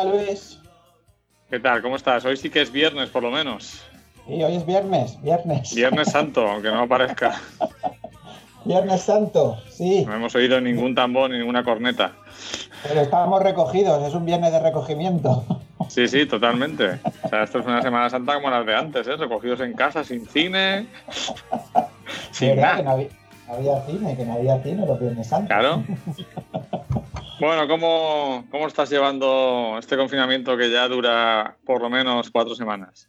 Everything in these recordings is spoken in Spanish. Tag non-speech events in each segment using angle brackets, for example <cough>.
Hola Luis. ¿Qué tal? ¿Cómo estás? Hoy sí que es viernes por lo menos. Sí, hoy es viernes, viernes. Viernes <laughs> Santo, aunque no parezca. viernes Santo, sí. No hemos oído ningún tambor ni ninguna corneta. Pero estamos recogidos, es un viernes de recogimiento. <laughs> Sí, sí, totalmente. O sea, esto es una Semana Santa como las de antes, ¿eh? Recogidos en casa, sin cine. sin nada. Que no había, cine, que no había cine los viernes santos. Claro. <laughs> Bueno, ¿cómo, ¿cómo estás llevando este confinamiento que ya dura por lo menos cuatro semanas?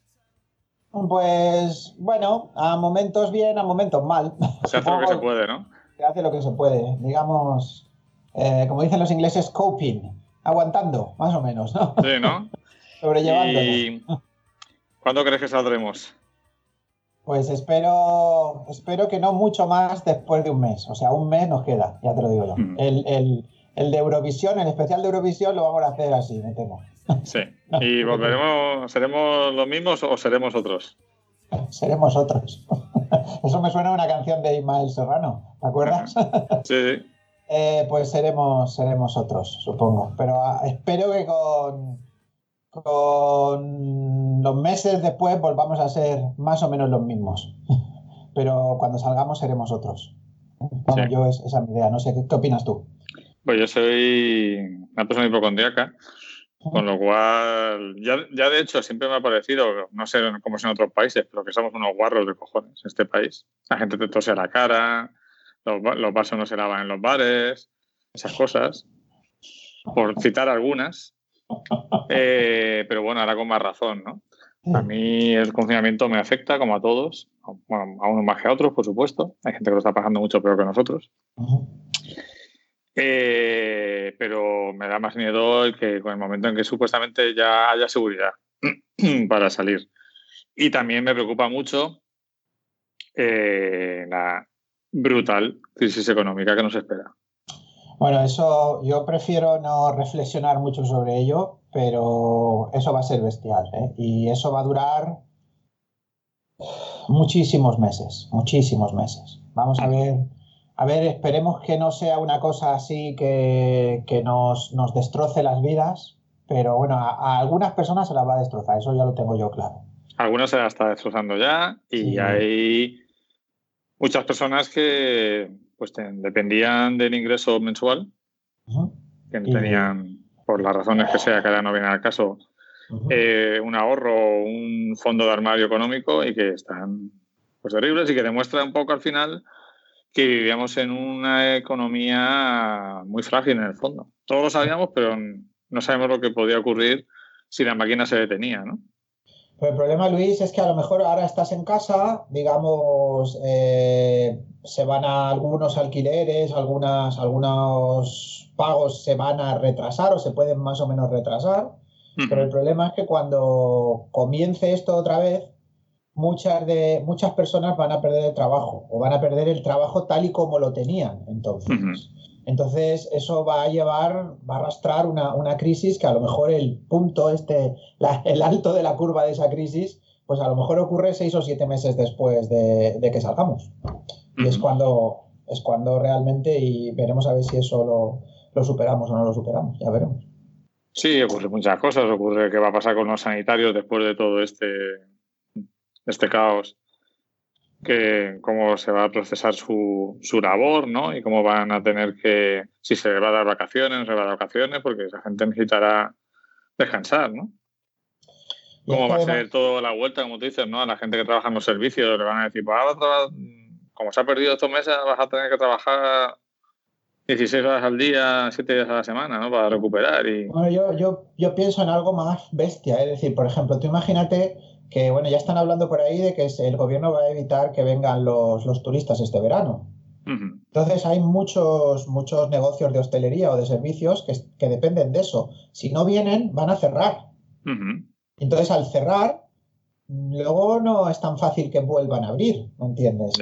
Pues bueno, a momentos bien, a momentos mal. Se hace lo que se puede, ¿no? Se hace lo que se puede. Digamos, eh, como dicen los ingleses, coping, aguantando, más o menos, ¿no? Sí, ¿no? <laughs> Sobrellevándolo. ¿Cuándo crees que saldremos? Pues espero, espero que no mucho más después de un mes. O sea, un mes nos queda, ya te lo digo yo. Mm. El, el de Eurovisión, el especial de Eurovisión, lo vamos a hacer así, me temo. Sí. ¿Y <laughs> volveremos, seremos los mismos o seremos otros? seremos otros. <laughs> Eso me suena a una canción de Ismael Serrano, ¿te acuerdas? <laughs> Sí. Eh, pues seremos, seremos otros, supongo. Pero ah, espero que con, con los meses después volvamos a ser más o menos los mismos. Pero cuando salgamos seremos otros. Yo esa es mi idea. No sé, ¿qué, opinas tú? Pues yo soy una persona hipocondríaca con lo cual, ya, ya, de hecho siempre me ha parecido, no sé cómo es en otros países, pero que somos unos guarros de cojones en este país. La gente te tose a la cara, los, los vasos no se lavan en los bares, esas cosas, por citar algunas. Eh, pero bueno, ahora con más razón, ¿no? A mí el confinamiento me afecta como a todos, bueno, a unos más que a otros, por supuesto. Hay gente que lo está pasando mucho peor que nosotros. Eh, pero me da más miedo el que con el momento en que supuestamente ya haya seguridad <clears throat> para salir. Y también me preocupa mucho eh, la brutal crisis económica que nos espera. Bueno, eso yo prefiero no reflexionar mucho sobre ello, pero eso va a ser bestial. ¿eh? Y eso va a durar muchísimos meses, muchísimos meses. Vamos a ver a ver, esperemos que no sea una cosa así que, nos, destroce las vidas, pero bueno, a, algunas personas se las va a destrozar, eso ya lo tengo yo claro. Algunas se las está destrozando ya y hay muchas personas que pues dependían del ingreso mensual, que no tenían, por las razones que sea, que ahora no viene al caso, eh, un ahorro un fondo de armario económico y que están pues terribles y que demuestra un poco al final que vivíamos en una economía muy frágil en el fondo. Todos lo sabíamos, pero no sabemos lo que podía ocurrir si la máquina se detenía, ¿no? el problema, Luis, es que a lo mejor ahora estás en casa, digamos, eh, se van a algunos alquileres, algunas, algunos pagos se van a retrasar o se pueden más o menos retrasar, pero el problema es que cuando comience esto otra vez, muchas, de, muchas personas van a perder el trabajo o van a perder el trabajo tal y como lo tenían entonces. Entonces, eso va a llevar, va a arrastrar una, una, crisis que a lo mejor el punto, este, el alto de la curva de esa crisis, pues a lo mejor ocurre seis o siete meses después de, que salgamos. Y es cuando, es cuando realmente, y veremos a ver si eso lo, lo superamos o no lo superamos, ya veremos. Sí, ocurre muchas cosas. Ocurre qué va a pasar con los sanitarios después de todo este este caos, que cómo se va a procesar su, su, labor, ¿no? Y cómo van a tener que, si se va a dar vacaciones, no se va a dar vacaciones, porque esa gente necesitará descansar, ¿no? ¿Cómo va a ser toda la vuelta, como tú dices, ¿no? A la gente que trabaja en los servicios le van a decir, pues como se ha perdido estos meses, vas a tener que trabajar 16 horas al día, 7 días a la semana, ¿no? Para recuperar. Y... Bueno, yo, yo, yo pienso en algo más bestia, es decir, por ejemplo, tú imagínate que bueno, ya están hablando por ahí de que el gobierno va a evitar que vengan los, turistas este verano. Entonces hay muchos, muchos negocios de hostelería o de servicios que, dependen de eso. Si no vienen, van a cerrar. Entonces al cerrar, luego no es tan fácil que vuelvan a abrir, ¿me entiendes?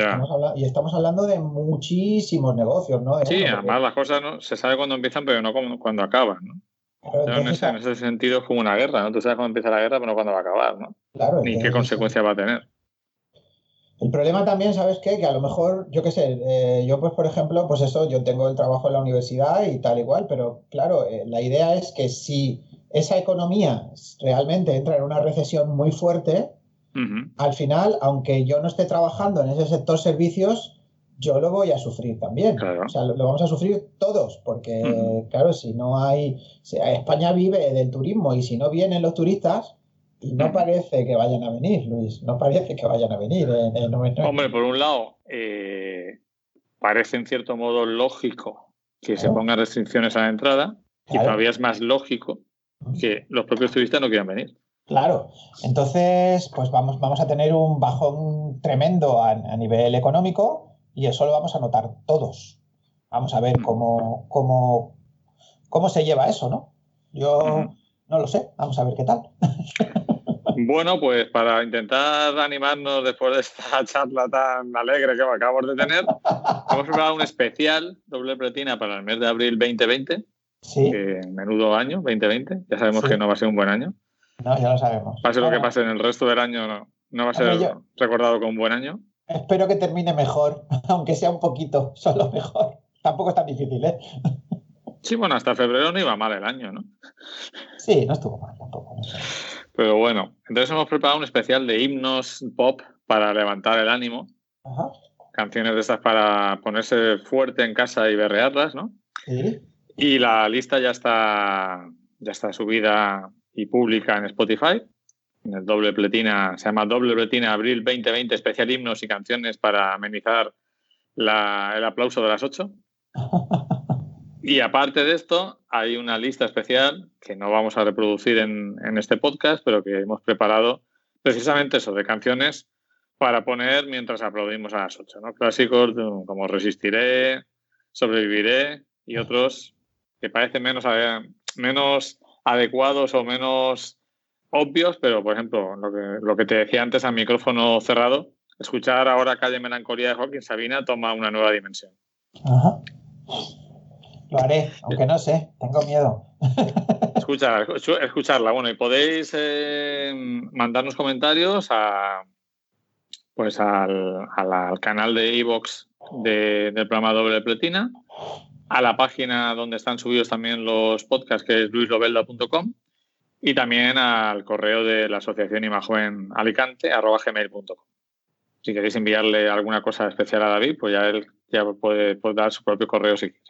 y estamos hablando de muchísimos negocios, ¿no? Sí, además las cosas no, se sabe cuándo empiezan, pero no cuando acaban, ¿no? En, ese, sentido es como una guerra, ¿no? Tú sabes cuándo empieza la guerra, pero no cuándo va a acabar, ¿no? Ni qué consecuencias va a tener. El problema también, ¿sabes qué? Que a lo mejor, yo qué sé, eh, yo pues por ejemplo, pues eso, yo tengo el trabajo en la universidad y tal igual, pero claro, eh, la idea es que si esa economía realmente entra en una recesión muy fuerte, al final, aunque yo no esté trabajando en ese sector servicios, yo lo voy a sufrir también. O sea, lo, vamos a sufrir todos, porque, claro, si no hay. España vive del turismo y si no vienen los turistas, y no parece que vayan a venir, Luis, no parece que vayan a venir. Hombre, por un lado, eh, parece en cierto modo lógico que se pongan restricciones a la entrada, y todavía es más lógico que los propios turistas no quieran venir. Claro, entonces pues vamos, vamos a tener un bajón tremendo a, nivel económico y eso lo vamos a notar todos. Vamos a ver cómo, cómo, cómo se lleva eso, ¿no? Yo no lo sé, vamos a ver qué tal. Bueno, pues para intentar animarnos después de esta <laughs> charla tan alegre que acabamos de tener, hemos preparado un especial doble pretina para el mes de abril 2020. Sí. menudo año, 2020. Ya sabemos que no va a ser un buen año. No, ya lo sabemos. Pase lo que pase en el resto del año, no, no va a ser recordado como un buen año. Espero que termine mejor, <laughs> aunque sea un poquito, solo mejor. Tampoco es tan difícil, ¿eh? Sí, bueno, hasta febrero no iba mal el año, ¿no? Sí, no estuvo mal tampoco. Pero bueno, entonces hemos preparado un especial de himnos pop para levantar el ánimo. Canciones de estas para ponerse fuerte en casa y berrearlas, ¿no? Sí. Y la lista ya está, ya está subida y pública en Spotify. En el doble pletina, se llama Doble Pletina Abril 2020, especial himnos y canciones para amenizar el aplauso de las 8. <laughs> Y aparte de esto, hay una lista especial que no vamos a reproducir en, este podcast, pero que hemos preparado precisamente eso, de canciones para poner mientras aplaudimos a las 8. ¿no? Clásicos como Resistiré, Sobreviviré y otros que parecen menos, menos adecuados o menos obvios, pero por ejemplo, lo que, lo que te decía antes al micrófono cerrado, escuchar ahora Calle Melancolía de Joaquín Sabina toma una nueva dimensión. Ajá. Lo haré, aunque no sé, tengo miedo. <laughs> Escuchar, escucharla. Bueno, y podéis eh, mandarnos comentarios a, pues al, canal de Evox del programa Doble Pletina, a la página donde están subidos también los podcasts, que es luislobelda.com, y también al correo de la Asociación Imajoven Alicante, arroba gmail.com. Si queréis enviarle alguna cosa especial a David, pues ya él ya puede, dar su propio correo si quiere.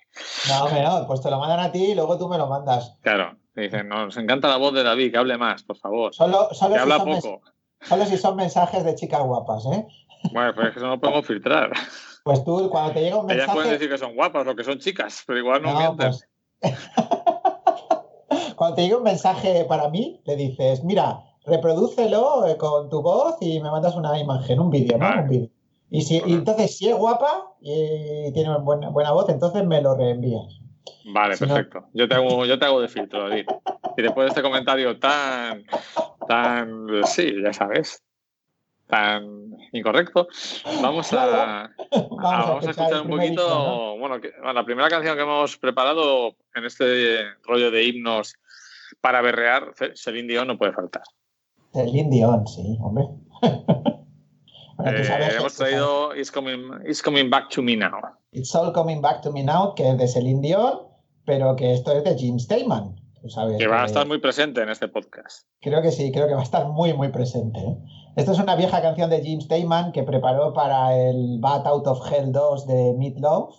No, no, pues te lo mandan a ti y luego tú me lo mandas. Claro, dicen, nos encanta la voz de David, que hable más, por favor. Solo, solo que si habla poco. Solo si son mensajes de chicas guapas, ¿eh? Bueno, pues eso no podemos filtrar. Pues tú, cuando te llega un mensaje... Ellas pueden decir que son guapas o que son chicas, pero igual no, mienten. Pues... <laughs> cuando te llega un mensaje para mí, le dices, mira, reprodúcelo eh, con tu voz y me mandas una imagen, un vídeo, ¿no? Un vídeo. Y, si, entonces, si es guapa y tiene buena, buena voz, entonces me lo reenvías. Vale, perfecto. Yo, te hago, yo te hago de filtro, David. Y después de este comentario tan, tan, sí, ya sabes, tan incorrecto, vamos a, <laughs> vamos a, escuchar un poquito, bueno, la primera canción que hemos preparado en este rollo de himnos para berrear, Celine Dion no puede faltar. Celine Dion, sí, hombre. <laughs> Eh, hemos traído It's coming, Back to Me Now. It's All Coming Back to Me Now, que es de Celine Dion, pero que esto es de Jim Steinman. que va a estar muy presente en este podcast. Creo que sí, creo que va a estar muy, muy presente. ¿eh? Esto es una vieja canción de Jim Steinman que preparó para el Bat Out of Hell 2 de Meatloaf,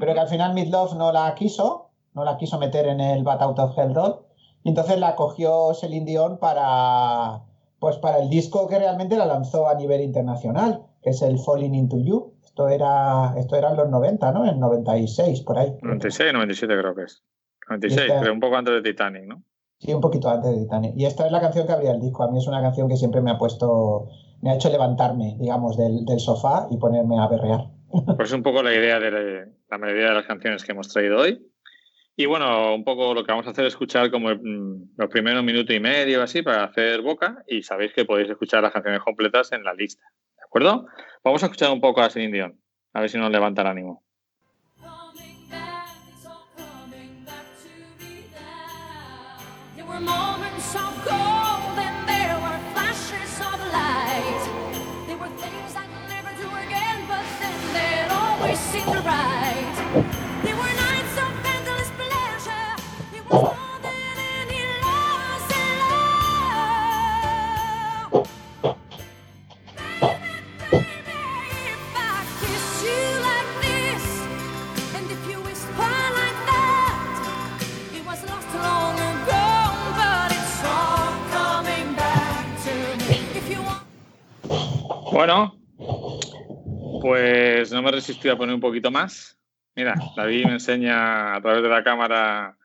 pero que al final Meatloaf no la quiso, no la quiso meter en el Bat Out of Hell 2, y entonces la cogió Celine Dion para, pues para el disco que realmente la lanzó a nivel internacional, que es el Falling Into You. Esto era, esto era en los 90, ¿no? En 96, por ahí. 96, 97 creo que es. 96, pero un poco antes de Titanic, ¿no? Sí, un poquito antes de Titanic. Y esta es la canción que abría el disco. A mí es una canción que siempre me ha puesto, me ha hecho levantarme, digamos, del, del sofá y ponerme a berrear. Pues es un poco la idea de la mayoría de las canciones que hemos traído hoy. Y bueno, un poco lo que vamos a hacer es escuchar como los primeros minuto y medio así para hacer boca y sabéis que podéis escuchar las canciones completas en la lista. ¿De acuerdo? Vamos a escuchar un poco a Celine Dion, a ver si nos levanta el ánimo. always Bueno, pues no me resistí a poner un poquito más. Mira, David me enseña a través de la cámara,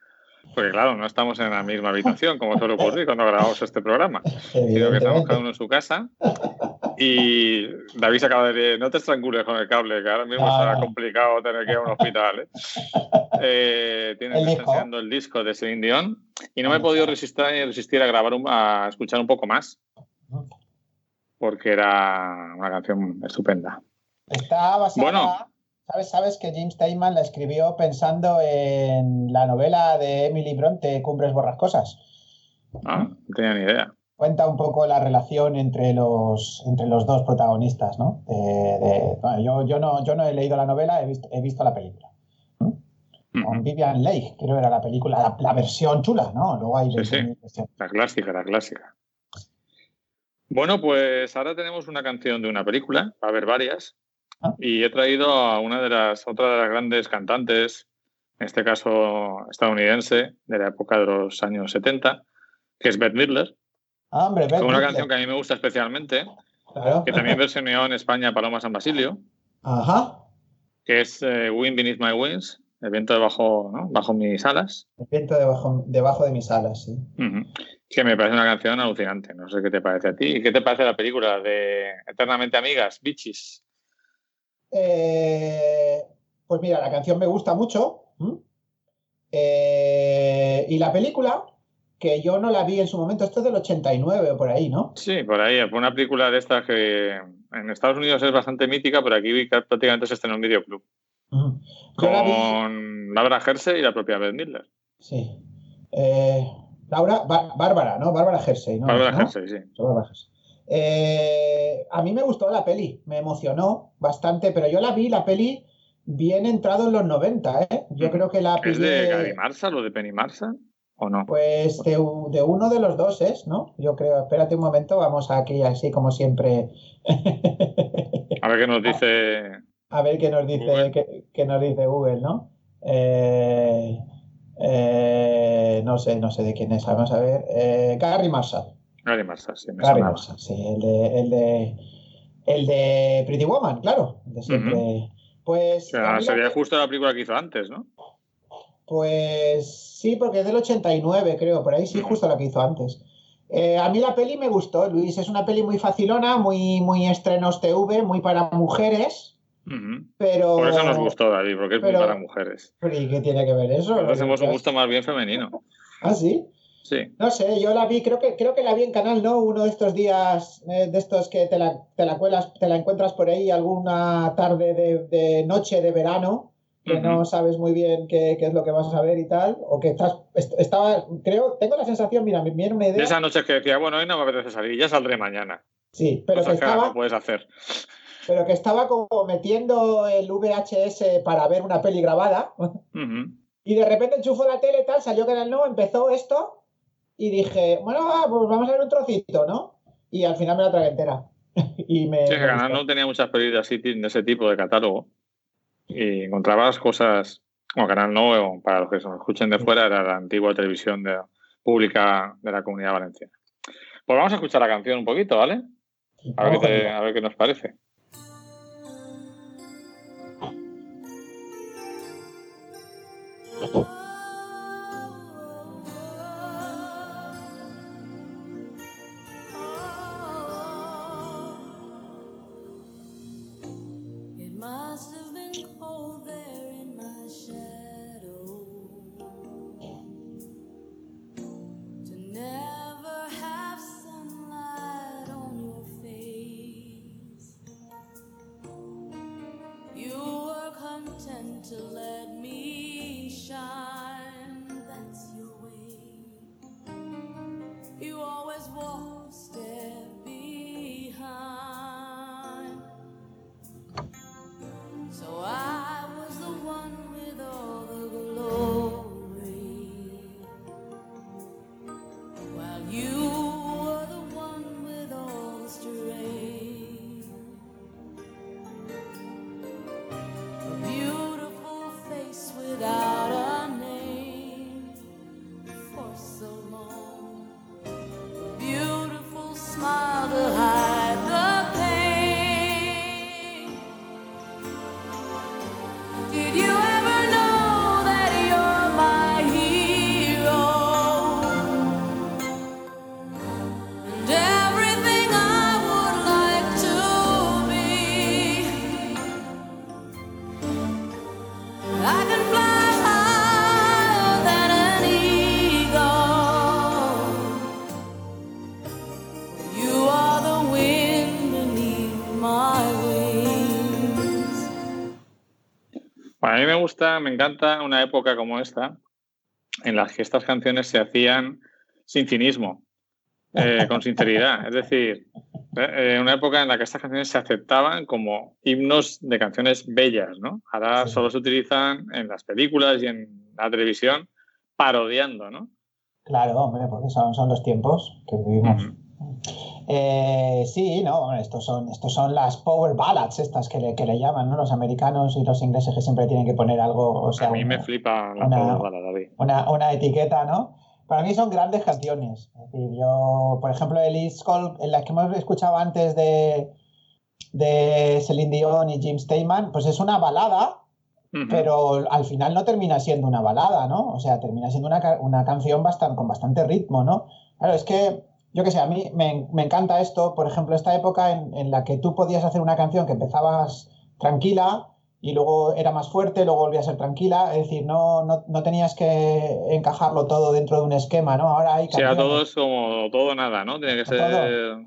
porque claro, no estamos en la misma habitación, como suele ocurrir cuando grabamos este programa, sino que estamos cada uno en su casa. Y David se acaba de decir, no te estrangules con el cable, que ahora mismo será no. complicado tener que ir a un hospital. ¿eh? Eh, tiene El que disco. estar enseñando el disco de Celine Dion y no me he podido resistir, resistir a grabar, un- a escuchar un poco más, porque era una canción estupenda. Está basada. Bueno. ¿Sabes, sabes que James Steinman la escribió pensando en la novela de Emily Bronte, Cumbres Borrascosas? Ah, no tenía ni idea. Cuenta un poco la relación entre los, entre los dos protagonistas, ¿no? De- de- bueno, yo, yo, no, yo no he leído la novela, he visto, he visto la película. Con Vivian Leigh, creo que era la película, la, la versión chula, ¿no? Luego hay Sí, sí. 20.000 versiones. La clásica, la clásica. Bueno, pues ahora tenemos una canción de una película, va a haber varias, Ah. y he traído a una de las, otra de las grandes cantantes, en este caso estadounidense, de la época de los años 70, que es Bette Midler, Ah, hombre, Bette con una Midler, canción que a mí me gusta especialmente, claro. que también versioneó en España Paloma San Basilio, Ajá. que es eh, Wind Beneath My Wings, el viento debajo, ¿no? bajo mis alas, El viento debajo, debajo de mis alas, sí. Ujú. Que me parece una canción alucinante. No sé qué te parece a ti. ¿Y qué te parece la película de Eternamente Amigas, Bitches? Eh, pues mira, la canción me gusta mucho. Eh, y la película, que yo no la vi en su momento, esto es del 89 o por ahí, ¿no? Sí, por ahí. Fue una película de estas que en Estados Unidos es bastante mítica, pero aquí prácticamente se estrenó en un videoclub. Yo la vi- Con Laura Hersey y la propia Beth Midler. Sí. Eh, Laura, Bá- Bárbara, ¿no? Bárbara Jersey, ¿no? Bárbara ¿No? Sí. Bárbara Jersey. Eh, a mí me gustó la peli, me emocionó bastante, pero yo la vi, la peli, bien entrado en los 90, ¿eh? Yo creo que la ¿Es de Gary Marshall o de Penny Marshall? ¿O no? Pues de, uno de los dos es, ¿no? Yo creo, espérate un momento, vamos aquí así como siempre A ver qué nos <laughs> dice. a ver qué nos dice, qué nos dice Google, ¿no? Eh, eh, no sé, no sé de quién es, vamos a ver. Eh, Gary Marshall, Gary Marshall, sí, me Gary. Marshall, sí, el de, el de, el de Pretty Woman, claro, el de siempre. Pues, O sea, la sería justo la película que hizo antes, ¿no? Pues sí, porque es del 89, creo, por ahí sí, justo lo que hizo antes. Eh, a mí la peli me gustó, Luis. Es una peli muy facilona, muy, muy estrenos TV, muy para mujeres, Pero. Por eso nos gustó, David, porque es pero- muy para mujeres. Pero, ¿Y qué tiene que ver eso? Nosotros tenemos un gusto más bien femenino. <laughs> Ah, sí. Sí. No sé, yo la vi, creo que, creo que la vi en canal, ¿no? Uno de estos días, eh, de estos que te la, te la cuelas, te la encuentras por ahí alguna tarde de, de noche de verano, que no sabes muy bien qué, qué es lo que vas a ver y tal, o que estás, est- estaba, creo, tengo la sensación, mira, me viene una De idea, esas noches que decía, bueno, hoy no me apetece salir, ya saldré mañana. sí, pero que Cosas que ahora estaba, no puedes hacer. Pero que estaba como metiendo el VHS para ver una peli grabada, y de repente enchufó la tele, tal, salió Canal No, empezó esto, y dije, bueno, va, pues vamos a ver un trocito, ¿no? Y al final me la tragué entera. <laughs> y me, Sí, Canal no tenía muchas así, de ese tipo de catálogo. Y encontrabas cosas. Bueno, Canal no, para los que se nos escuchen de fuera, era la antigua televisión de- pública de la comunidad valenciana. Pues vamos a escuchar la canción un poquito, ¿vale? A ver, Vamos qué te- con ella. a ver qué nos parece. Oh. <laughs> gusta, me encanta una época como esta, en las que estas canciones se hacían sin cinismo, eh, con sinceridad. Es decir, eh, una época en la que estas canciones se aceptaban como himnos de canciones bellas, ¿no? Ahora Sí. solo se utilizan en las películas y en la televisión parodiando, ¿no? Claro, hombre, porque son, son los tiempos que vivimos. Eh, sí, no, estos son, estos son las power ballads, estas que le, que le llaman, ¿no? Los americanos y los ingleses que siempre tienen que poner algo, o sea, a mí una, me flipa la una- power ballad, David. una, una etiqueta, ¿no? Para mí son grandes canciones. Es decir, yo, por ejemplo, Elise Cole, en las que hemos escuchado antes de, de Celine Dion y Jim Steinman, pues es una balada, pero al final no termina siendo una balada, ¿no? O sea, termina siendo una, una canción con bastante ritmo, ¿no? Claro, es que, yo qué sé, a mí me, me encanta esto, por ejemplo, esta época en, en la que tú podías hacer una canción que empezabas tranquila y luego era más fuerte, luego volvía a ser tranquila, es decir, no, no, no tenías que encajarlo todo dentro de un esquema, ¿no? Ahora hay O sea, todo es como todo nada, ¿no? Tiene que Todo. ser.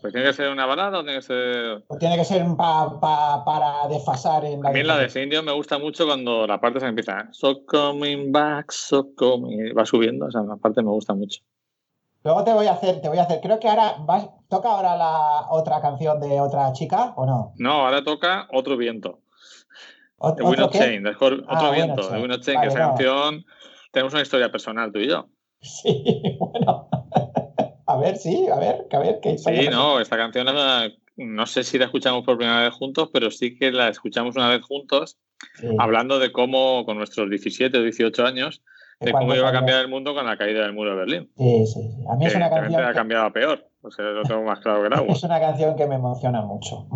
Pues tiene que ser una balada o tiene que ser. O tiene que ser pa- pa- para desfasar en la A mí la de Celine Dion me gusta mucho cuando la parte se empieza. So coming back, so coming. Va subiendo, o sea, la parte me gusta mucho. Luego te voy a hacer, te voy a hacer, creo que ahora vas, toca ahora la otra canción de otra chica, ¿o no? No, ahora toca otro viento. ¿Ot- Wind ¿Otro qué? Ah, otro Wind viento, Wind of Change. Change, Vale, que esa no. canción. Tenemos una historia personal, tú y yo. Sí, <laughs> bueno. A ver, sí, a ver, a ver, qué historia Sí, no, esta canción no sé si la escuchamos por primera vez juntos, pero sí que la escuchamos una vez juntos, Sí, hablando de cómo con nuestros 17 o 18 años, de cómo iba a cambiar el mundo con la caída del muro de Berlín. Sí, sí, sí. A mí Que es una canción ha que, cambiado peor, o sea, lo tengo más claro que el agua. es una canción que me emociona mucho.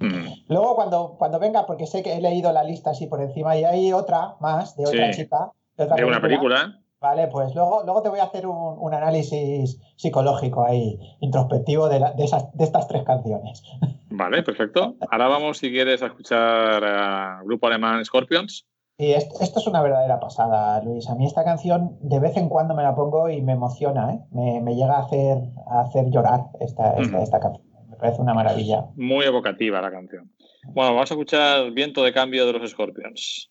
Mm. Luego cuando, cuando venga, porque sé que he leído la lista así por encima y hay otra más de otra Sí. chica, de otra De una película, Vale, pues luego, luego te voy a hacer un, un análisis psicológico ahí, introspectivo de, la- de, esas, de estas tres canciones. vale, perfecto. Ahora vamos, si quieres, a escuchar al grupo alemán Scorpions. Y esto, esto es una verdadera pasada, Luis. A mí esta canción de vez en cuando me la pongo y me emociona, ¿eh? Me, me llega a hacer, a hacer llorar esta, esta, Ujú. esta canción. Me parece una maravilla. Muy evocativa la canción. Bueno, vamos a escuchar Viento de Cambio de los Scorpions.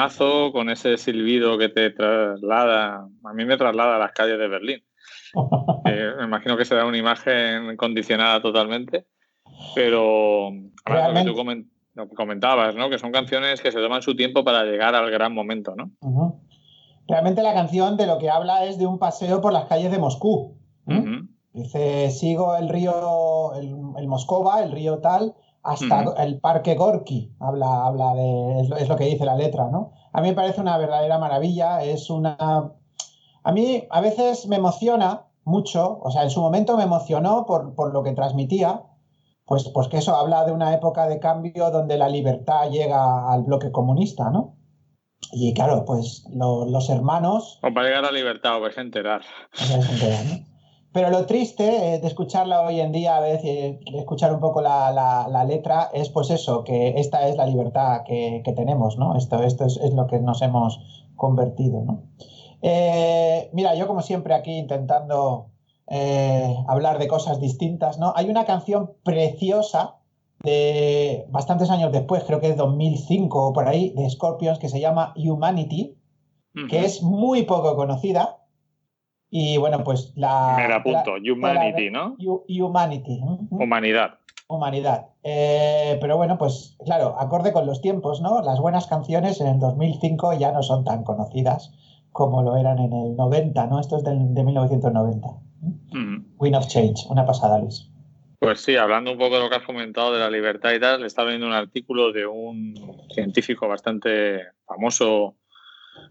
Temazo con ese silbido que te traslada, a mí me traslada a las calles de Berlín. <laughs> Eh, me imagino que será una imagen condicionada totalmente, pero ahora lo que tú comen- lo que comentabas, ¿no? Que son canciones que se toman su tiempo para llegar al gran momento, ¿no? Realmente la canción de lo que habla es de un paseo por las calles de Moscú. Ujú. Dice, sigo el río, el, el Moscova, el río tal, hasta el Parque Gorky, habla, habla de, es lo, es lo que dice la letra, ¿no? A mí me parece una verdadera maravilla, es una... A mí a veces me emociona mucho, o sea, en su momento me emocionó por, por lo que transmitía, pues, pues que eso habla de una época de cambio donde la libertad llega al bloque comunista, ¿no? Y claro, pues lo- los hermanos O para llegar a libertad, os vais a enterar. ya se enteran, ¿no? Pero lo triste eh, de escucharla hoy en día, a veces, eh, de escuchar un poco la, la- la letra, es pues eso, que esta es la libertad que, que tenemos, ¿no? Esto, esto es, es lo que nos hemos convertido, ¿no? Eh, mira, yo como siempre aquí intentando eh, hablar de cosas distintas, ¿no? Hay una canción preciosa de bastantes años después, creo que es 2005 o por ahí, de Scorpions, que se llama Humanity, que es muy poco conocida. Y bueno, pues la. Me la apunto. la- Humanity, ¿no? Humanity. ujú, Humanidad. Humanidad. Eh, pero bueno, pues claro, acorde con los tiempos, ¿no? Las buenas canciones en el 2005 ya no son tan conocidas como lo eran en el 90, ¿no? Esto es del- de 1990. Ujú. Win of Change, una pasada, Luis. Pues sí, hablando un poco de lo que has comentado de la libertad y tal, estaba leyendo un artículo de un científico bastante famoso,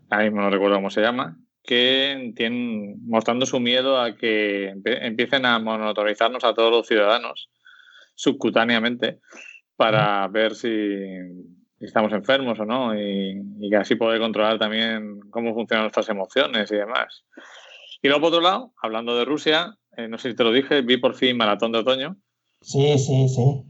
ahora mismo no recuerdo cómo se llama, que tiene, mostrando su miedo a que empiecen a monitorizarnos a todos los ciudadanos subcutáneamente para ver si, estamos enfermos o no y, y que así poder controlar también cómo funcionan nuestras emociones y demás. Y luego, por otro lado, hablando de Rusia, eh, no sé si te lo dije, vi por fin Maratón de Otoño. Sí, sí, sí.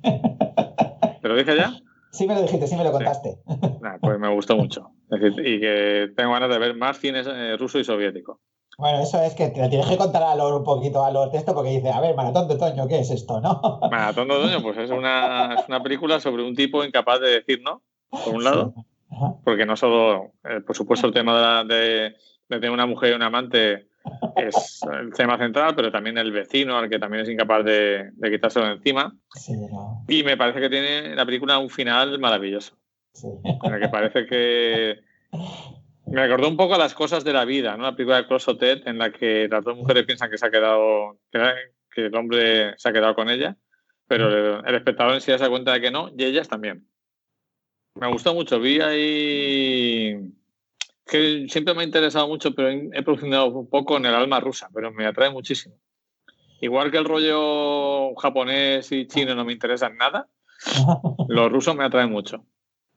¿Te lo dije ya? Sí me lo dijiste, sí me lo contaste. <laughs> Nah, pues me gustó mucho. Es decir, y que tengo ganas de ver más cines eh, ruso y soviético. Bueno, eso es que te tienes que contar a Lor un poquito a Lor de esto porque dice, a ver, Maratón de Otoño, ¿qué es esto, no? <laughs> Maratón de Otoño, pues es una, es una película sobre un tipo incapaz de decir no, por un lado, Sí. Porque no solo, eh, por supuesto, el tema de, la- de- de tener una mujer y un amante es el tema central, pero también el vecino, al que también es incapaz de, de quitárselo de encima. Sí, no, Y me parece que tiene la película un final maravilloso. sí. en el que parece que me recordó un poco a las cosas de la vida, ¿no? La película de Cross Hotel en la que las dos mujeres piensan que se ha quedado, que, el hombre se ha quedado con ella, pero el, espectador en sí se da cuenta de que no, y ellas también. Me gustó mucho, vi ahí que siempre me ha interesado mucho, pero he profundizado un poco en el alma rusa, pero me atrae muchísimo. Igual que el rollo japonés y chino no me interesan nada, <laughs> los rusos me atraen mucho.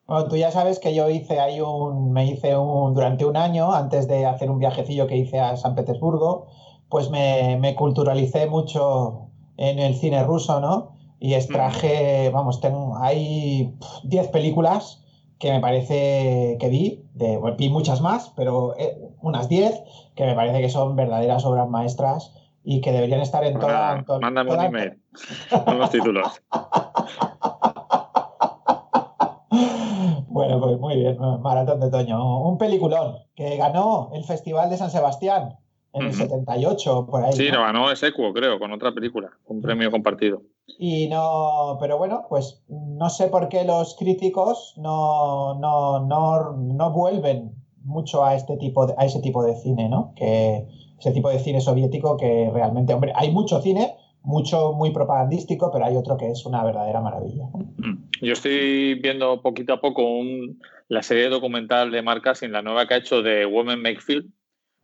Bueno, tú ya sabes que yo hice ahí un, me hice un, durante un año, antes de hacer un viajecillo que hice a San Petersburgo, pues me, me culturalicé mucho en el cine ruso, ¿no? Y extraje, vamos, tengo, hay pf, 10 películas que me parece que vi, de, bueno, vi muchas más, pero eh, unas 10 que me parece que son verdaderas obras maestras y que deberían estar en toda... en to- mándame toda- un email <laughs> con los títulos. Bueno, pues muy bien, Maratón de Otoño. Un peliculón que ganó el Festival de San Sebastián en el Ujú. 78, por ahí. Sí, ¿no? lo ganó Esecuo, creo, con otra película, un premio compartido. Y no, pero bueno, pues no sé por qué los críticos no, no, no, no vuelven mucho a este tipo de, a ese tipo de cine, ¿no? Que ese tipo de cine soviético que realmente, hombre, hay mucho cine, mucho muy propagandístico, pero hay otro que es una verdadera maravilla. Mm. Yo estoy viendo poquito a poco un- la serie documental de Mark Cassin, la nueva que ha hecho de Women Make Film,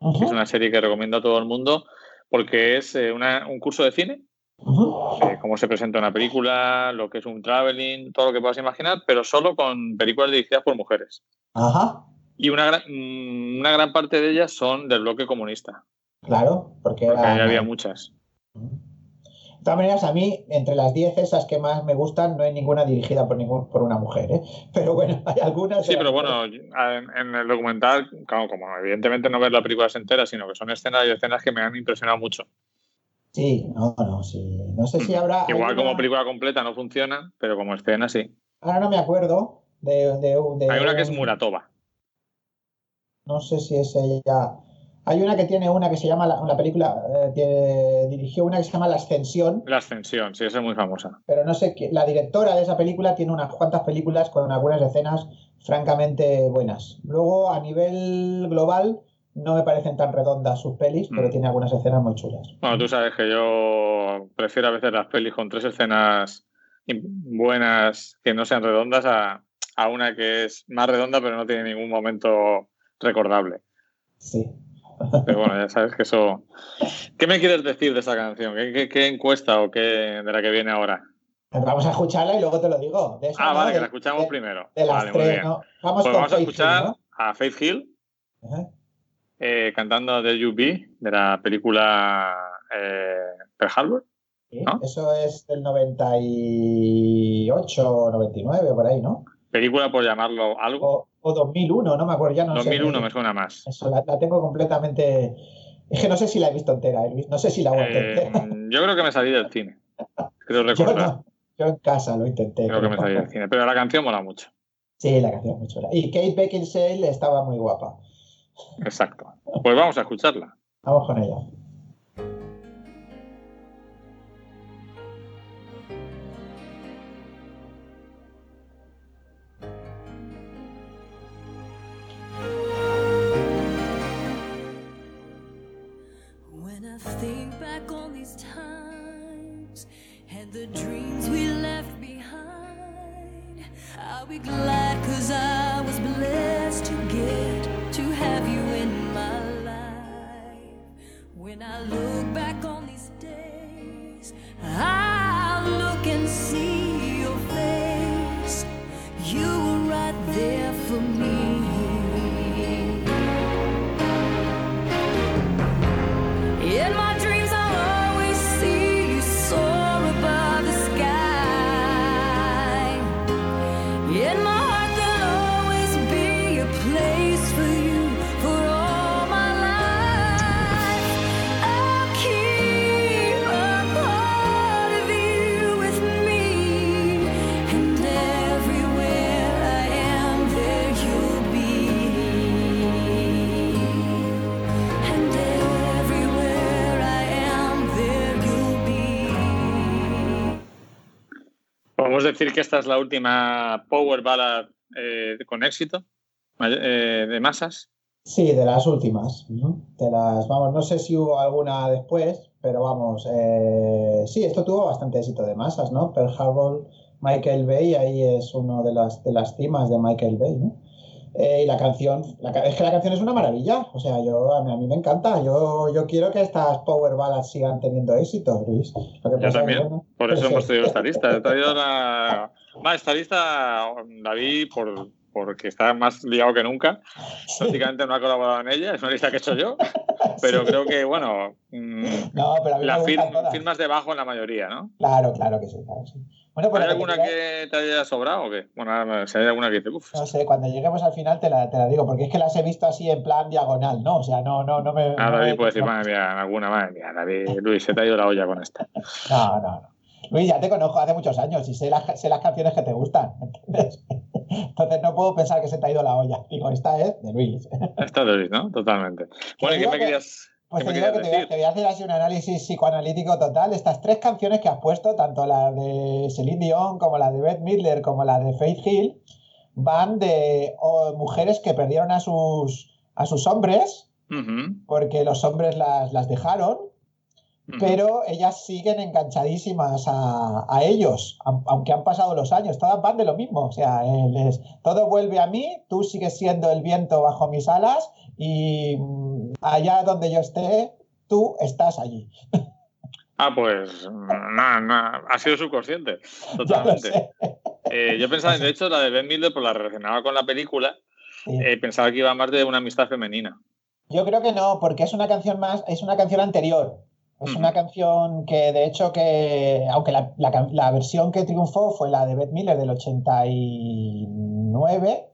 que es una serie que recomiendo a todo el mundo, porque es eh, una- un curso de cine, eh, cómo se presenta una película, lo que es un traveling, todo lo que puedas imaginar, pero solo con películas dirigidas por mujeres. Ajá, Y una gran, mm, una gran parte de ellas son del bloque comunista, claro, porque porque era- ahí había muchas. De todas maneras, a mí, entre las 10 esas que más me gustan, no hay ninguna dirigida por, ningún, por una mujer, ¿eh? <laughs> Pero bueno, hay algunas... Sí, pero las- bueno, en, en el documental, claro, como evidentemente no ves la película entera, sino que son escenas y escenas que me han impresionado mucho. Sí, no, no, sí. No sé si habrá... Igual como una- película completa no funciona, pero como escena sí. Ahora no me acuerdo de... de- de- Hay una que es Muratova. No sé si es ella... Hay una que tiene una que se llama, la, una película, eh, que dirigió una que se llama La Ascensión, La ascensión, sí, esa es muy famosa. pero no sé, qué- la directora de esa película tiene unas cuantas películas con algunas escenas francamente buenas. Luego, a nivel global, no me parecen tan redondas sus pelis, pero Mm. tiene algunas escenas muy chulas. Bueno, tú sabes que yo prefiero a veces las pelis con tres escenas buenas que no sean redondas a, a una que es más redonda pero no tiene ningún momento recordable. Sí. Pero bueno, ya sabes que eso... ¿Qué me quieres decir de esa canción? ¿Qué, qué- qué encuesta o qué de la que viene ahora? Pues Vamos a escucharla y luego te lo digo. De eso, Ah, ¿no? vale, que la escuchamos de- primero. De las Vale, muy bien. ¿no? Vamos Pues vamos a Hill, escuchar ¿no? a Faith Hill Ajá. Eh, cantando The Be de la película eh, Pearl Harbor. Sí, ¿no? Eso es del 98, 99, por ahí, ¿no? Película por llamarlo algo. O, o 2001, no me acuerdo, ya no sé. 2001 me suena más. Eso, la, la tengo completamente... Es que no sé si la he visto entera, eh. No sé si la aguanté Eh, entera. <laughs> yo creo que me salí del cine. Creo Yo recordar. no. Yo en casa lo intenté. Creo que me salí del <laughs> cine. Pero la canción mola mucho. Sí, la canción es muy chula. Y Kate Beckinsale estaba muy guapa. Exacto. Pues vamos a escucharla. Vamos con ella. Decir que esta es la última Power Ballad eh, con éxito eh, de masas. Sí, de las últimas. Ujú. De las, vamos, no sé si hubo alguna después, pero vamos, eh, sí, esto tuvo bastante éxito de masas, ¿no? Pearl Harbor, Michael Bay, ahí es uno de las, de las cimas de Michael Bay, ¿no? Eh, y la canción, la es que la canción es una maravilla, o sea, yo, a mí, a mí me encanta, yo, yo quiero que estas Power Ballads sigan teniendo éxito, Luis. Lo que Yo es también. bueno, Por eso hemos traído esta lista. He traído <laughs> la. Va, esta lista la vi por, porque está más liado que nunca. sí. Prácticamente no ha colaborado en ella. Es una lista que he hecho yo. <laughs> Pero creo que, bueno, mm, No, pero a mí la me fir- todas. firmas debajo en la mayoría, ¿no? Claro, claro que sí, claro que sí. Bueno, pues ¿Hay que alguna te que te haya sobrado o qué? Bueno, si hay alguna que dice, uff, No sé, cuando lleguemos al final te la, te la digo, porque es que las he visto así en plan diagonal, ¿no? O sea, no, no, no me. Ah, no David puede decir, madre mía, alguna, madre mía, David, Luis, se te ha ido la olla con esta. <laughs> no, no, no. Luis, ya te conozco hace muchos años y sé las, sé las canciones que te gustan, ¿entiendes? <laughs> Entonces no puedo pensar que se te ha ido la olla. Digo, esta es de Luis. Esta es de Luis, ¿no? Totalmente. Bueno, ¿y qué me que- querías, Pues te digo que te voy, a, decir? te voy a hacer así un análisis psicoanalítico total estas tres canciones que has puesto, tanto la de Celine Dion como la de Beth Midler como la de Faith Hill, van de oh, mujeres que perdieron a sus, a sus hombres porque los hombres las, las dejaron ujú. pero ellas siguen enganchadísimas a, a ellos, a- aunque han pasado los años, todas van de lo mismo, o sea, eh, les- todo vuelve a mí, tú sigues siendo el viento bajo mis alas y mm, allá donde yo esté, tú estás allí. <laughs> Ah, pues nada, nada, ha sido subconsciente, <laughs> totalmente. Eh, yo pensaba, de hecho, la de Ben Miller, por la relacionaba con la película, Sí. eh, pensaba que iba más de una amistad femenina. Yo creo que no, porque es una canción más, es una canción anterior. Es una canción que, de hecho, que, aunque la, la la versión que triunfó fue la de Beth Miller del 89,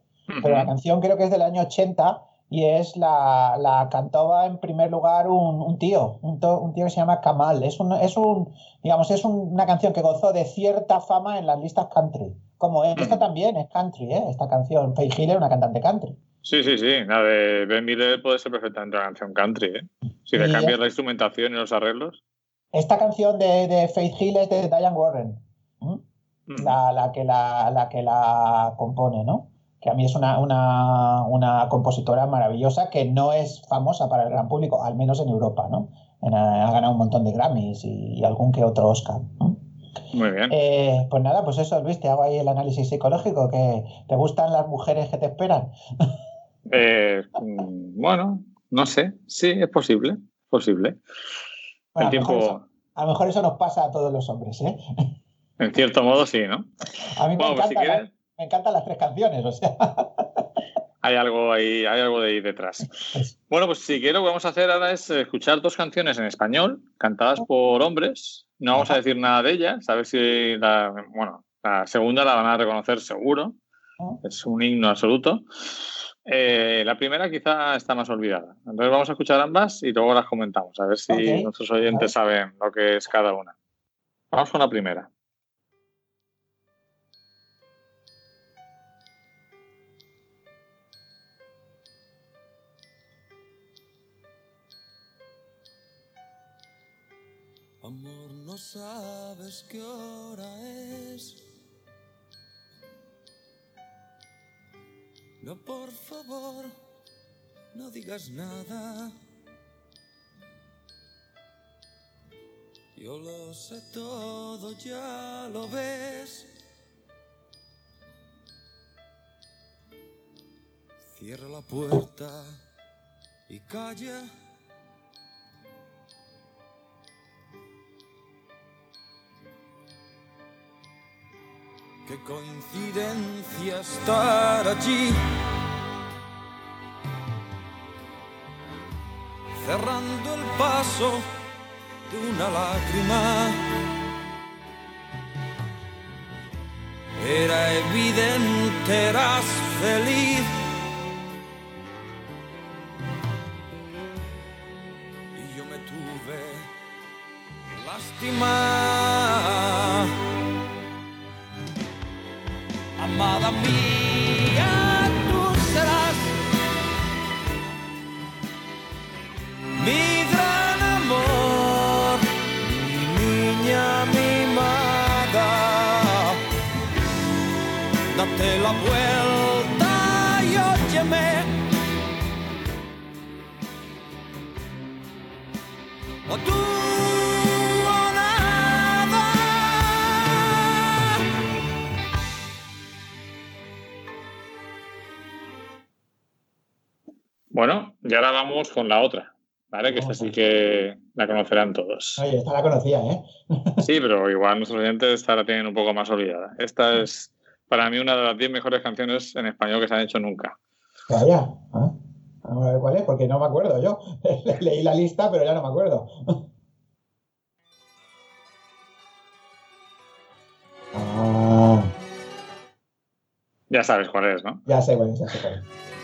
pero la canción creo que es del año 80 y es la, la cantaba en primer lugar un, un tío, un, to- un tío que se llama Kamal. Es un, es un digamos, es un- una canción que gozó de cierta fama en las listas country. Como esta Ujú. también es country, ¿eh? esta canción. Faith Hill es una cantante country. Sí, sí, sí. La de Ben Miller puede ser perfectamente una canción country, ¿eh? Si le cambias es- la instrumentación y los arreglos. Esta canción de, de Faith Hill es de Diane Warren, ¿m? Ujú. la, la que la, la que la compone, ¿no? Que a mí es una, una, una compositora maravillosa que no es famosa para el gran público, al menos en Europa, ¿no? En- ha ganado un montón de Grammys y, algún que otro Oscar. ¿no? Muy bien. Eh, pues nada, pues eso, Luis, te hago ahí el análisis psicológico, que te gustan las mujeres que te esperan. <laughs> Eh, mm, bueno, no sé. Sí, es posible. Posible. Bueno, El a, lo mejor tiempo, eso, a lo mejor eso nos pasa a todos los hombres, ¿eh? en cierto modo, sí, ¿no? A mí me, Bueno, pues si quieres, me encantan las tres canciones, o sea. <laughs> hay algo ahí, hay algo de ahí detrás. Bueno, pues si quiero, lo que vamos a hacer ahora es escuchar dos canciones en español, cantadas por hombres. No vamos a decir nada de ellas, a ver si la, bueno, la segunda la van a reconocer seguro. Es un himno absoluto. Eh, la primera quizá está más olvidada. Entonces vamos a escuchar ambas y luego las comentamos, a ver si nuestros oyentes saben lo que es cada una. Vamos con la primera. Sabes qué hora es. No, por favor, no digas nada. Yo lo sé todo, ya lo ves. Cierra la puerta y calla. Qué coincidencia estar allí. Cerrando el paso de una lágrima. Era evidente, eras feliz. Y yo me tuve lástima. Amada mía, Bueno, y ahora vamos con la otra, ¿vale? Que esta sí que la conocerán todos. Oye, esta la conocía, ¿eh? Sí, pero igual nuestros oyentes esta la tienen un poco más olvidada. Esta es para mí una de las 10 mejores canciones en español que se han hecho nunca. Vaya. ¿ah? Vamos a ver cuál es, porque no me acuerdo yo. <laughs> Leí la lista, pero ya no me acuerdo. <laughs> Ah, Ya sabes cuál es, ¿no? ya sé cuál es, ya sé cuál es.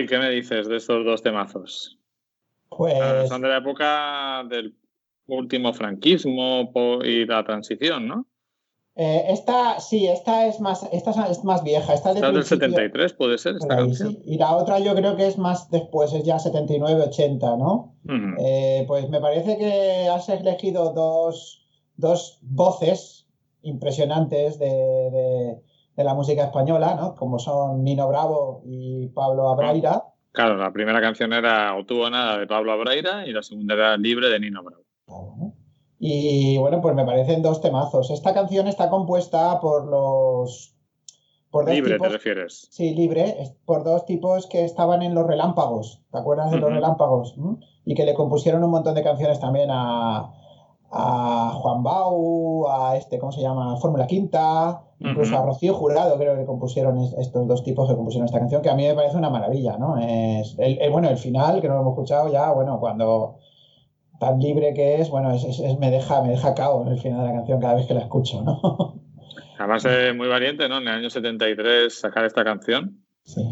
David, ¿qué me dices de estos dos temazos? Pues Son de la época del último franquismo y la transición, ¿no? eh, esta, sí, esta es más, esta es más vieja. Esta es de Esta es del principio- 73, puede ser esta ahí, canción. sí. Y la otra yo creo que es más después, es ya 79, 80, ¿no? Eh, pues me parece que has elegido dos, dos voces impresionantes de, de- de la música española, ¿no? Como son Nino Bravo y Pablo Abraira. Claro, la primera canción era O tuvo nada de Pablo Abreira y la segunda era Libre de Nino Bravo. Claro, ¿no? Y bueno, pues me parecen dos temazos. Esta canción está compuesta por los. Por dos Libre tipos, te refieres. Sí, libre, por dos tipos que estaban en los relámpagos. ¿Te acuerdas de los relámpagos? ¿Mm? Y que le compusieron un montón de canciones también a, a Juan Bau, a este, ¿cómo se llama? Fórmula Quinta, incluso a Rocío Jurado, creo que compusieron es- estos dos tipos que compusieron esta canción, que a mí me parece una maravilla, ¿no? Es el, el- bueno, el final, que no lo hemos escuchado ya, bueno, cuando tan libre que es, bueno, es, me deja, me deja cao en el final de la canción cada vez que la escucho, ¿no? <laughs> Además es muy valiente, ¿no? En el año 73 sacar esta canción Sí.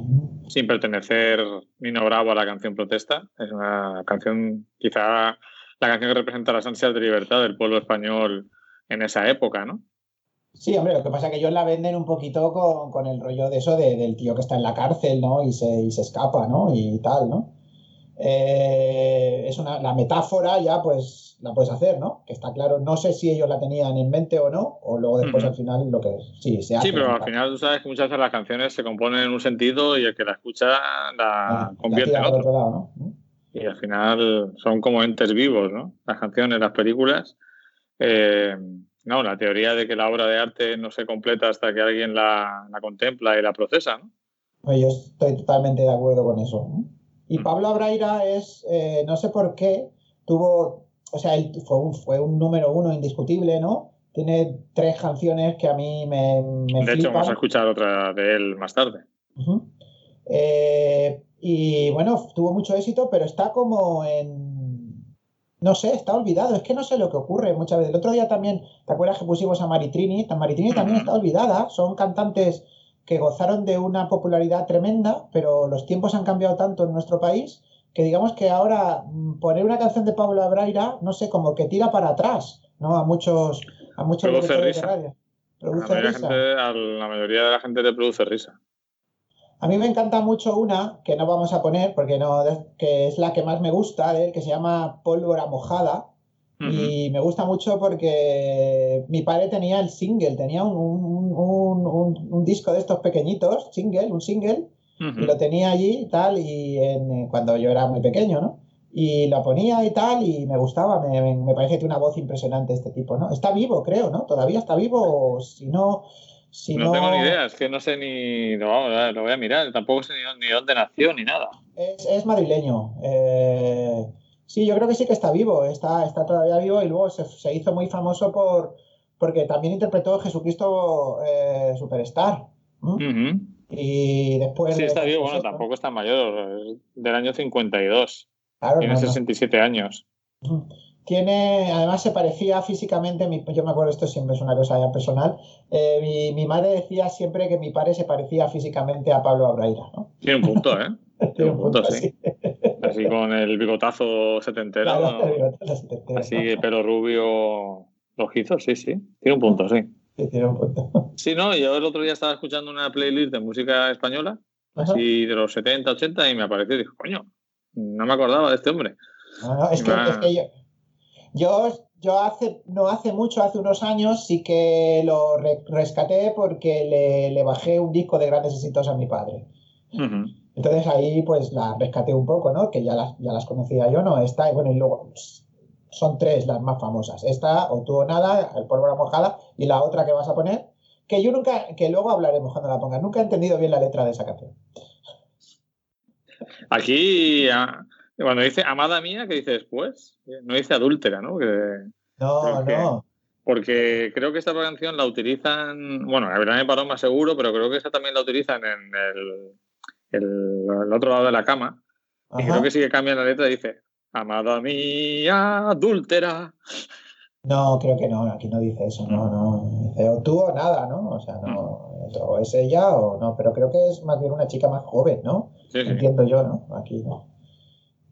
sin pertenecer Nino Bravo a la canción Protesta. Es una canción, quizá la canción que representa las ansias de libertad del pueblo español en esa época, ¿no? Sí, hombre, lo que pasa es que ellos la venden un poquito con, con el rollo de eso de- del tío que está en la cárcel, ¿no? Y se, y se escapa, ¿no? Y tal, ¿no? Eh, es una, la metáfora ya, pues, la puedes hacer, ¿no? Que está claro, no sé si ellos la tenían en mente o no, o luego después al final lo que sí se hace. Sí, pero al final tú sabes que muchas veces las canciones se componen en un sentido y el que la escucha Ah, la la convierte tira en otro. otro lado, ¿no? Y al final son como entes vivos, ¿no? Las canciones, las películas. Eh, no, la teoría de que la obra de arte no se completa hasta que alguien la, la contempla y la procesa, ¿no? Pues yo estoy totalmente de acuerdo con eso. ¿no? Y Mm. Pablo Abraira es, eh, no sé por qué, tuvo, o sea, él fue un, fue un número uno indiscutible, ¿no? Tiene tres canciones que a mí me, me De hecho, vamos a escuchar otra de él más tarde. Eh, y bueno, tuvo mucho éxito, pero está como en. No sé, está olvidado. Es que no sé lo que ocurre muchas veces. El otro día también, ¿te acuerdas que pusimos a Maritrini? Maritrini también está olvidada. Son cantantes que gozaron de una popularidad tremenda, pero los tiempos han cambiado tanto en nuestro país que digamos que ahora mm, poner una canción de Pablo Abraira, no sé, como que tira para atrás, ¿no? A muchos, a muchos Produce de radio. A la, Produce mayoría, risa. gente- a la mayoría de la gente le produce risa. A mí me encanta mucho una que no vamos a poner porque no, que es la que más me gusta de él, que se llama Pólvora Mojada. Y me gusta mucho porque mi padre tenía el single, tenía un, un- un- disco de estos pequeñitos, single, un single, y lo tenía allí y tal, y en- eh, cuando yo era muy pequeño, ¿no? Y lo ponía y tal, y me gustaba, me, me- me parece que tiene una voz impresionante este tipo, ¿no? Está vivo, creo, ¿no? Todavía está vivo, o si no... Si no, no, tengo ni idea, es que no sé ni. Lo, vamos, a- lo voy a mirar, tampoco sé ni, ni dónde nació ni nada. Es, es madrileño. Eh, sí, yo creo que sí que está vivo, está, está todavía vivo y luego se, se hizo muy famoso por porque también interpretó Jesucristo eh, Superstar. Y después... Sí, de- está vivo, bueno, tampoco está mayor, es del año 52, Claro, tiene no, no. 67 años. Tiene, además se parecía físicamente, mi- yo me acuerdo, esto siempre es una cosa ya personal, eh, mi, mi madre decía siempre que mi padre se parecía físicamente a Pablo Abraira, ¿no? Tiene un punto, ¿eh? <laughs> Tiene un punto sí. así. Con el bigotazo setentero, Claro, el setentero, así ¿no? pelo rubio rojizo, sí, sí. Tiene un punto, sí. Sí, tiene un punto. <laughs> Sí, no, yo el otro día estaba escuchando una playlist de música española, Ajá. así de los 70, 80, y me apareció y dije, coño, no me acordaba de este hombre. No, no, es que, es que yo, yo, yo hace, no hace mucho, hace unos años, sí que lo re- rescaté porque le, le bajé un disco de grandes éxitos a mi padre. Entonces ahí pues la rescaté un poco, ¿no? Que ya las, ya las conocía yo, ¿no? Esta, y bueno, y luego son tres las más famosas. Esta, o tuvo nada, el pólvora mojada, y la otra que vas a poner, que yo nunca, que luego hablaremos cuando la pongas, nunca he entendido bien la letra de esa canción. Aquí, ah, cuando dice amada mía, ¿qué dice después? No dice adúltera, ¿no? Que- No, que- no. porque creo que esta canción la utilizan, bueno, la verdad me paró más seguro, pero creo que esta también la utilizan en el, el- el otro lado de la cama. Y creo que sí que cambian la letra y dice, amada mía, adúltera. No, creo que no, aquí no dice eso, no, no. Dice o tú o nada, ¿no? O sea, no, o es ella o no, pero creo que es más bien una chica más joven, ¿no? Sí, sí. Entiendo yo, ¿no? Aquí no.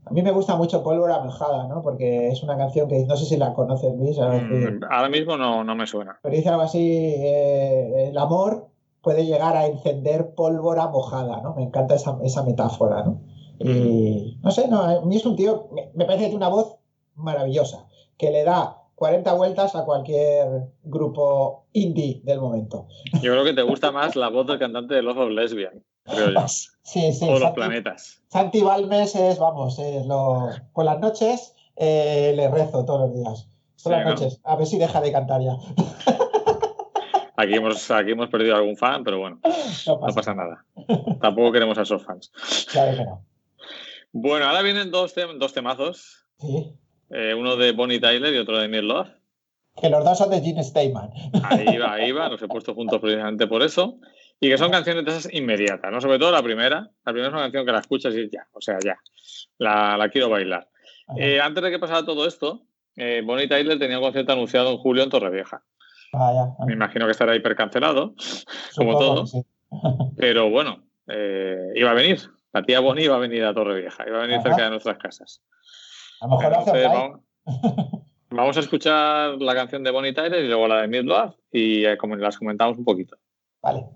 A mí me gusta mucho Pólvora Mojada, ¿no? Porque es una canción que no sé si la conoces, Luis, a Mm, Ahora mismo no, no me suena. pero dice algo así, eh, el amor puede llegar a encender pólvora mojada, ¿no? Me encanta esa, esa metáfora, ¿no? Y no sé, no, a mí es un tío, me, me parece que tiene una voz maravillosa, que le da 40 vueltas a cualquier grupo indie del momento. Yo creo que te gusta más la voz del cantante de Love of Lesbian. Creo yo. <laughs> Sí, sí. Todos los planetas. Santi Balmes es, vamos, es lo... por las noches eh, le rezo todos los días. Por las noches. A ver si deja de cantar ya. <laughs> Aquí hemos, aquí hemos perdido algún fan, pero bueno, No no pasa, nada. Tampoco queremos a esos fans. <laughs> Claro que no. Bueno, ahora vienen dos, tem- dos temazos. Sí. eh, uno de Bonnie Tyler y otro de Neil Love. Que los dos son de Gene Steinman. Ahí va, ahí va, los he puesto juntos precisamente por eso. Y que son canciones de esas inmediatas, ¿no? Sobre todo la primera. La primera es una canción que la escuchas y ya, o sea, ya. La, la quiero bailar. Eh, antes de que pasara todo esto, eh, Bonnie Tyler tenía un concierto anunciado en julio en Torrevieja. Vaya. Me imagino que estará hipercancelado, como todo. sí. <laughs> pero bueno, eh, iba a venir. La tía Bonnie iba a venir a Torrevieja, iba a venir Ajá. cerca de nuestras casas. A lo mejor Entonces, vamos, <laughs> vamos a escuchar la canción de Bonnie Tyler y luego la de Mid Love y eh, como las comentamos un poquito. Vale.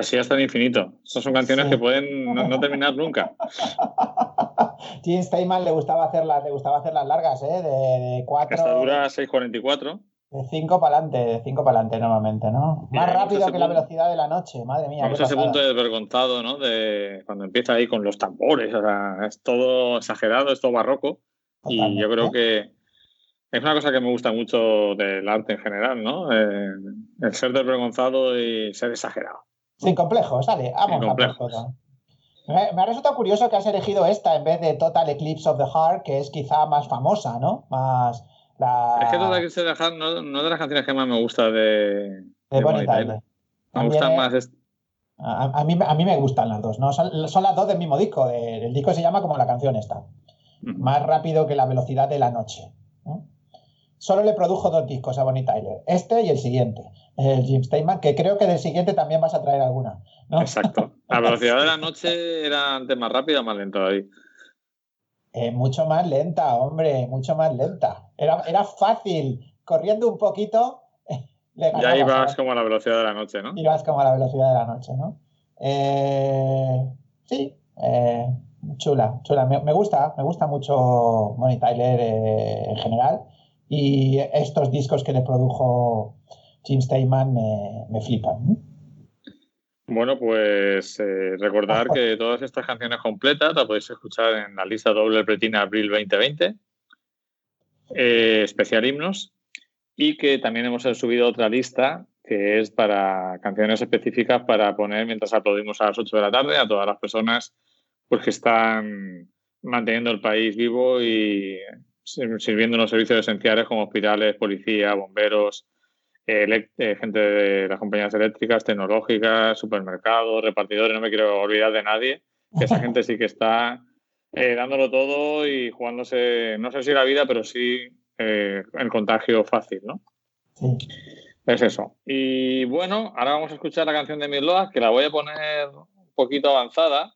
Así hasta el infinito. Estas son canciones Sí. que pueden no, no terminar nunca. <laughs> Gene Steinman le gustaba hacerlas, le gustaba hacerlas largas, ¿eh? De, de Esta cuatro, dura 6.44. de cinco para adelante, de cinco para adelante normalmente, ¿no? Y Más vamos a rápido que la punto. velocidad de la noche, madre mía. Vamos a ese punto desvergonzado, ¿no? De cuando empieza ahí con los tambores. O sea, es todo exagerado, es todo barroco. Y Totalmente. yo creo que es una cosa que me gusta mucho del arte en general, ¿no? Eh, el ser desvergonzado y ser exagerado. Sin complejos, dale, vamos a por. Me, me ha resultado curioso que has elegido esta en vez de Total Eclipse of the Heart, que es quizá más famosa, ¿no? Más la Es que Total Eclipse of the Heart no, no es de las canciones que más me gusta de, de Bonnie Tyler. Me gustan es- más. est- A, a mí, a mí me gustan las dos, ¿no? Son, son las dos del mismo disco. de- el disco se llama como la canción esta. Más rápido que la velocidad de la noche. ¿no? Solo le produjo dos discos a Bonnie Tyler. Este y el siguiente. El Jim Steinman, que creo que del siguiente también vas a traer alguna. ¿no? Exacto. <laughs> La velocidad de la noche era antes más rápida o más lenta ahí. Eh, mucho más lenta, hombre, mucho más lenta. Era, era fácil. Corriendo un poquito, Ya ibas ¿sabes? como a la velocidad de la noche, ¿no? Ibas como a la velocidad de la noche, ¿no? Eh, sí, eh, chula, chula. Me, me gusta, me gusta mucho Bonnie Tyler eh, en general. Y estos discos que le produjo Jim Steinman me, me flipan. ¿no? Bueno, pues eh, recordar que todas estas canciones completas las podéis escuchar en la lista doble Pretina Abril 2020, eh, especial himnos, y que también hemos subido otra lista que es para canciones específicas para poner mientras aplaudimos a las 8 de la tarde a todas las personas pues, que están manteniendo el país vivo y sir- sirviendo en los servicios esenciales como hospitales, policía, bomberos, gente de las compañías eléctricas, tecnológicas, supermercados, repartidores, no me quiero olvidar de nadie, que esa <laughs> gente sí que está eh, dándolo todo y jugándose, no sé si la vida, pero sí eh, el contagio fácil, ¿no? Sí. Es eso. Y bueno, ahora vamos a escuchar la canción de Midloa, que la voy a poner un poquito avanzada.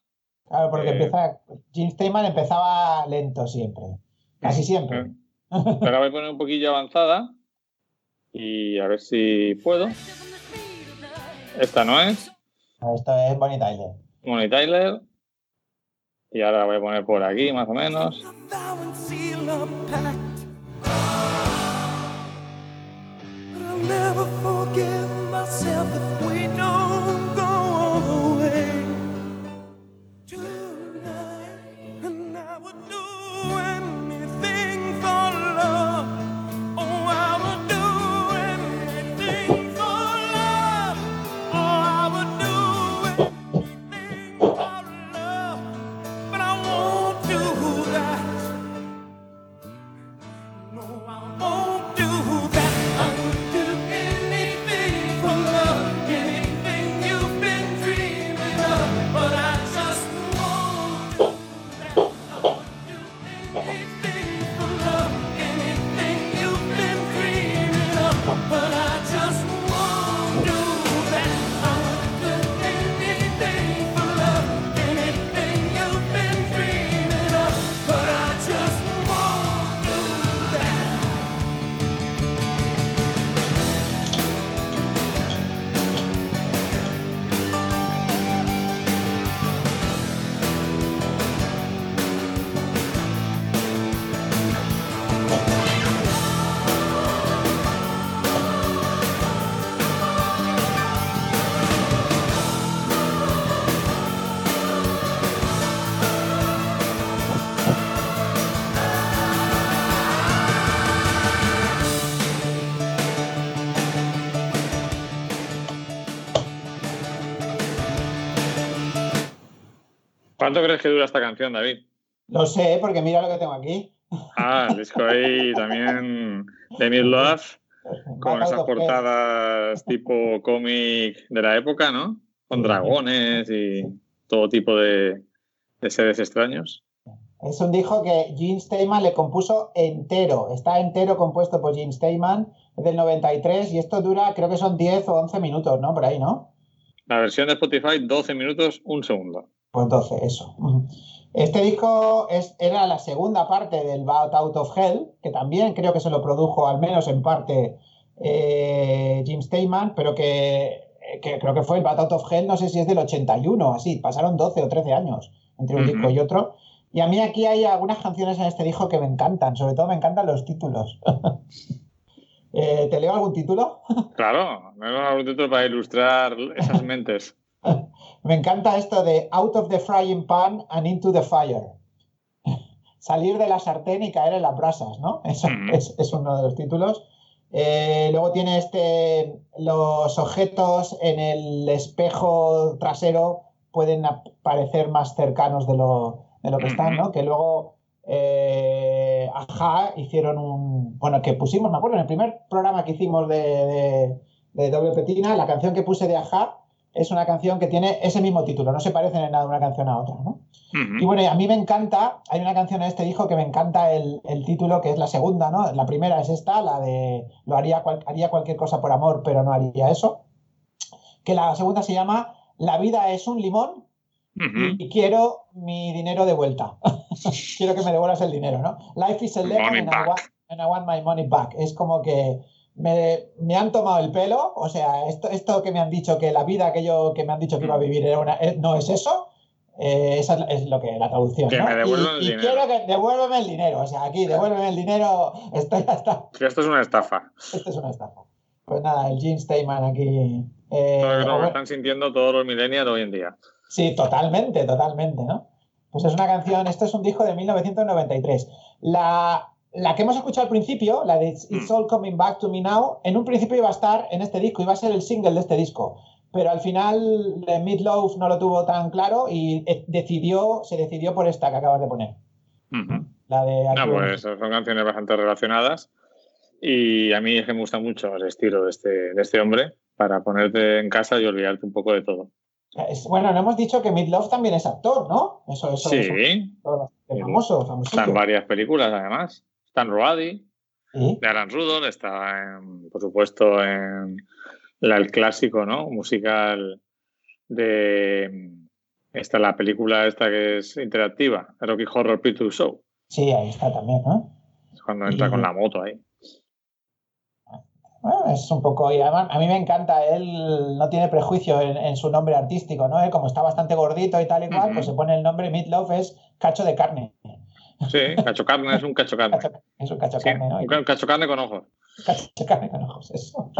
Claro, porque Eh. empieza. Jim Steinman empezaba lento siempre. Casi siempre. Eh, Pero la voy a poner un poquillo avanzada y a ver si puedo. Esta no es, Esto es Bonnie Tyler. Money Tyler. Y ahora la voy a poner por aquí, más o menos. vow and seal a pact. But I'll never forgive myself if we don't ¿Cuánto crees que dura esta canción, David? Lo sé, porque mira lo que tengo aquí. Ah, el disco ahí también de Midlove, <laughs> con Battle esas portadas tipo cómic de la época, ¿no? Con dragones y todo tipo de, de seres extraños. Es un disco que Gene Steinman le compuso entero. Está entero compuesto por Gene Steinman. Es del 93 y esto dura, creo que son 10 o 11 minutos, ¿no? Por ahí, ¿no? La versión de Spotify, 12 minutos, un segundo. Pues 12, eso. Este disco es, era la segunda parte del Bat Out of Hell, que también creo que se lo produjo, al menos en parte, eh, Jim Steinman, pero que, que creo que fue el Bat Out of Hell, no sé si es del 81, así, pasaron 12 o 13 años entre un disco y otro. Y a mí aquí hay algunas canciones en este disco que me encantan, sobre todo me encantan los títulos. <laughs> Eh, ¿Te leo algún título? <laughs> Claro, me da un título para ilustrar esas mentes. Me encanta esto de Out of the Frying Pan and Into the Fire. <laughs> Salir de la sartén y caer en las brasas, ¿no? Eso Ujú. es, es uno de los títulos. Eh, luego tiene este, los objetos en el espejo trasero pueden parecer más cercanos de lo, de lo que están, ¿no? Que luego eh, Ajá hicieron un, bueno, que pusimos, me acuerdo, en el primer programa que hicimos de, de, de Doble Petina, la canción que puse de Ajá es una canción que tiene ese mismo título, no se parecen en nada una canción a otra, ¿no? Y bueno, y a mí me encanta, hay una canción en este disco que me encanta el, el título, que es la segunda, ¿no? La primera es esta, la de lo haría, cual- haría cualquier cosa por amor, pero no haría eso. Que la segunda se llama La vida es un limón y quiero mi dinero de vuelta. <laughs> quiero que me devuelvas el dinero, ¿no? Life is a lemon and I, want, and I want my money back. Es como que me, me han tomado el pelo, o sea, esto, esto que me han dicho, que la vida que yo que me han dicho que iba a vivir era una, eh, no es eso. eh, esa es, es lo que la traducción. Que ¿no? me devuelvan y, el y dinero. quiero que devuélveme el dinero. O sea, aquí, devuélveme el dinero. Estoy hasta. Que esto es una estafa. Esto es una estafa. Pues nada, el Gene Steinman aquí. eh, Todo lo que bueno, están sintiendo todos los millennials hoy en día. Sí, totalmente, totalmente, ¿no? Pues es una canción, esto es un disco de 1993. La, la que hemos escuchado al principio, la de It's, It's All Coming Back to Me Now, en un principio iba a estar en este disco, iba a ser el single de este disco. Pero al final Meatloaf no lo tuvo tan claro y eh, decidió, se decidió por esta que acabas de poner. Ujú. La de No, Arturo. pues son canciones bastante relacionadas. Y a mí es que me gusta mucho el estilo de este, de este hombre para ponerte en casa y olvidarte un poco de todo. Bueno, no hemos dicho que Midlove también es actor, ¿no? Eso, eso Sí, es bastante Sí. famoso, famosillo. está en varias películas además. Está en Roadie, Sí. de Alan Rudolph, está en, por supuesto en la- el clásico, ¿no? Musical de esta la película esta que es interactiva, Rocky Horror Picture Show, Sí, ahí está también, ¿no? es cuando entra Y- con la moto ahí. Bueno, es un poco. Y además, a mí me encanta, él no tiene prejuicio en, en su nombre artístico, ¿no? Él, como está bastante gordito y tal y cual, pues se pone el nombre Meatloaf, es cacho de carne. Sí, cacho carne es un cacho carne. Es un cacho de Sí, carne, ¿no? un ca- cacho carne con ojos. Cacho de carne con ojos, eso.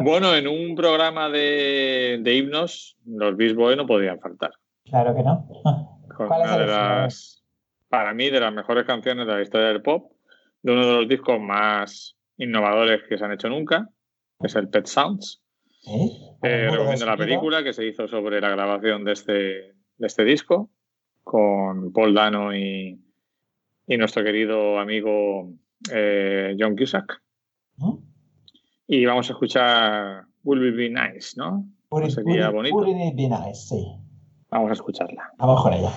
Bueno, en un programa de, de himnos, los Beast Boys no podían faltar. Claro que no. Con ¿Cuál es una de el las, para mí, de las mejores canciones de la historia del pop, de uno de los discos más innovadores que se han hecho nunca, que es el Pet Sounds. Eh, Muy recomiendo la película que se hizo sobre la grabación de este, de este disco con Paul Dano y, y nuestro querido amigo eh, John Cusack. ¿Mm? Y vamos a escuchar Will It Be Nice, ¿no? Would it- sería bonito. wouldn't it be nice? Sí. Vamos a escucharla. Vamos con ella.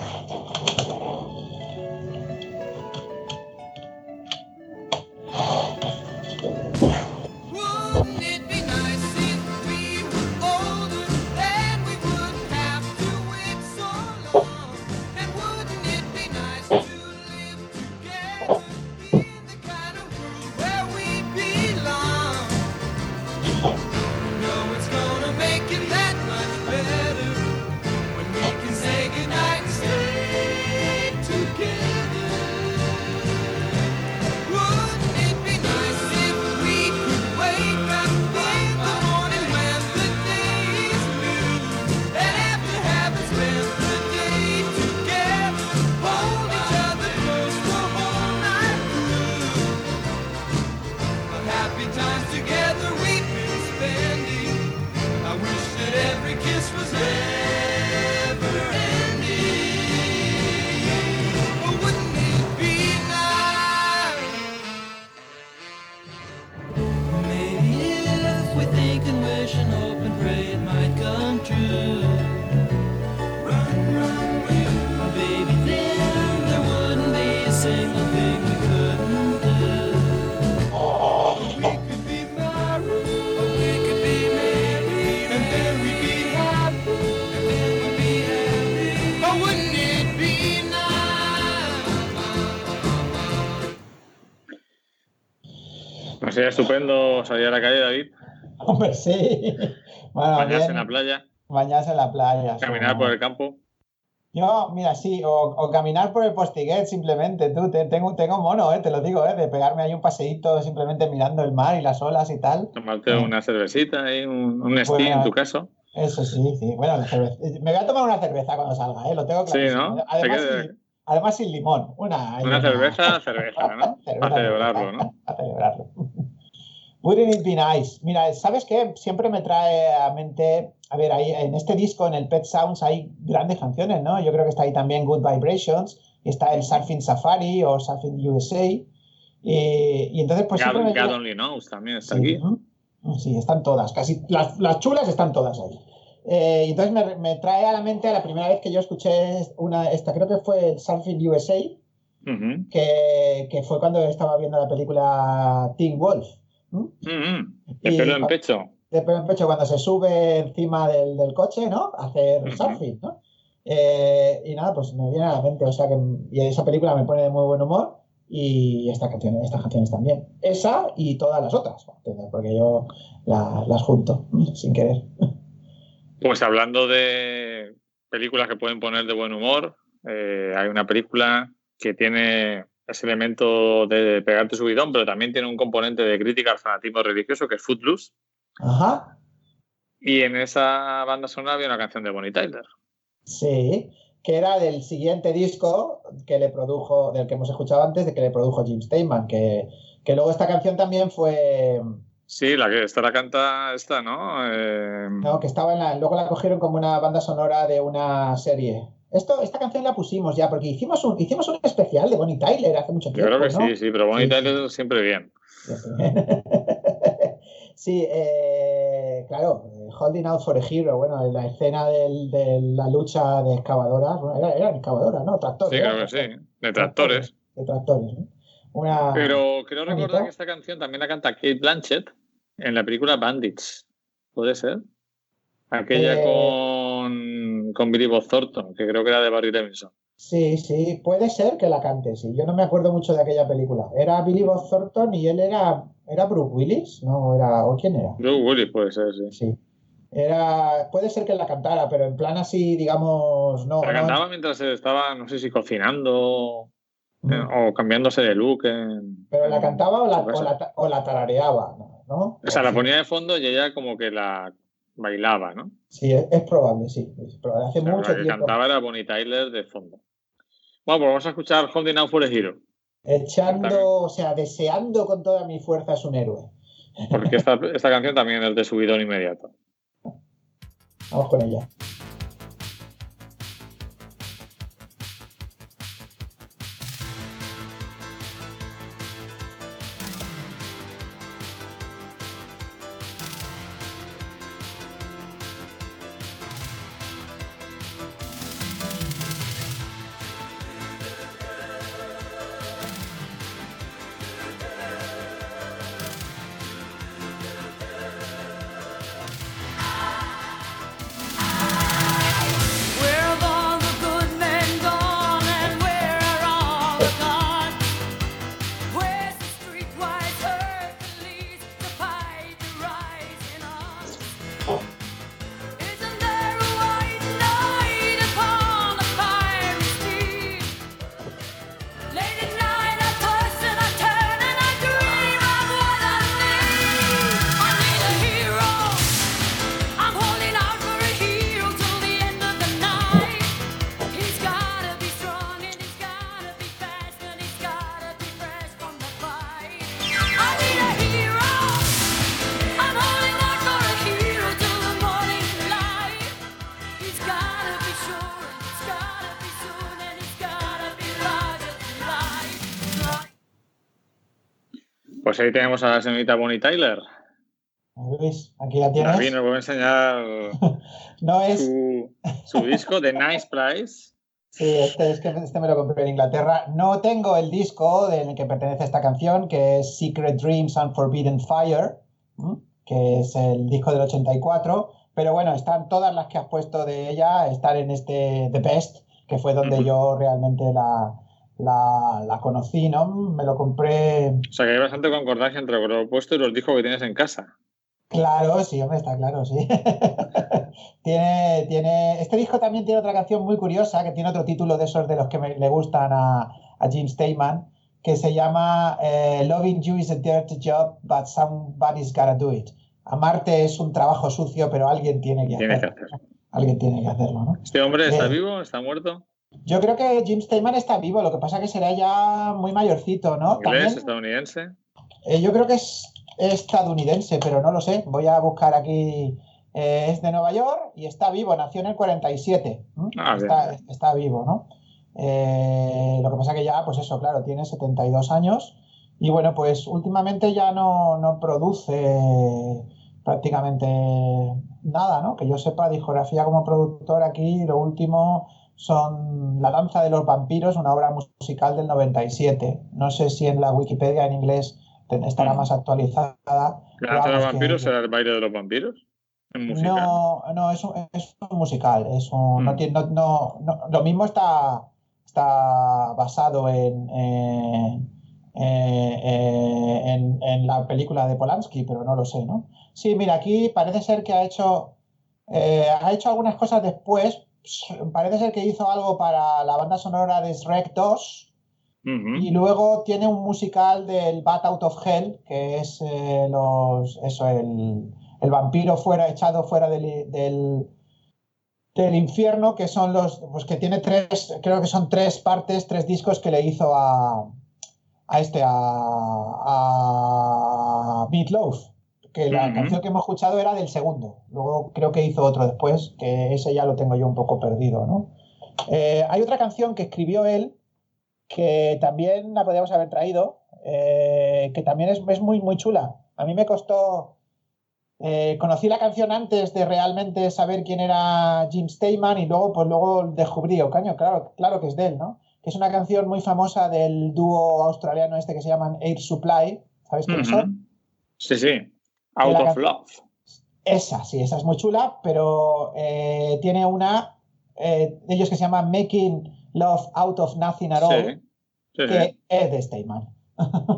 Sería estupendo salir a la calle, David, Hombre, sí. Bueno, bañarse bien, en la playa, bañarse en la playa. caminar sí. por el campo. Yo, mira, sí, o, o caminar por el postiguet simplemente, tú, te- tengo, tengo mono, eh, te lo digo, eh, de pegarme ahí un paseíto simplemente mirando el mar y las olas y tal. Tomarte Sí. una cervecita y un, un Steam Bueno, en tu caso. Eso sí, sí. Bueno, la cerveza- me voy a tomar una cerveza cuando salga, eh, lo tengo Sí, clarísimo. ¿no? Además, sin, además sin limón. Una, Una cerveza, cerveza, ¿no? <laughs> Cerveza, Para celebrarlo, <laughs> ¿no? A celebrarlo. Wouldn't it be nice? Mira, ¿sabes qué? Siempre me trae a mente, a ver, ahí en este disco, en el Pet Sounds, hay grandes canciones, ¿no? Yo creo que está ahí también Good Vibrations, está el Surfing Safari o Surfing USA, y, y entonces pues God. God Only Knows también está Sí, aquí. ujú. Sí, están todas, casi las, las chulas están todas ahí. Eh, y entonces me, me trae a la mente la primera vez que yo escuché una, esta, creo que fue el Surfing USA, Ujú. que, que fue cuando estaba viendo la película Teen Wolf. De Y- pelo en pecho. De pelo en pecho, cuando se sube encima del, del coche, ¿no? A hacer Ujú. surfing, ¿no? Eh, y nada, pues me viene a la mente, o sea que y esa película me pone de muy buen humor y esta canción, estas canciones también. Esa y todas las otras, porque yo la- las junto <laughs> sin querer. Pues hablando de películas que pueden poner de buen humor, eh, hay una película que tiene ese elemento de pegarte subidón, pero también tiene un componente de crítica al fanatismo religioso, que es Footloose. Ajá, Y en esa banda sonora había una canción de Bonnie Tyler. sí, que era del siguiente disco que le produjo, del que hemos escuchado antes, de que le produjo Jim Steinman, que, que luego esta canción también fue, Sí, la que esta la canta esta, ¿no? Eh, no, que estaba en la, luego la cogieron como una banda sonora de una serie. Esto, esta canción la pusimos ya, porque hicimos un, hicimos un especial de Bonnie Tyler hace mucho Yo tiempo. creo que ¿no? sí, sí, pero Bonnie Sí. Tyler siempre bien. <laughs> Sí, eh, claro, eh, Holding Out for a Hero, bueno, en la escena del- de la lucha de excavadoras, bueno, era- eran excavadoras, ¿no? Tractores. Sí, creo que sí. De tractores. De tractores, ¿no? Una... Pero creo bonito. recordar que esta canción también la canta Kate Blanchett en la película Bandits. ¿Puede ser? Aquella Eh. con, con Billy Bob Thornton, que creo que era de Barry Levinson. Sí, sí, puede ser que la cante, sí. Yo no me acuerdo mucho de aquella película. Era Billy Bob Thornton y él era, ¿era Brooke Willis? No, era, ¿o quién era? Blue Willis puede ser, sí. Sí. Era, puede ser que la cantara, pero en plan así, digamos, no. La no- cantaba mientras estaba, no sé si cocinando Mm. eh, o cambiándose de look. En, Pero la cantaba o la, o la tarareaba, ¿no? O sea, la ponía de fondo y ella como que la bailaba, ¿no? Sí, es, es probable, sí. Es probable. Hace O sea, mucho la que tiempo. cantaba era Bonnie Tyler de fondo. Bueno, pues vamos a escuchar Holding Out for a Hero, Echando, o sea, deseando con toda mi fuerza es un héroe. porque esta, esta canción también es de subidón inmediato. Vamos con ella. Pues ahí tenemos a la señorita Bonnie Tyler. Luis, aquí la tienes. David nos va a enseñar <laughs> No es. su, su disco The Nice Price. Sí, este, es que este me lo compré en Inglaterra. No tengo el disco del que pertenece esta canción, que es Secret Dreams and Forbidden Fire, que es el disco del 84. Pero bueno, están todas las que has puesto de ella, están en este The Best, que fue donde yo realmente la, la, la conocí, ¿no? Me lo compré. O sea que hay bastante concordancia entre lo que he puesto y los discos que tienes en casa. Claro, sí, hombre, está claro, sí. <laughs> tiene, tiene... Este disco también tiene otra canción muy curiosa, que tiene otro título de esos de los que me- le gustan a, a Jim Steinman, que se llama eh, Loving You is a dirty job, but somebody's gotta do it. Amarte es un trabajo sucio, pero alguien tiene que Tienes que hacerlo. hacer. Alguien tiene que hacerlo, ¿no? ¿Este hombre está Eh. vivo? ¿Está muerto? Yo creo que Jim Steinman está vivo, lo que pasa que será ya muy mayorcito, ¿no? ¿Inglés? ¿Estadounidense? Eh, yo creo que es estadounidense, pero no lo sé. Voy a buscar aquí. Eh, es de Nueva York y está vivo, nació en el 47. ¿m? Ah, está, está vivo, ¿no? Eh, lo que pasa que ya, pues eso, claro, tiene 72 años y bueno, pues últimamente ya no, no produce prácticamente nada, ¿no? Que yo sepa, discografía como productor aquí, lo último son La danza de los vampiros, una obra musical del 97. No sé si en la Wikipedia en inglés estará más actualizada. ¿La danza de los vamos, que- vampiros será el baile de los vampiros? No, no, es un, es un musical. Es un, no Mm. tiene- no- no- no- lo mismo está, está basado en, eh, eh, eh, en, en la película de Polanski, pero no lo sé, ¿no? Sí, mira, aquí parece ser que ha hecho, eh, ha hecho algunas cosas después. Parece ser que hizo algo para la banda sonora de Shrek 2. Ujú. Y luego tiene un musical del Bat Out of Hell, que es eh, los, eso, el, el vampiro fuera, echado fuera del, del, del infierno, que son los, pues que tiene tres, creo que son tres partes, tres discos que le hizo a, a este, a, a Meat Loaf, que la canción que hemos escuchado era del segundo. Luego creo que hizo otro después, que ese ya lo tengo yo un poco perdido, ¿no? Eh, hay otra canción que escribió él que también la podríamos haber traído, eh, que también es, es muy, muy chula. A mí me costó. eh, conocí la canción antes de realmente saber quién era Jim Steinman y luego, pues luego descubrí, oh, caño, claro, claro que es de él, ¿no? Que es una canción muy famosa del dúo australiano este que se llaman Air Supply. ¿Sabes quiénes son? Sí, sí. Out of Love. Esa, sí, esa es muy chula, pero eh, tiene una eh, de ellos que se llama Making Love Out of Nothing at All, Sí. <laughs> Sí, sí. que es de Steinman.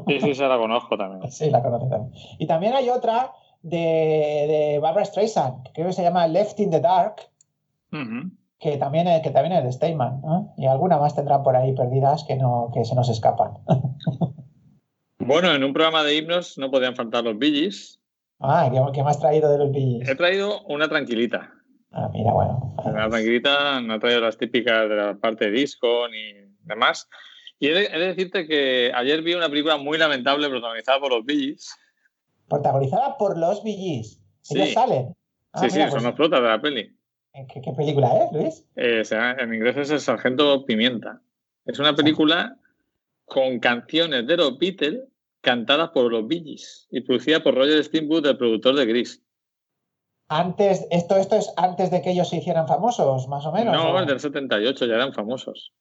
Sí, sí, se la conozco también. Sí, la conoce también. Y también hay otra de, de Barbara Streisand, que creo que se llama Left in the Dark, que también es, que también es de Steinman. ¿no? Y alguna más tendrán por ahí perdidas que, no, que se nos escapan. <laughs> Bueno, en un programa de himnos no podían faltar los Gees. Ah, ¿qué, qué me has traído de los Bee He traído una tranquilita. Ah, mira, bueno. Una tranquilita, no he traído las típicas de la parte de disco ni demás. Y he de, he de decirte que ayer vi una película muy lamentable protagonizada por los Gees. Protagonizada por los Bee Gees. Sí. Ellos salen. Ah, Sí, mira, sí, pues, son los protas de la peli. ¿qué, qué película es, Luis? Eh, en inglés es El Sargento Pimienta. Es una película con canciones de los Beatles cantadas por los Bee Gees y producida por Roger Steamboat, el productor de Gris. Antes, esto, esto es antes de que ellos se hicieran famosos, más o menos. No, ¿o? del 78, ya eran famosos.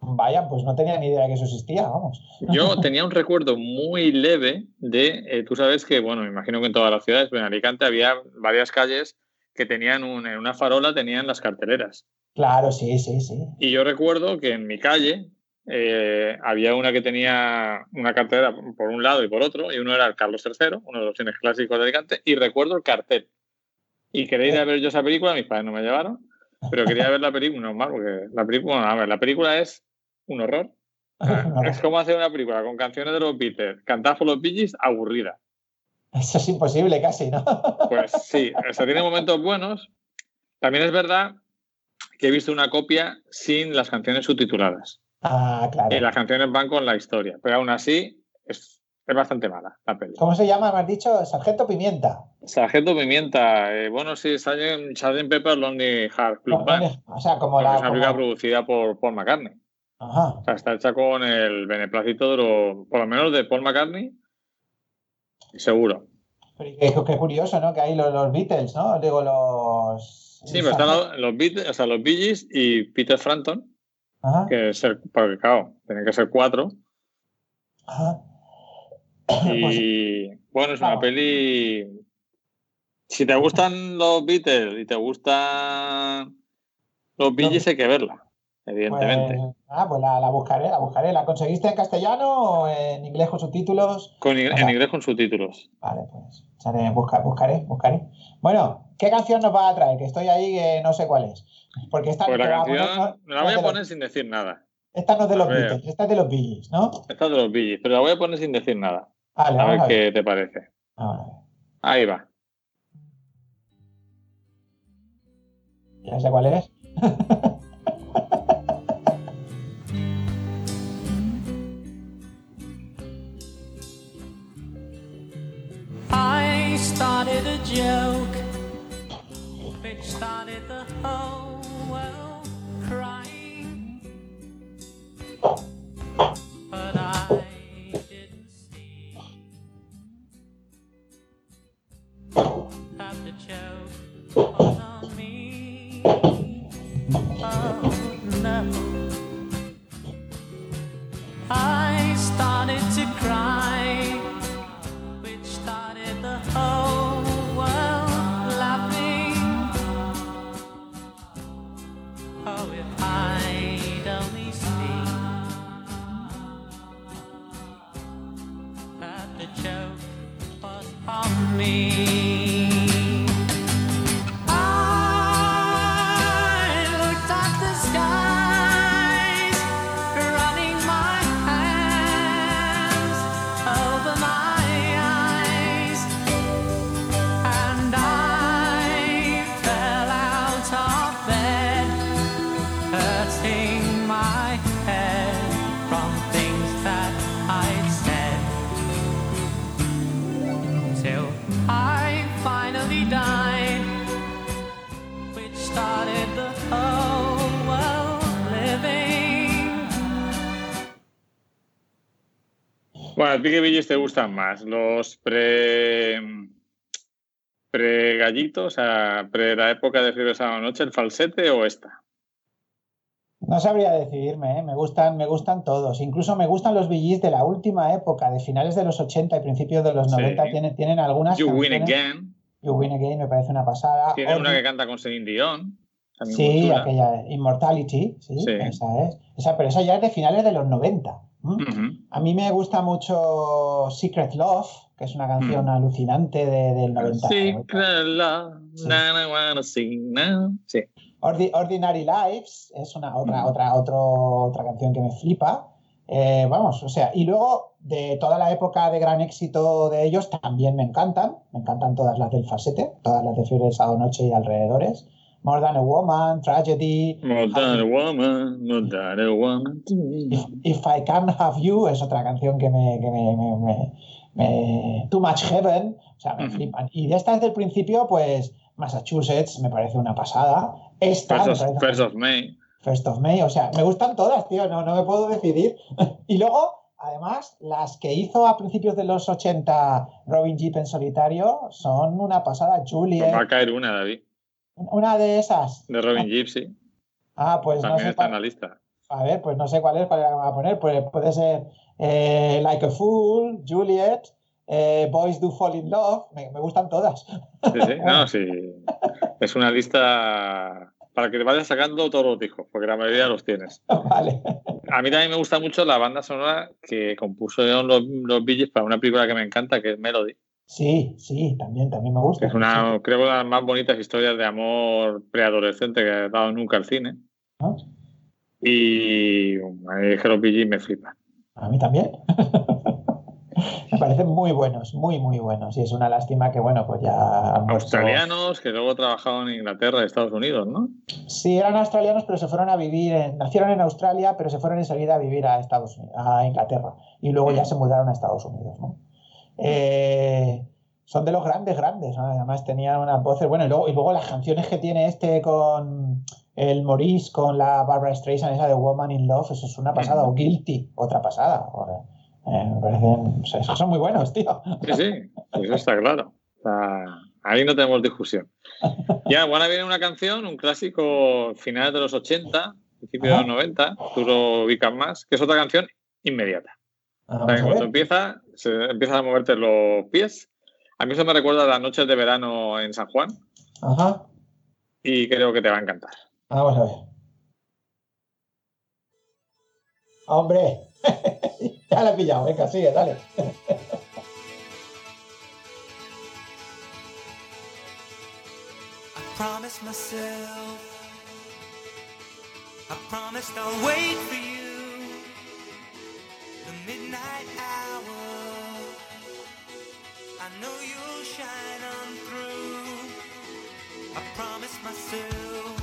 Vaya, pues no tenía ni idea que eso existía, vamos. Yo <laughs> tenía un recuerdo muy leve de, eh, tú sabes que, bueno, me imagino que en todas las ciudades, pero en Alicante había varias calles que tenían un- en una farola, tenían las carteleras. Claro, sí, sí, sí. Y yo recuerdo que en mi calle eh, había una que tenía una cartelera por un lado y por otro, y uno era el Carlos III, uno de los cines clásicos de Alicante, y recuerdo el cartel. Y quería ir a ver yo esa película, mis padres no me llevaron, pero quería ver la película, normal, porque la película, bueno, a ver, la película es un horror. Es como hacer una película con canciones de los Beatles, cantadas por los Gees, aburrida. Eso es imposible casi, ¿no? Pues sí, o sea, tiene momentos buenos. También es verdad que he visto una copia sin las canciones subtituladas. Ah, claro. Y las canciones van con la historia, pero aún así es, es bastante mala la peli. ¿Cómo se llama? Me has dicho Sargento Pimienta. Sargento Pimienta, eh, bueno, sí, Sgt. Sgt. Pepper Lonely Heart Club Band. O sea, como la. es una película producida por Paul McCartney. Ajá. O sea, está hecha con el beneplácito de los, por lo menos de Paul McCartney, seguro. Pero qué, qué curioso, ¿no? Que hay los, los Beatles, ¿no? Digo, los. Sí, pero están los, los, Beatles, o sea, los Bee Gees y Peter Frampton, Ajá. que es el, porque claro, tienen que ser cuatro. Ajá. <clears throat> Pues, Y bueno, es una peli. Si te gustan los Beatles y te gustan los Gees, hay que verla, evidentemente. pues, ah, pues la, la buscaré, la buscaré. ¿La conseguiste en castellano o en inglés con subtítulos? Con, en inglés con subtítulos. Vale, pues buscaré, buscaré. Bueno, ¿qué canción nos va a traer? Que estoy ahí que no sé cuál es. Porque esta, Pues la canción no- no- la voy es a de poner los- sin decir nada. esta no es de los. Beatles, esta es de los Gees, ¿no? Esta es de los Gees, pero la voy a poner sin decir nada. Vale, A ver a ver. qué te parece. Vamos a ver. Ahí va. Ya sé cuál es. I started a joke started the whole Bueno, ¿a ti qué Gees te gustan más? ¿Los pre. pre-gallitos, o sea, pre la época de Fiebre Sábado Noche, el falsete o esta? No sabría decidirme, ¿eh? me, gustan, me gustan todos. Incluso me gustan los VGs de la última época, de finales de los 80 y principios de los Sí. 90. Tienen, tienen algunas. You Win Again. You Win Again me parece una pasada. Tiene una que canta con Celine Dion. Sí, chula. aquella Immortality, sí, Sí. esa es. Esa, pero esa ya es de finales de los 90. A mí me gusta mucho Secret Love, que es una canción Mm. alucinante de- del 90. Secret love, Sí. na, wanna see now. Sí. Ordi- Ordinary Lives es una otra, Mm. otra, otro- otra canción que me flipa. Eh, vamos, o sea, y luego de toda la época de gran éxito de ellos también me encantan. Me encantan todas las del falsete, todas las de Fiebre de Sábado Noche y alrededores. More Than a Woman, Tragedy, More than a woman, more than a woman. If, If I Can't Have You es otra canción que me. que me- me- me- me- Too Much Heaven, o sea, me flipan. Y de estas del principio, pues Massachusetts me parece una pasada. Esta First of, parece First of May. First of May, o sea, me gustan todas, tío, no, no me puedo decidir. <laughs> y luego, además, las que hizo a principios de los 80 Robin Jeep en solitario son una pasada. Nos va a Juliet, caer una, David. Una de esas. De Robin Gypsy. Ah, pues no También sé está en la lista. a ver, pues no sé cuál es, cuál le van a poner. Pues puede ser eh, Like a Fool, Juliet, eh, Boys Do Fall in Love, me, me gustan todas. Sí, sí. No, <laughs> sí. Es una lista para que te vayas sacando todos los discos, porque la mayoría los tienes. vale. A mí también me gusta mucho la banda sonora que compuso los, los Gees para una película que me encanta, que es Melody. Sí, sí, también, también me gusta. Es una, creo, una de las más bonitas historias de amor preadolescente que ha dado nunca al cine. ¿No? Y Bee Gees me flipan. A mí también. <laughs> Me parecen muy buenos, muy, muy buenos. Y es una lástima que, bueno, pues ya han muerto. Australianos que luego trabajaron en Inglaterra y Estados Unidos, ¿no? Sí, eran australianos, pero se fueron a vivir, en- nacieron en Australia, pero se fueron enseguida a vivir a Estados Unidos, a Inglaterra. Y luego ya se mudaron a Estados Unidos, ¿no? Eh, son de los grandes, grandes, ¿no? Además tenían unas voces, bueno, y luego, y luego las canciones que tiene este con el Maurice, con la Barbara Streisand, esa de Woman in Love, eso es una pasada, o Guilty, otra pasada. Joder. Eh, me parecen, o sea, son muy buenos, tío. Sí, sí, eso está claro. O ahí no tenemos discusión. Ya, ahora viene una canción, un clásico finales de los 80, principios de los 90, tú lo ubicas más, que es otra canción inmediata. O Vamos sea, que cuando empieza, se empiezan a moverte los pies. A mí eso me recuerda a las noches de verano en San Juan Ajá, y creo que te va a encantar. vamos a ver. Hombre, <laughs> ya la he pillado, venga, sigue, dale. I promised myself, I promised I'll wait for you. The midnight hour, I know you'll shine on through. I promised myself,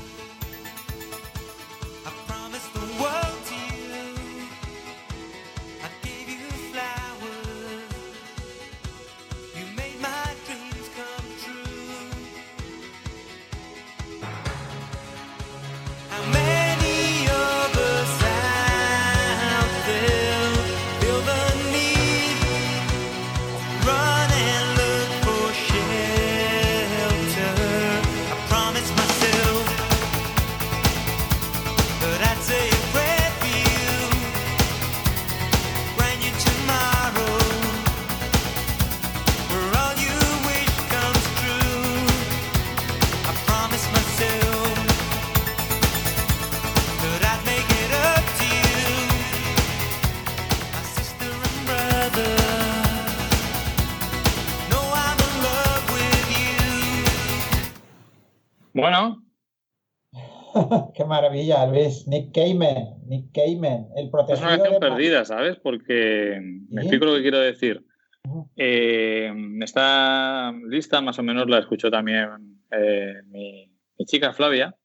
Bueno, <laughs> Qué maravilla, Luis. Nick Cayman, Nick Cayman, el es protegido una canción de perdida, ¿sabes? Porque me ¿Sí? explico lo que quiero decir. Eh, esta lista más o menos la escuchó también eh, mi, mi chica Flavia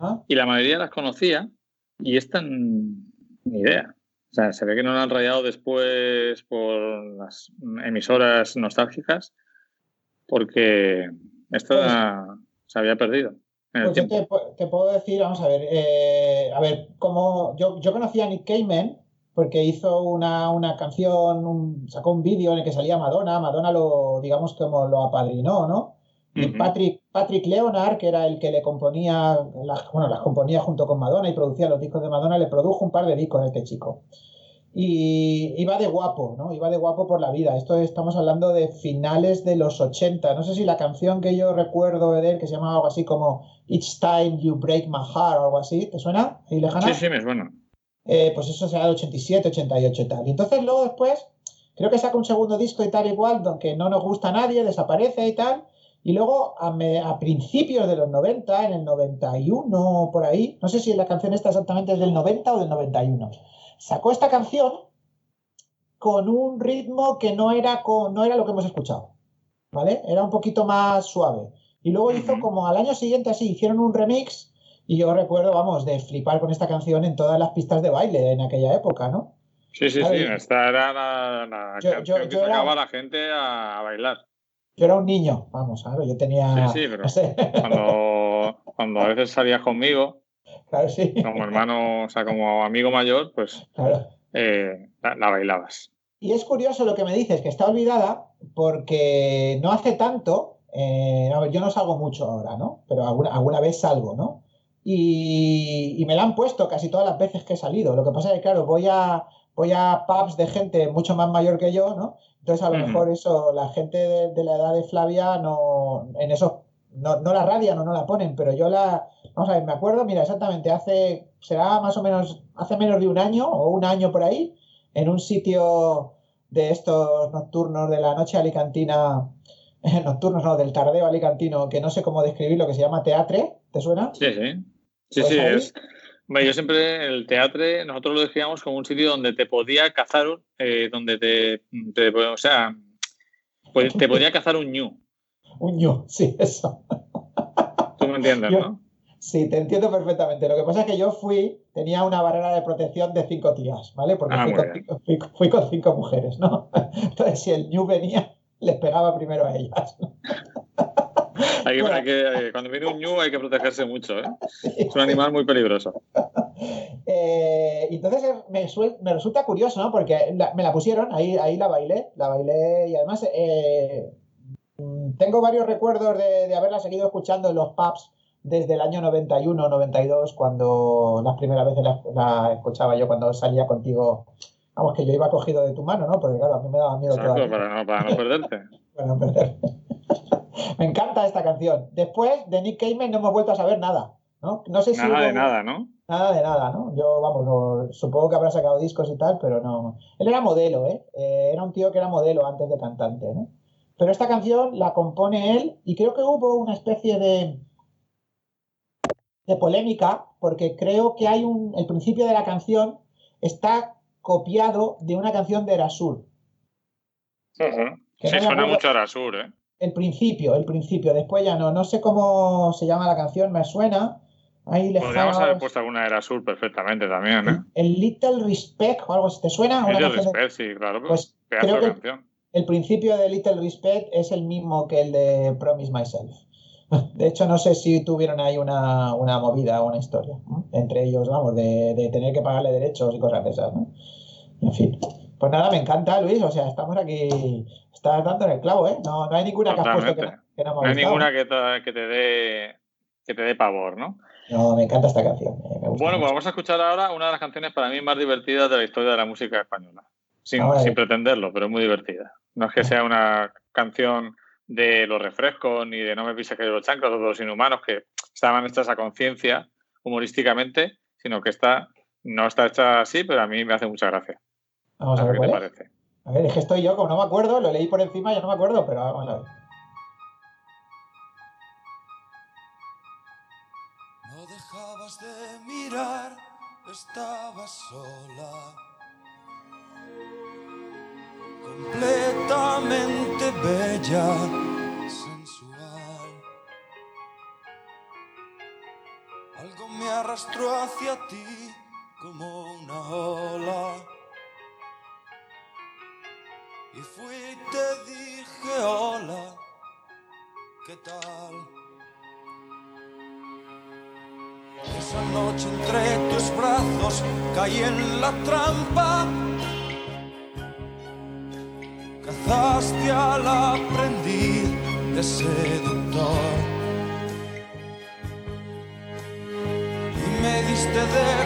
¿Ah? y la mayoría las conocía y esta ni idea. O sea, se ve que no la han rayado después por las emisoras nostálgicas porque esta se había perdido Pues yo te, pu- te puedo decir, vamos a ver, eh, a ver, como yo, yo conocí a Nick Cayman porque hizo una, una canción, un- sacó un vídeo en el que salía Madonna, Madonna lo, digamos, como lo apadrinó, ¿no? Y. Patrick, Patrick Leonard, que era el que le componía, las, bueno, las componía junto con Madonna y producía los discos de Madonna, le produjo un par de discos a este chico. Y iba de guapo, ¿no? Iba de guapo por la vida. Esto estamos hablando de finales de los 80. No sé si la canción que yo recuerdo de él, que se llamaba algo así como Each Time You Break My Heart o algo así, ¿te suena? ¿Ahí lejana? Sí, sí, me suena. Eh, pues eso será de 87, 88 y tal. Y entonces luego después, creo que saca un segundo disco y tal igual, que no nos gusta a nadie, desaparece y tal. Y luego a, me- a principios de los 90, en el 91 por ahí, no sé si la canción esta exactamente es del 90 o del 91, sacó esta canción con un ritmo que no era, con, no era lo que hemos escuchado, ¿vale? Era un poquito más suave. Y luego hizo como al año siguiente así, hicieron un remix y yo recuerdo, vamos, de flipar con esta canción en todas las pistas de baile en aquella época, ¿no? Sí, sí, Claro, sí. Esta era la, la Yo- canción yo- que yo era- sacaba a la gente a, a bailar. Yo era un niño, vamos, ¿sabes? Yo tenía, Sí, sí, pero no sé, cuando, cuando a veces salías conmigo, claro, sí, como hermano, o sea, como amigo mayor, pues claro. eh, la, la bailabas. Y es curioso lo que me dices, que está olvidada porque no hace tanto, eh, a ver, yo no salgo mucho ahora, ¿no? Pero alguna, alguna vez salgo, ¿no? Y, y me la han puesto casi todas las veces que he salido. Lo que pasa es que, claro, voy a, voy a pubs de gente mucho más mayor que yo, ¿no? Entonces, a lo mejor eso, la gente de, de la edad de Flavia no, en eso, no, no la radian o no la ponen, pero yo la, vamos a ver, me acuerdo, mira, exactamente, hace, será más o menos, hace menos de un año o un año por ahí, en un sitio de estos nocturnos de la noche alicantina, <laughs> nocturnos no, del tardeo alicantino, que no sé cómo describirlo, que se llama teatre, ¿te suena? Sí, sí. Sí, Pues sí, ahí- es. Yo siempre el teatro, nosotros lo decíamos como un sitio donde te podía cazar, eh, donde te, te- o sea, pues te podía cazar un ñu. Un ñu, sí, eso. Tú me entiendes, Yo- ¿no? Sí, te entiendo perfectamente. Lo que pasa es que yo fui, tenía una barrera de protección de cinco tías, ¿vale? Porque Ah, fui, con bien. cinco, fui- fui con cinco mujeres, ¿no? <laughs> Entonces, si el ñu venía, les pegaba primero a ellas. Hay que, Bueno. hay que- eh, cuando viene un ñu hay que protegerse mucho, ¿eh? Es un animal muy peligroso. <laughs> Eh, entonces me, suel- me resulta curioso, ¿no? Porque la- me la pusieron, ahí, ahí la bailé, la bailé y además eh, mm, tengo varios recuerdos de, de haberla seguido escuchando en los pubs desde el año 91, 92, cuando las primeras veces la, la escuchaba yo cuando salía contigo. Vamos, que yo iba cogido de tu mano, ¿no? Porque claro, a mí me daba miedo Exacto, todavía. para no, para no perderte. <laughs> para no perder. <laughs> me encanta esta canción. Después de Nick Cayman no hemos vuelto a saber nada, ¿no? No sé si Nada de nada, ¿no? Nada de nada, ¿no? Yo, vamos, no- supongo que habrá sacado discos y tal, pero no. Él era modelo, ¿eh? Eh, Era un tío que era modelo antes de cantante, ¿no? Pero esta canción la compone él y creo que hubo una especie de, de polémica porque creo que hay un. El principio de la canción está copiado de una canción de Erasur. Que Sí, no me suena mucho a Arasur, ¿eh? El principio, el principio, después ya no. No sé cómo se llama la canción, me suena. Ahí Podríamos haber puesto alguna de Arasur perfectamente también, ¿eh? El Little Respect o algo así, ¿te suena? Little de- sí, claro. Pues pedazo creo de que- canción. El principio de Little Respect es el mismo que el de Promise Myself. De hecho, no sé si tuvieron ahí una, una movida o una historia ¿no? entre ellos, vamos, de, de tener que pagarle derechos y cosas de esas, ¿no? En fin. Pues nada, me encanta, Luis. O sea, estamos aquí. Estás dando en el clavo, ¿eh? No, no hay ninguna que has puesto que, no- que no hay ninguna que te, que te dé que te dé pavor, ¿no? No, me encanta esta canción. me gusta Bueno, pues vamos a escuchar ahora una de las canciones para mí más divertidas de la historia de la música española. Sin, A ver. sin pretenderlo, pero es muy divertida. No es que sea una canción de los refrescos ni de No me pises que los chancros o de los inhumanos que estaban hechas a conciencia humorísticamente, sino que esta no está hecha así, pero a mí me hace mucha gracia. Vamos a A ver qué te es. parece. A ver, es que estoy yo, como no me acuerdo, lo leí por encima, ya no me acuerdo, pero vamos a ver. No dejabas de mirar, estabas sola. Bella, sensual. Algo me arrastró hacia ti como una ola. Y fui y te dije hola, ¿qué tal? Esa noche entre tus brazos caí en la trampa. Cazaste al aprendiz de seductor. Y me diste de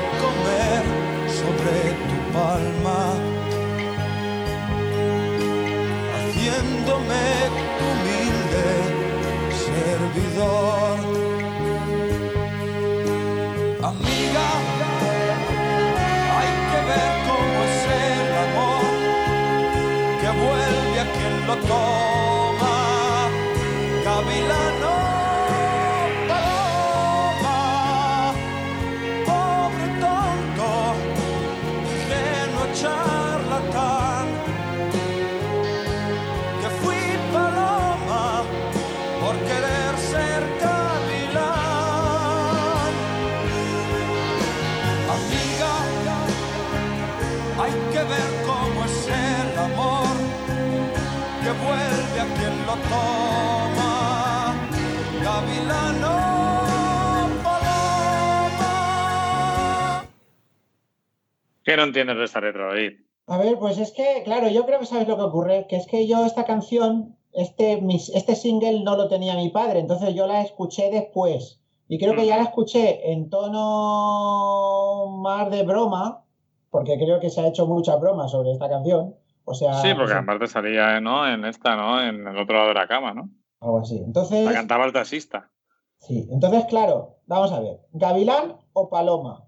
¿Qué no entiendes de esta letra, David? A ver, pues es que, claro, yo creo que sabes lo que ocurre, que es que yo esta canción, este, mis- este single no lo tenía mi padre, entonces yo la escuché después. Y creo que ya la escuché en tono más de broma, porque creo que se ha hecho mucha broma sobre esta canción. O sea, Sí, porque o sea, aparte salía ¿no? en esta, ¿no? En el otro lado de la cama, ¿no? algo así. Entonces, La cantaba el taxista. Sí, entonces, claro, vamos a ver, ¿gavilán o paloma?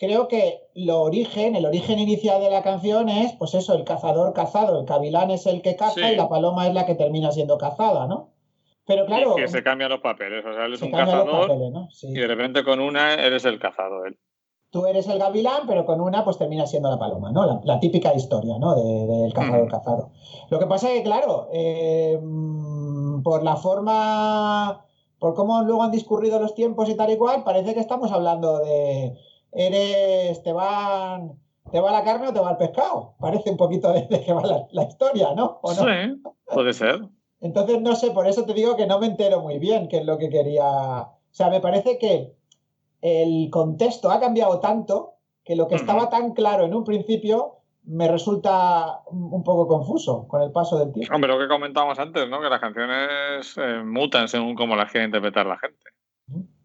Creo que lo origen, el origen inicial de la canción es, pues eso, el cazador cazado. El gavilán es el que caza Sí. y la paloma es la que termina siendo cazada, ¿no? Pero claro, que se cambian los papeles. O sea, él es se un cazador papeles, ¿no? Sí. y de repente con una eres el cazado. Él. Tú eres el gavilán, pero con una pues termina siendo la paloma, ¿no? La, la típica historia, ¿no? De- del cazador Mm. cazado. Lo que pasa es que, claro, eh, por la forma, por cómo luego han discurrido los tiempos y tal y cual, parece que estamos hablando de, eres, te van, te va la carne o te va el pescado. Parece un poquito de, de que va la, la historia, ¿no? ¿O no? Sí, puede ser. Entonces, no sé, por eso te digo que no me entero muy bien qué es lo que quería. O sea, me parece que el contexto ha cambiado tanto que lo que estaba tan claro en un principio me resulta un poco confuso con el paso del tiempo. Hombre, lo que comentábamos antes, ¿no? Que las canciones eh, mutan según cómo las quiere interpretar la gente.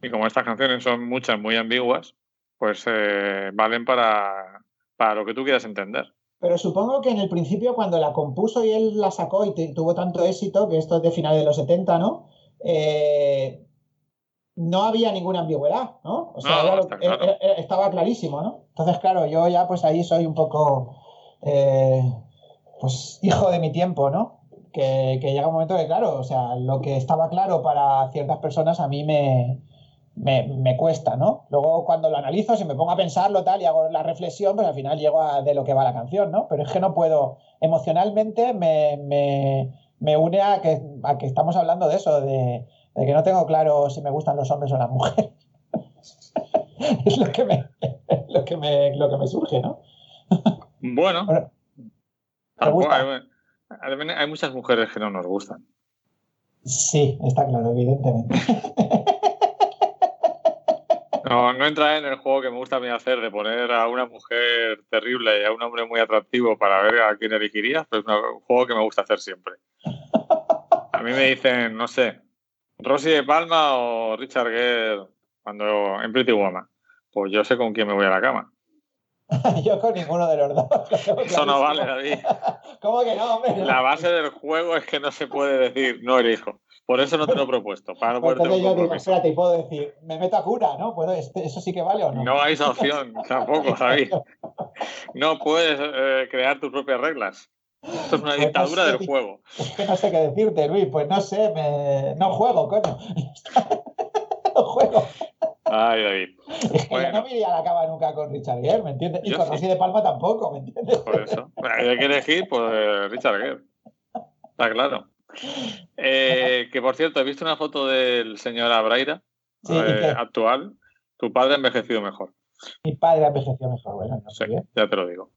Y como estas canciones son muchas muy ambiguas, pues eh, valen para, para lo que tú quieras entender. Pero supongo que en el principio, cuando la compuso y él la sacó y tuvo tanto éxito, que esto es de finales de los 70, ¿no? Eh, no había ninguna ambigüedad, ¿no? O sea, No, era lo- está claro. era- era- estaba clarísimo, ¿no? Entonces, claro, yo ya pues ahí soy un poco, eh, pues, hijo de mi tiempo, ¿no? Que, que llega un momento que, claro, o sea, lo que estaba claro para ciertas personas a mí me, me, me cuesta, ¿no? Luego cuando lo analizo, si me pongo a pensarlo tal y hago la reflexión, pues al final llego a de lo que va la canción, ¿no? Pero es que no puedo, emocionalmente me, me, me une a que, a que estamos hablando de eso, de, de que no tengo claro si me gustan los hombres o las mujeres. <laughs> es lo que me, <laughs> lo que me, lo que me surge, ¿no? Bueno, gusta? hay muchas mujeres que no nos gustan. Sí, está claro, evidentemente. <laughs> No, no entra en el juego que me gusta a mí hacer de poner a una mujer terrible y a un hombre muy atractivo para ver a quién elegirías, pero es una- un juego que me gusta hacer siempre. A mí me dicen, no sé, Rosy de Palma o Richard Gere cuando en Pretty Woman. Pues yo sé con quién me voy a la cama. <laughs> Yo con ninguno de los dos. lo <laughs> Eso no vale. David. ¿Cómo que no, hombre? La base del juego es que no se puede decir no elijo. Por eso no te lo he propuesto, para no entonces yo digo, espérate, y puedo decir, me meto a cura, ¿no? ¿Puedo, ¿Eso sí que vale o no? No hay esa opción <laughs> tampoco, David. No puedes eh, crear tus propias reglas. Esto es una Pues no dictadura sé, del juego. <laughs> Es que no sé qué decirte, Luis. Pues no sé, me... no juego, coño. <laughs> no juego. Ay, David. Es que yo Bueno. no me iría a la cama nunca con Richard Gere, ¿me entiendes? Y Yo con sí. Rosy de Palma tampoco, ¿me entiendes? Por eso. Hay que elegir, pues, Richard Gere. Está claro. Eh, que por cierto, he visto una foto del señor Abraira, Sí, ¿y eh, actual. Tu padre ha envejecido mejor. Mi padre envejeció mejor, bueno, no sé Sí, ya te lo digo.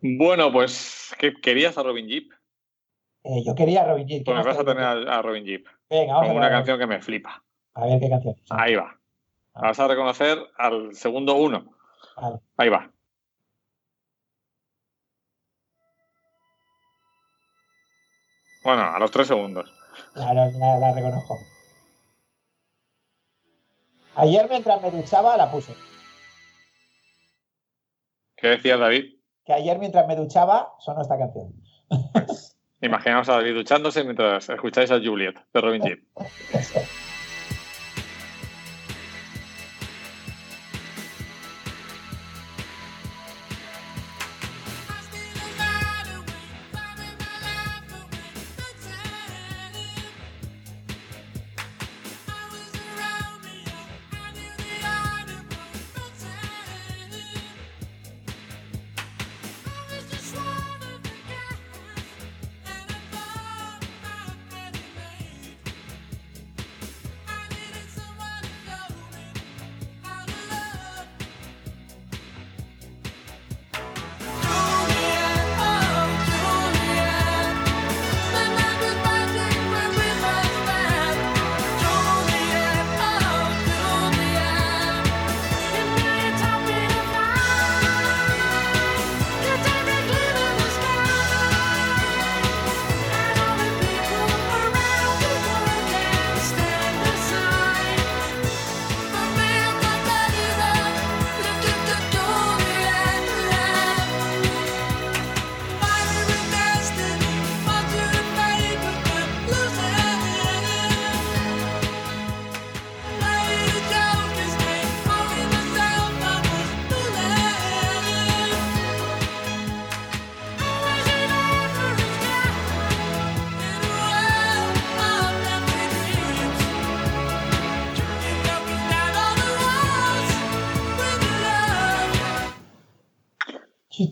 Bueno, pues, ¿qué querías a Robin Jeep? Eh, yo quería a Robin Jeep. ¿qué Pues me vas a te- tener a, a Robin Jeep. Venga, vamos Con a una canción que me flipa. A ver qué canción. Ahí va. Vas a reconocer al segundo uno. Vale. Ahí va. Bueno, a los tres segundos. Claro, la, la reconozco. Ayer mientras me duchaba la puse. ¿Qué decía David? Que ayer mientras me duchaba sonó esta canción. Imaginaos a David duchándose mientras escucháis a Juliet de Robin Gibb. <laughs>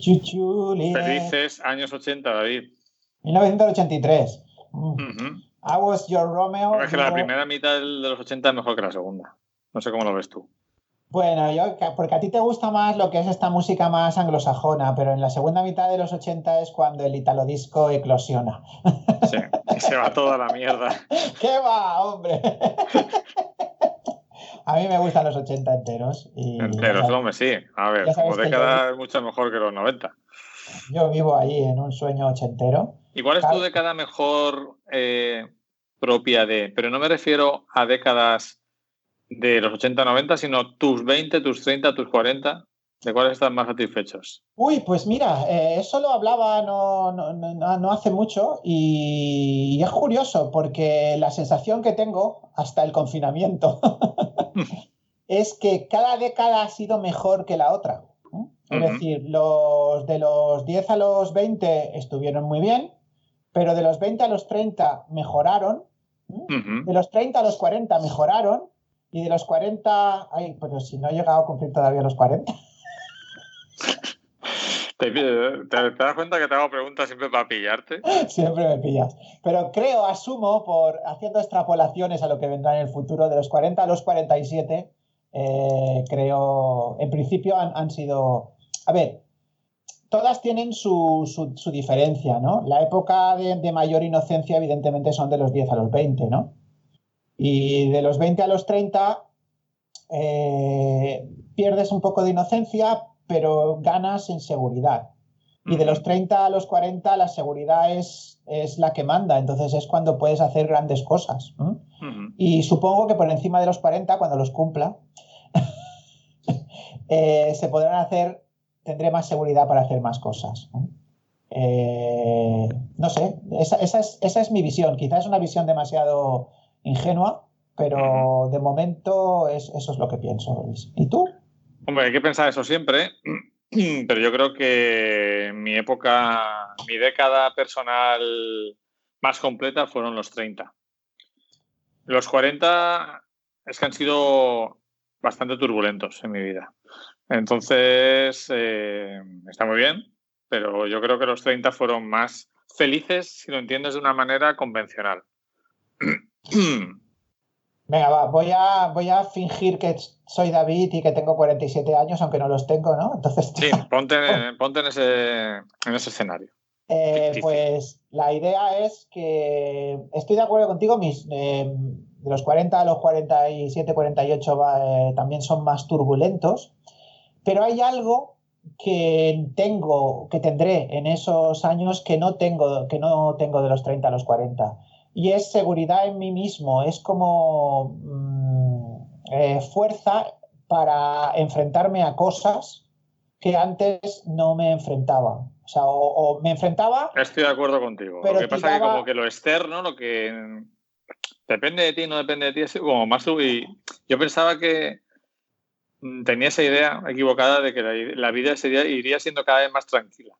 Felices años 80, David. 1983. Mm. I was your Romeo. Es que la primera mitad de los 80 es mejor que la segunda. No sé cómo lo ves tú. Bueno, yo, porque a ti te gusta más lo que es esta música más anglosajona, pero en la segunda mitad de los 80 es cuando el italo disco eclosiona. Sí, se va toda la mierda. <laughs> ¿Qué va, hombre? <laughs> a mí me gustan los 80 enteros. Y Enteros, hombre, sí. A ver, como década es mucho mejor que los 90. Yo vivo ahí en un sueño ochentero. ¿Y cuál es tu década mejor eh, propia de? Pero no me refiero a décadas de los 80-90, sino tus 20, tus 30, tus 40. ¿De cuáles están más satisfechos? Uy, pues mira, eh, eso lo hablaba no, no, no- no hace mucho y, es curioso porque la sensación que tengo hasta el confinamiento <laughs> <laughs> es que cada década ha sido mejor que la otra. Es Ujú. decir, los de los 10 a los 20 estuvieron muy bien, pero de los 20 a los 30 mejoraron, ¿no? Ujú. de los 30 a los 40 mejoraron y de los 40, ay, pero si no he llegado a cumplir todavía los 40. ¿Te, das cuenta que te hago preguntas siempre para pillarte? <laughs> Siempre me pillas. Pero creo, asumo, por haciendo extrapolaciones a lo que vendrá en el futuro, de los 40 a los 47, eh, creo, en principio han, sido... A ver, todas tienen su, su- su diferencia, ¿no? La época de, de mayor inocencia, evidentemente, son de los 10 a los 20, ¿no? Y de los 20 a los 30 eh, pierdes un poco de inocencia, pero ganas en seguridad. Y de los 30 a los 40 la seguridad es, es la que manda, entonces es cuando puedes hacer grandes cosas. Y supongo que por encima de los 40, cuando los cumpla, <laughs> eh, se podrán hacer, tendré más seguridad para hacer más cosas. ¿no? Eh, no sé, esa, esa es, esa es mi visión. Quizás es una visión demasiado ingenua, pero de momento es, eso es lo que pienso. Luis. ¿Y tú? Hombre, hay que pensar eso siempre, <clears throat> pero yo creo que mi época, mi década personal más completa fueron los 30. Los 40 es que han sido bastante turbulentos en mi vida. Entonces, eh, está muy bien, pero yo creo que los 30 fueron más felices si lo entiendes de una manera convencional. <clears throat> Venga, va, voy a, voy a fingir que soy David y que tengo 47 años, aunque no los tengo, ¿no? Entonces, Sí, <laughs> ponte, ponte en, ese, en ese escenario. eh, pues la idea es que estoy de acuerdo contigo, mis, eh, de los 40 a los 47, 48 va, eh, también son más turbulentos, pero hay algo que tengo, que tendré en esos años que no tengo, que no tengo de los 30 a los 40. Y es seguridad en mí mismo, es como mm, eh, fuerza para enfrentarme a cosas que antes no me enfrentaba. O sea, o, o me enfrentaba Estoy de acuerdo contigo. Pero lo que pasa es que como que lo externo, lo que depende de ti, no depende de ti, es como más tú. Y yo pensaba que mm, tenía esa idea equivocada de que la, la vida sería, iría siendo cada vez más tranquila.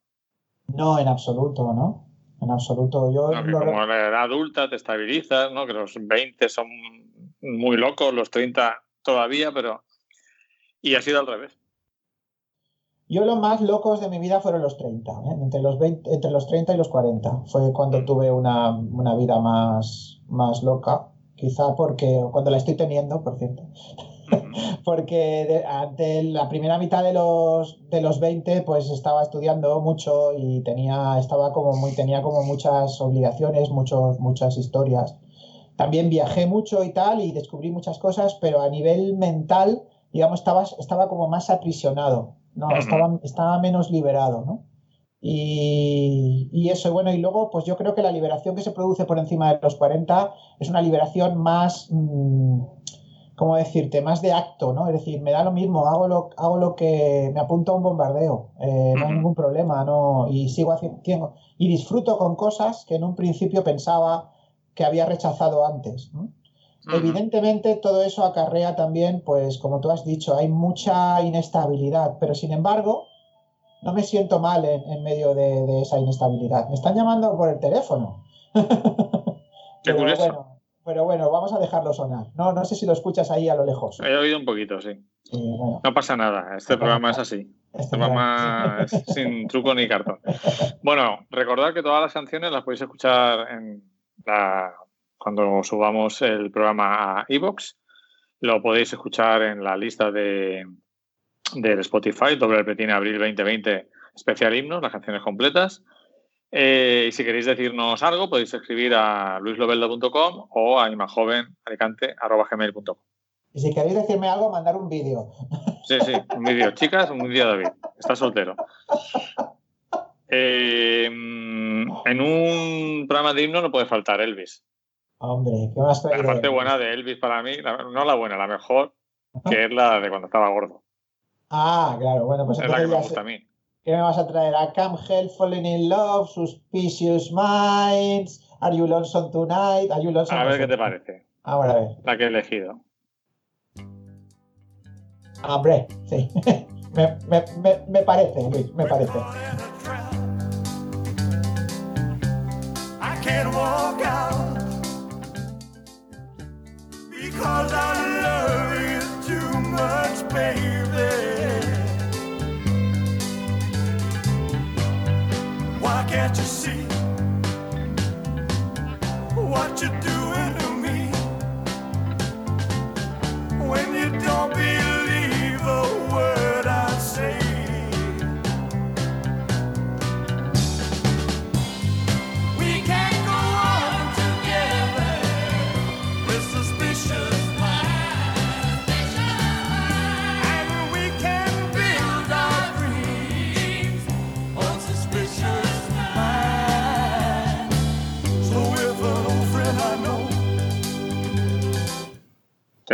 No, en absoluto, ¿no? En absoluto. Yo ¿no? Lo- como la edad adulta te estabilizas, ¿no? que los 20 son muy locos, los 30 todavía, pero... Y ha sido al revés. Yo los más locos de mi vida fueron los 30, ¿eh? entre, los 20 entre los 30 y los 40. Fue cuando tuve una, una vida más, más loca, quizá porque, cuando la estoy teniendo, por cierto, <laughs> porque de- ante la primera mitad de los, de los 20 pues estaba estudiando mucho y tenía, estaba como muy, tenía como muchas obligaciones, muchos, muchas historias. También viajé mucho y tal y descubrí muchas cosas, pero a nivel mental, digamos, estaba, estaba como más aprisionado, ¿no? Estaba, estaba menos liberado, ¿no? Y, y eso, y bueno, y luego, pues yo creo que la liberación que se produce por encima de los 40 es una liberación más, mm, ¿cómo decirte? Más de acto, ¿no? Es decir, me da lo mismo, hago lo, hago lo que me apunto a un bombardeo, eh, no hay ningún problema, ¿no? Y sigo haciendo, y disfruto con cosas que en un principio pensaba que había rechazado antes. Evidentemente todo eso acarrea también, pues como tú has dicho, hay mucha inestabilidad, pero sin embargo no me siento mal en, en medio de, de esa inestabilidad. Me están llamando por el teléfono. <laughs> Qué pero, curioso. bueno, pero bueno, vamos a dejarlo sonar. No, no sé si lo escuchas ahí a lo lejos. He oído un poquito, sí. Sí, bueno, No pasa nada. Este programa es así. este programa es sin truco ni cartón. Bueno, recordad que todas las canciones las podéis escuchar en la, cuando subamos el programa a Evox. Lo podéis escuchar en la lista de del Spotify, doble petina abril 2020, especial himnos, las canciones completas. Eh, y si queréis decirnos algo, podéis escribir a luislobeldo.com o a. Y si queréis decirme algo, mandar un vídeo. Sí, sí, un vídeo. <laughs> Chicas, un vídeo David. Está soltero. Eh, en un programa de himno no puede faltar Elvis. Hombre, ¿qué más La parte buena de Elvis para mí, la- no la buena, la mejor, que es la de cuando estaba gordo. Ah, claro, bueno, pues Es la que me gusta sé. a mí. ¿Qué me vas a traer? A Come Help Falling in Love, Suspicious Minds, Are You Lonesome Tonight? Are You Lonesome A ver qué te parece, Ahora a ver. la que he elegido. Hombre, sí. <laughs> me, me, me, me parece, Luis, me parece. I can't walk out because I love you too much, baby. What you're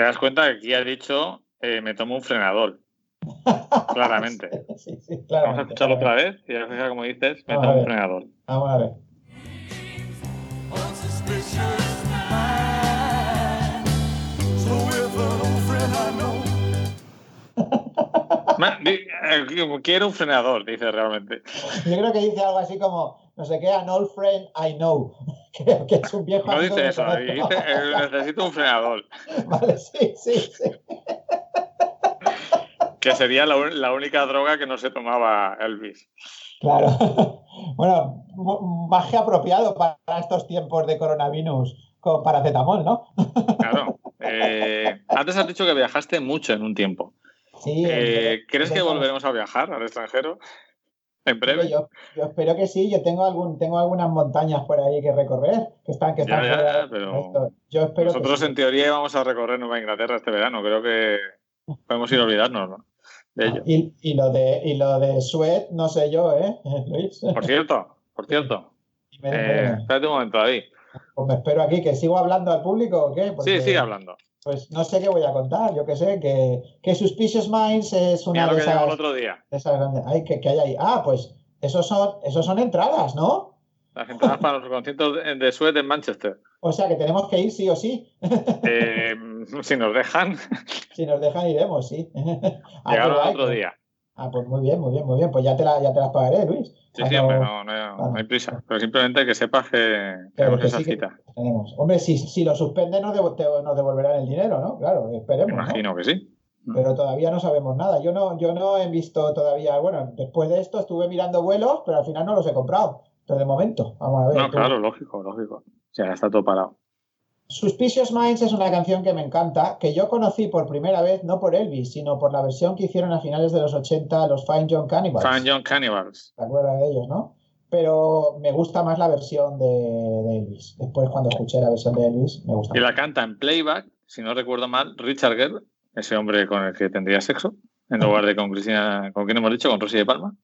das cuenta que aquí ha dicho eh, me tomo un frenador. <laughs> Claramente. Sí, sí, Vamos a escucharlo otra vez y a ver como dices, me tomo un frenador. Vamos a ver. <laughs> eh, Quiero un frenador, dice realmente. Yo creo que dice algo así como, no sé qué, an old friend I know. Creo que es un viejo No dice que eso, dice eh, necesito un frenador. <laughs> Vale, sí, sí, sí. Que sería la, la única droga que no se tomaba Elvis. Claro. <laughs> Bueno, m- magia apropiado para estos tiempos de coronavirus con paracetamol, ¿no? <laughs> Claro. Eh, antes has dicho que viajaste mucho en un tiempo. Sí. Eh, ¿Crees que volveremos a viajar al extranjero? En breve. Yo, yo espero que sí, yo tengo algún, tengo algunas montañas por ahí que recorrer, que están, que están ya, pero. Yo espero Nosotros que sí. en teoría íbamos a recorrer Nueva Inglaterra este verano. Creo que podemos ir a olvidarnos, ¿no? de ello. Y, y lo de, y lo de Sweat, no sé yo, ¿eh, <laughs> Luis? Por cierto, por cierto, <laughs> eh, espérate un momento, David. Pues me espero aquí, que sigo hablando al público o qué? Porque, Sí, sigue hablando. Pues no sé qué voy a contar, yo qué sé, que, que Suspicious Minds es una Mira de llegó el esas, otro día. de esas grandes. Ay, que, que hay ahí. Ah, pues esos son, esos son entradas, ¿no? Las entradas para los conciertos de, Sweat en Manchester. O sea que tenemos que ir sí o sí. Eh, <laughs> si nos dejan, Si nos dejan, iremos, sí. <laughs> Ah, llegaron el otro día. Ah, pues muy bien, muy bien, muy bien. Pues ya te, la, ya te las pagaré, Luis. Sí, hombre, no, no, no hay prisa. Pero simplemente que sepas que tenemos que esa sí que- cita. tenemos. Hombre, si, si lo suspenden, nos, devolverán el dinero, ¿no? Claro, esperemos. ¿no? Imagino que sí. Pero todavía no sabemos nada. Yo no, yo no he visto todavía, bueno, después de esto estuve mirando vuelos, pero al final no los he comprado. Pero de momento, vamos a ver. No, tú. claro, lógico, lógico. O sea, está todo parado. Suspicious Minds es una canción que me encanta, que yo conocí por primera vez, no por Elvis, sino por la versión que hicieron a finales de los 80 los Fine John Cannibals. Fan John Cannibals. ¿Te acuerdas de ellos, no? Pero me gusta más la versión de, de Elvis. Después, cuando escuché la versión de Elvis, me gusta Y más. la canta en playback, si no recuerdo mal, Richard Gere, ese hombre con el que tendría sexo, en lugar de con Cristina, con quien hemos dicho, con Rosy de Palma.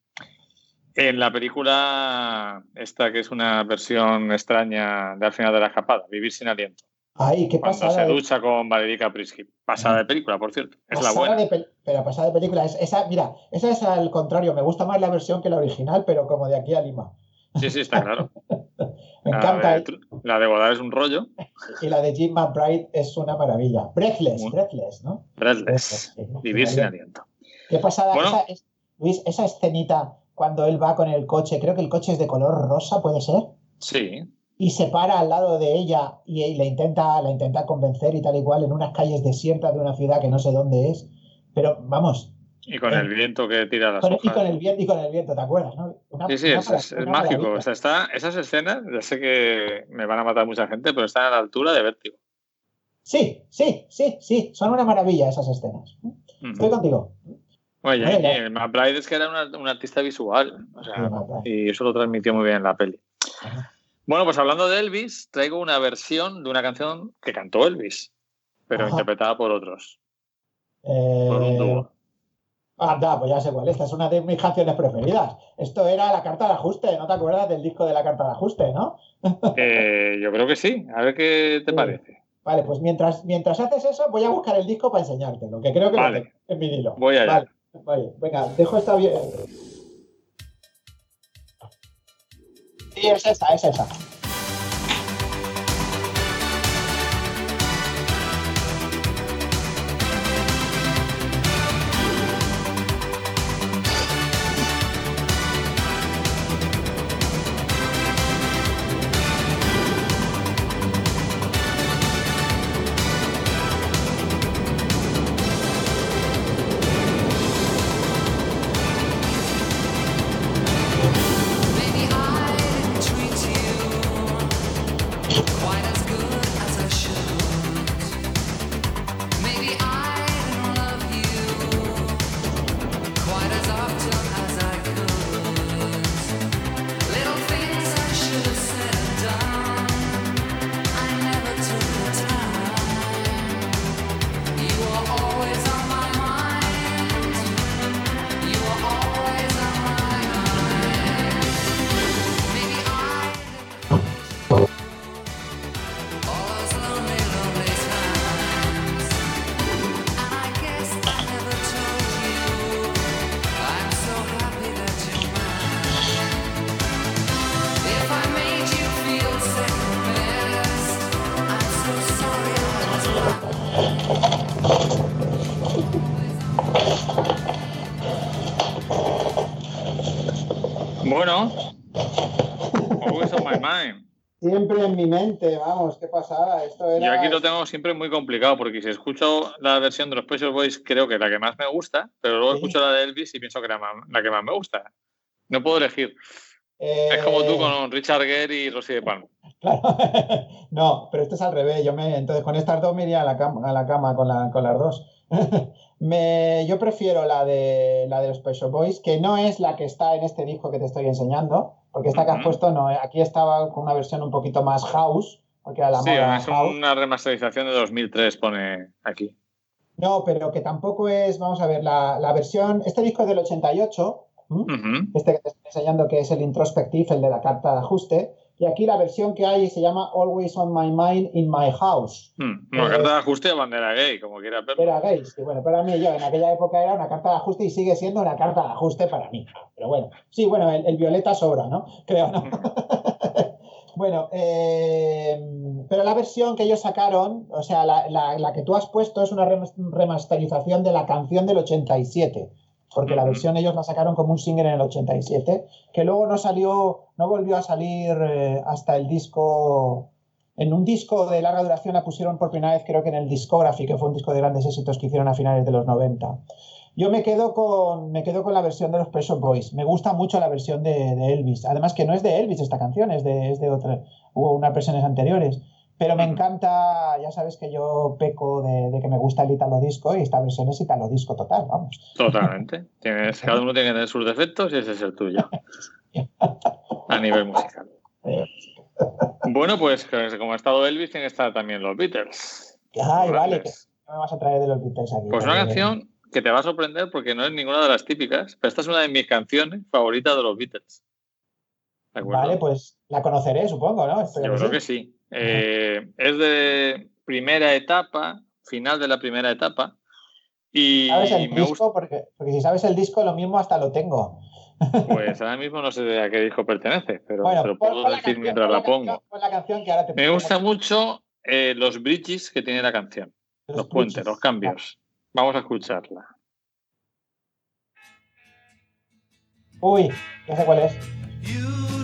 En la película, esta que es una versión extraña de Al final de la escapada, Vivir sin aliento. Ay, qué Cuando pasada. se ducha con Valerica Prisky. Pasada de película, por cierto. Es la buena. de pero pasada de película. Es, esa, mira, esa es al contrario. Me gusta más la versión que la original, pero como de aquí a Lima. Sí, sí, está claro. <laughs> Me La encanta. de, la de Godard es un rollo. Y la de Jim McBride es una maravilla. Breathless, breathless, ¿no? Breathless. Sí, Vivir sin aliento. Qué pasada. Bueno. Esa, es- Luis, esa escenita cuando él va con el coche, creo que el coche es de color rosa, ¿puede ser? Sí. Y se para al lado de ella y, y le intenta la intenta convencer y tal y cual en unas calles desiertas de una ciudad que no sé dónde es pero vamos Y con el viento que tira las con- y hojas. con el viento y con el viento te acuerdas ¿no? Una- Sí, sí, una es, es- es mágico. O sea, está, esas escenas, ya sé que me van a matar mucha gente, pero están a la altura de vértigo. sí sí sí sí son una maravilla esas escenas estoy Ujú. contigo Oye, y ya. el McBride es que era un artista visual. O sea, Sí, y eso lo transmitió muy bien en la peli. Bueno, pues hablando de Elvis, traigo una versión de una canción que cantó Elvis, pero Ajá. interpretada por otros, Eh, por un dúo. anda pues ya sé cuál es esta es una de mis canciones preferidas esto era la carta de ajuste ¿no te acuerdas del disco de la carta de ajuste ¿no? <laughs> Eh, yo creo que sí. A ver qué te Sí. parece. Vale, pues mientras, mientras haces eso, voy a buscar el disco para enseñártelo, que creo que Vale. lo tengo en vinilo. Voy allá. Vale, vale, venga, dejo esta bien. Sí, es esa, es esa. Mente, vamos, qué pasada. Esto era. Yo aquí lo tengo siempre muy complicado porque si escucho la versión de los Special Boys creo que es la que más me gusta, pero luego Sí. escucho la de Elvis y pienso que era la que más me gusta. No puedo elegir. Eh, Es como tú con Richard Gere y Rosy de Palma. Claro. <laughs> no, pero esto es al revés. Yo me, entonces con estas dos me iría a la cama, a la cama con, la- con las dos. <laughs> me, yo prefiero la de la de los Special Boys, que no es la que está en este disco que te estoy enseñando, porque esta que has puesto no, eh, aquí estaba con una versión un poquito más house, porque era la Sí, moda es house. una remasterización de 2003, pone aquí. No, pero que tampoco es, vamos a ver, la, la versión, este disco es del 88, ¿m? Ujú. este que te estoy enseñando que es el introspective, el de la carta de ajuste, y aquí la versión que hay se llama Always on My Mind in My House. Mm, Una Eh, carta de ajuste a bandera gay, como quiera. Era gay, sí, bueno, para mí yo en aquella época era una carta de ajuste y sigue siendo una carta de ajuste para mí. Pero bueno, sí, bueno, el, el violeta sobra, ¿no? <laughs> Creo, ¿no? <laughs> bueno, eh, pero la versión que ellos sacaron, o sea, la, la- la que tú has puesto es una remas- remasterización de la canción del 87, porque la versión ellos la sacaron como un single en el 87, que luego no salió, no volvió a salir eh, hasta el disco en un disco de larga duración la pusieron por primera vez, creo que en el Discography, que fue un disco de grandes éxitos que hicieron a finales de los 90. Yo me quedo con, me quedo con la versión de los Shop Boys. Me gusta mucho la versión de, de Elvis. Además que no es de Elvis esta canción, es de, es de otra. Hubo unas versiones anteriores. Pero me encanta, ya sabes que yo peco de, de que me gusta el Italo Disco y esta versión es Italo Disco total, vamos. Totalmente. Tienes, cada uno tiene que tener sus defectos y ese es el tuyo. A nivel musical. Bueno, pues como ha estado Elvis, tiene que estar también los Beatles. Ay, vale, que no me vas a traer de los Beatles aquí. Pues una canción que te va a sorprender porque no es ninguna de las típicas, pero esta es una de mis canciones favoritas de los Beatles. Vale, pues la conoceré, supongo, ¿no? Espero Yo que creo sí. que sí. Eh, es de primera etapa, final de la primera etapa. Y ¿Sabes el me disco? gusta, Porque, porque si sabes el disco, lo mismo hasta lo tengo. pues ahora mismo no sé a qué disco pertenece, pero Bueno, te lo puedo decir canción, mientras la pongo. pon la canción que ahora te Me gusta mucho eh, los bridges que tiene la canción, los puentes, bridges. los cambios. Vamos a escucharla. Uy, ya sé cuál es.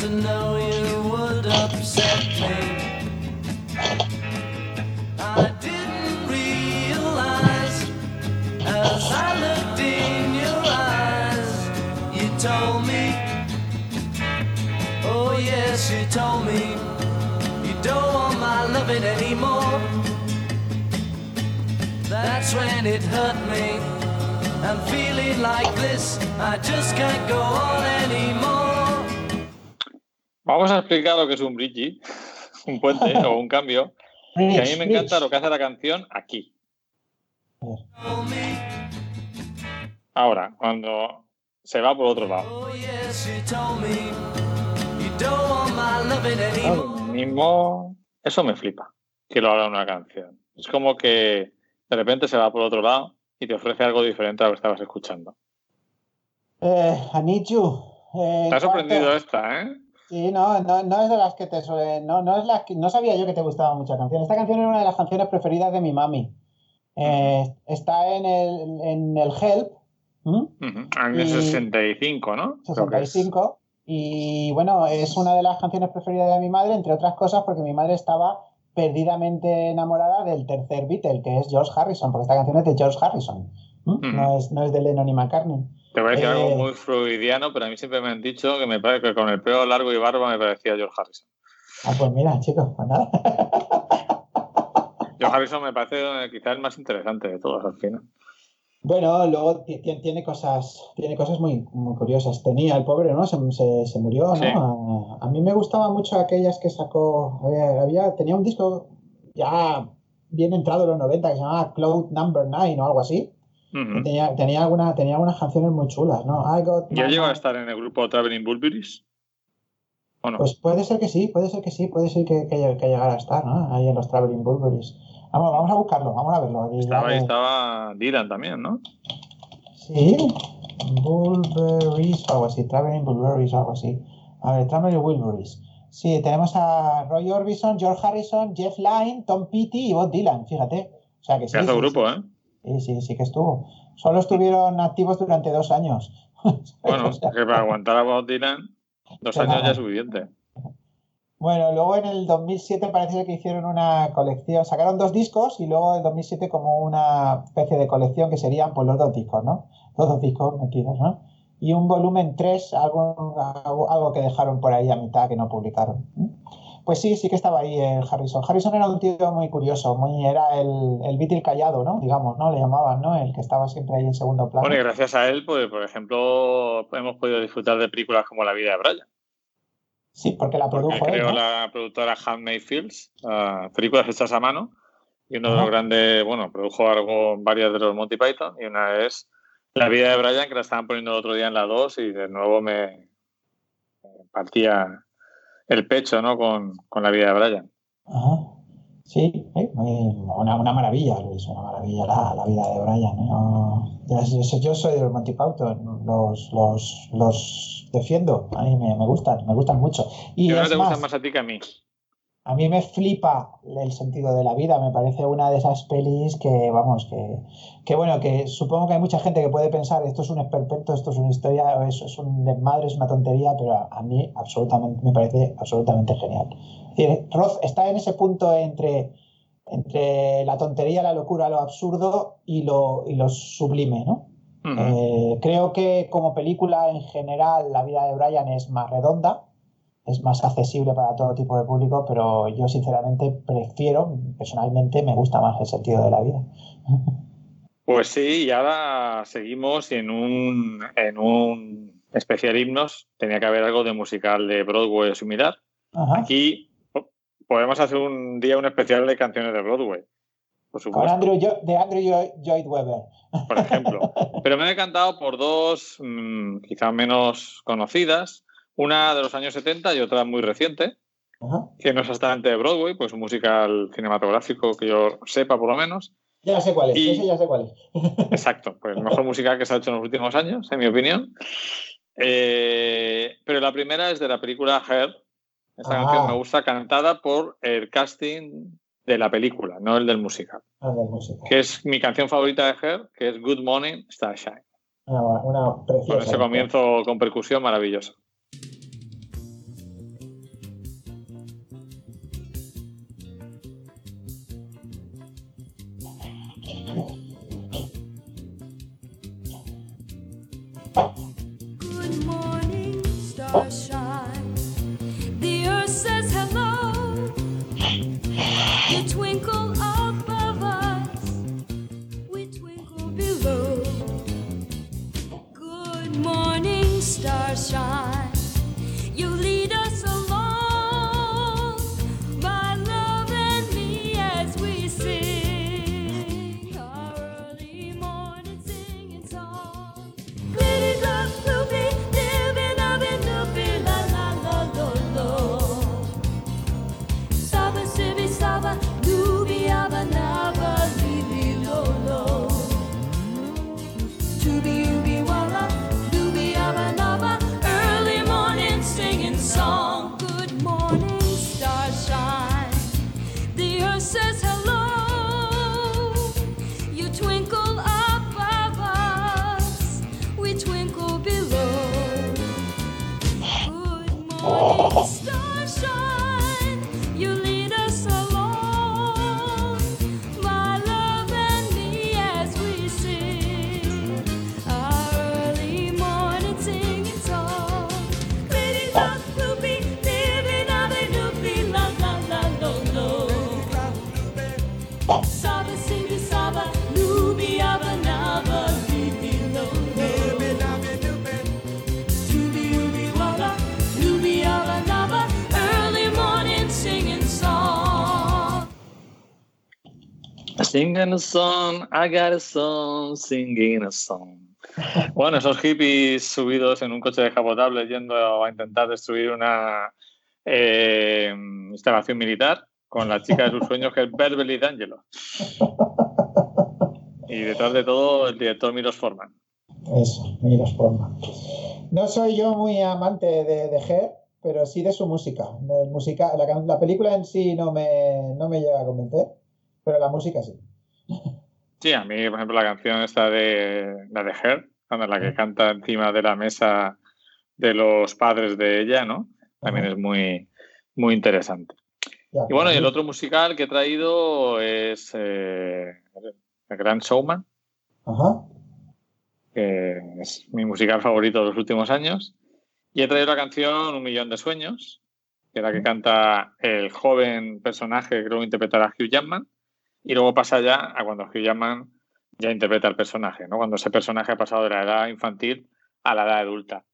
To know you would upset me? I didn't realize as I looked in your eyes, you told me, oh yes, you told me, you don't want my loving anymore. That's when it hurt me. I'm feeling like this, I just can't go on anymore. Vamos a explicar lo que es un bridge, <laughs> un puente <laughs> o un cambio. Que a mí me encanta lo que hace la canción aquí. Me, Ahora, cuando se va por otro lado. oh mismo, eso me flipa, que lo haga una canción. Es como que de repente se va por otro lado y te ofrece algo diferente a lo que estabas escuchando. Eh, I need you. Eh, Te ha sorprendido esta, ¿eh? Sí, no, no, no es de las que te suelen. No, no es la que. No sabía yo que te gustaba mucha canción. Esta canción era una de las canciones preferidas de mi mami. Eh, está en el, en el Help. Año Y- 65, ¿no? Creo que es. 65. Y bueno, es una de las canciones preferidas de mi madre, entre otras cosas, porque mi madre estaba perdidamente enamorada del tercer Beatle, que es George Harrison, porque esta canción es de George Harrison. No, es, no es de Lennon y McCartney. Te voy a decir Eh. algo muy freudiano, pero a mí siempre me han dicho que me parece que con el pelo largo y barba me parecía George Harrison. Ah, pues mira, chicos, pues nada. <laughs> George Harrison me parece eh, quizás el más interesante de todos al final. Bueno, luego ti- ti- tiene cosas, tiene cosas muy, muy curiosas. Tenía el pobre, ¿no? Se, se- se murió, ¿no? Sí. A, a mí me gustaban mucho aquellas que sacó. Había, había- tenía un disco ya bien entrado en los 90 que se llamaba Cloud Number 9 o algo así. Tenía, tenía, alguna, tenía algunas canciones muy chulas, ¿no? I got ¿Ya my llegó a estar en el grupo Traveling Bulburis? ¿O no? Pues puede ser que sí, puede ser que sí, puede ser que, que, que llegara a estar, ¿no? Ahí en los Traveling Bulberries. Vamos, vamos a buscarlo, vamos a verlo. Aquí estaba que- estaba Dylan también, ¿no? Sí, Bulberries o algo así, Traveling Bulberries o algo así. A ver, Traveling Bulberries. Sí, tenemos a Roy Orbison, George Harrison, Jeff Lynne, Tom Petty y Bob Dylan, fíjate. O sea que sí. Pedazo sí, grupo, ¿eh? Sí, sí, sí que estuvo. Solo estuvieron activos durante dos años. <laughs> Bueno, O sea, que para aguantar a Bob Dylan, dos años ya es suficiente. Bueno, luego en el 2007 parece que hicieron una colección, sacaron dos discos y luego en el 2007 como una especie de colección que serían pues los dos discos, ¿no? Los dos discos metidos, ¿no? Y un volumen 3, algo, algo, algo que dejaron por ahí a mitad que no publicaron. Pues sí, sí que estaba ahí el Harrison. Harrison era un tío muy curioso, muy era el, el Beatle callado, ¿no? Digamos, ¿no? Le llamaban, ¿no? El que estaba siempre ahí en segundo plano. Bueno, y gracias a él, pues, por ejemplo, hemos podido disfrutar de películas como La vida de Brian. Sí, porque la Porque produjo él, ¿no? la productora Handmade Films, ah, películas hechas a mano. Y uno de los grandes, bueno, produjo algo, varias de los Monty Python. Y una es La vida de Brian, que la estaban poniendo el otro día en la 2 y de nuevo me partía el pecho, ¿no? Con, con la vida de Brian. Ajá. Sí, eh, una, una maravilla, Luis, una maravilla la, la vida de Brian. ¿eh? No, yo, yo soy de los Monty Python, los, los, los defiendo, a mí me, me gustan, me gustan mucho. Y ¿Qué no es te más, gustan más a ti que a mí? A mí me flipa el sentido de la vida, me parece una de esas pelis que, vamos, que, que bueno, que supongo que hay mucha gente que puede pensar esto es un esperpento, esto es una historia, es, es un desmadre, es una tontería, pero a, a mí absolutamente, me parece absolutamente genial. Decir, Roth está en ese punto entre, entre la tontería, la locura, lo absurdo y lo, y lo sublime, ¿no? Eh, creo que como película en general la vida de Brian es más redonda, es más accesible para todo tipo de público, pero yo sinceramente prefiero, personalmente me gusta más el sentido de la vida. Pues sí, y ahora seguimos en un, en un especial himnos tenía que haber algo de musical de Broadway o similar. Ajá. Aquí po- podemos hacer un día un especial de canciones de Broadway, por Con supuesto, Andrew, de Andrew Lloyd Webber. por ejemplo. <laughs> Pero me he encantado por dos, mm, quizá menos conocidas, una de los años 70 y otra muy reciente, que no es exactamente de Broadway, pues un musical cinematográfico que yo sepa por lo menos. Ya sé cuál es, Y- ese ya sé cuál es. <laughs> Exacto, pues el mejor musical que se ha hecho en los últimos años, en mi opinión. Eh, pero la primera es de la película Her. Esta Ah. canción me gusta, cantada por el casting de la película, no el del musical. Ah, de música. Que es mi canción favorita de Her, que es Good Morning Starshine. Una, una preciosa. Con ese comienzo con percusión maravilloso. Morning, Singing a song, I got a song, singing a song. Bueno, esos hippies subidos en un coche descapotable yendo a intentar destruir una eh, instalación militar con la chica de sus sueños que es Beverly D'Angelo. Y detrás de todo el director Milos Forman. Eso, y los forma. No soy yo muy amante de, de Her, pero sí de su música. La, la película en sí no me, no me llega a convencer, pero la música sí. Sí, a mí, por ejemplo, la canción esta de la de Her, cuando la que canta encima de la mesa de los padres de ella, ¿no? También es muy, muy interesante. Y bueno, y el otro musical que he traído es eh, El Gran Showman, Ajá. que es mi musical favorito de los últimos años. Y he traído la canción Un Millón de Sueños, que es la que canta el joven personaje que creo que interpretará Hugh Jackman. Y luego pasa ya a cuando Hugh Jackman ya interpreta el personaje, ¿no? Cuando ese personaje ha pasado de la edad infantil a la edad adulta.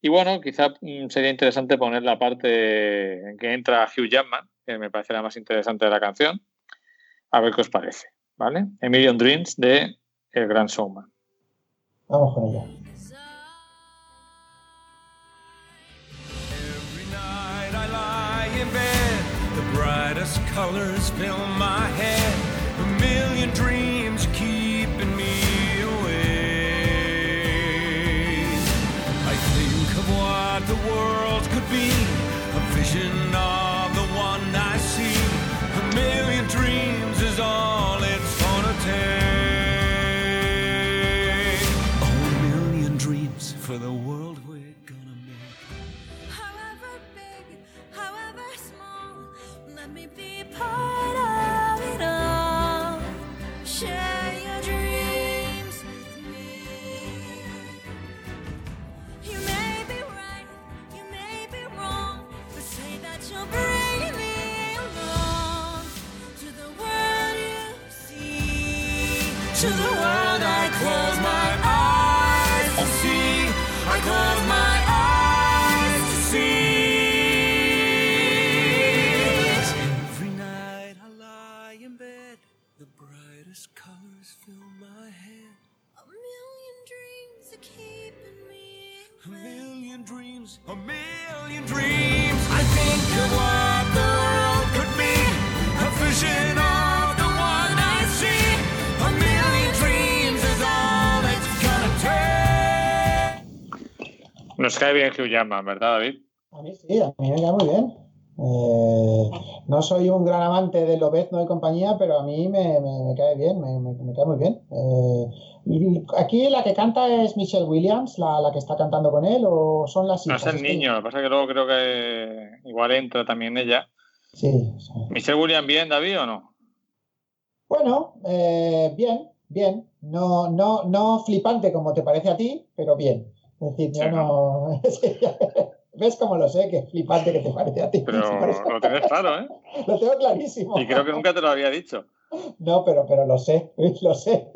Y bueno, quizá mm, sería interesante poner la parte en que entra Hugh Jackman, que me parece la más interesante de la canción. A ver qué os parece, ¿vale? A Million Dreams de El Gran Showman. Vamos con ella. Every night I lie in bed, the brightest colors fill my head, million dreams keeping me awake. I think of what the world could be, a vision of the one I see. A million dreams is all it's gonna take. A million dreams for the world Nos cae bien Hugh Jackman, ¿verdad, David? A mí sí, a mí me cae muy bien. Eh, no soy un gran amante de Lobezno y compañía, pero a mí me, me- me cae bien, me, me- cae muy bien. Eh, y aquí la que canta es Michelle Williams, la, la que está cantando con él, o son las No hijas. es el Es que- niño, lo que pasa es que luego creo que igual entra también ella. Sí, sí. ¿Michelle William bien, David, o no? Bueno, eh, bien, bien. No, no, no flipante como te parece a ti, pero bien. Es decir, yo no. <laughs> ¿Ves cómo lo sé? Que es flipante que te parece a ti. Pero <laughs> lo tienes claro, ¿eh? <laughs> lo tengo clarísimo. Y creo que nunca te lo había dicho. No, pero, pero lo sé, lo sé.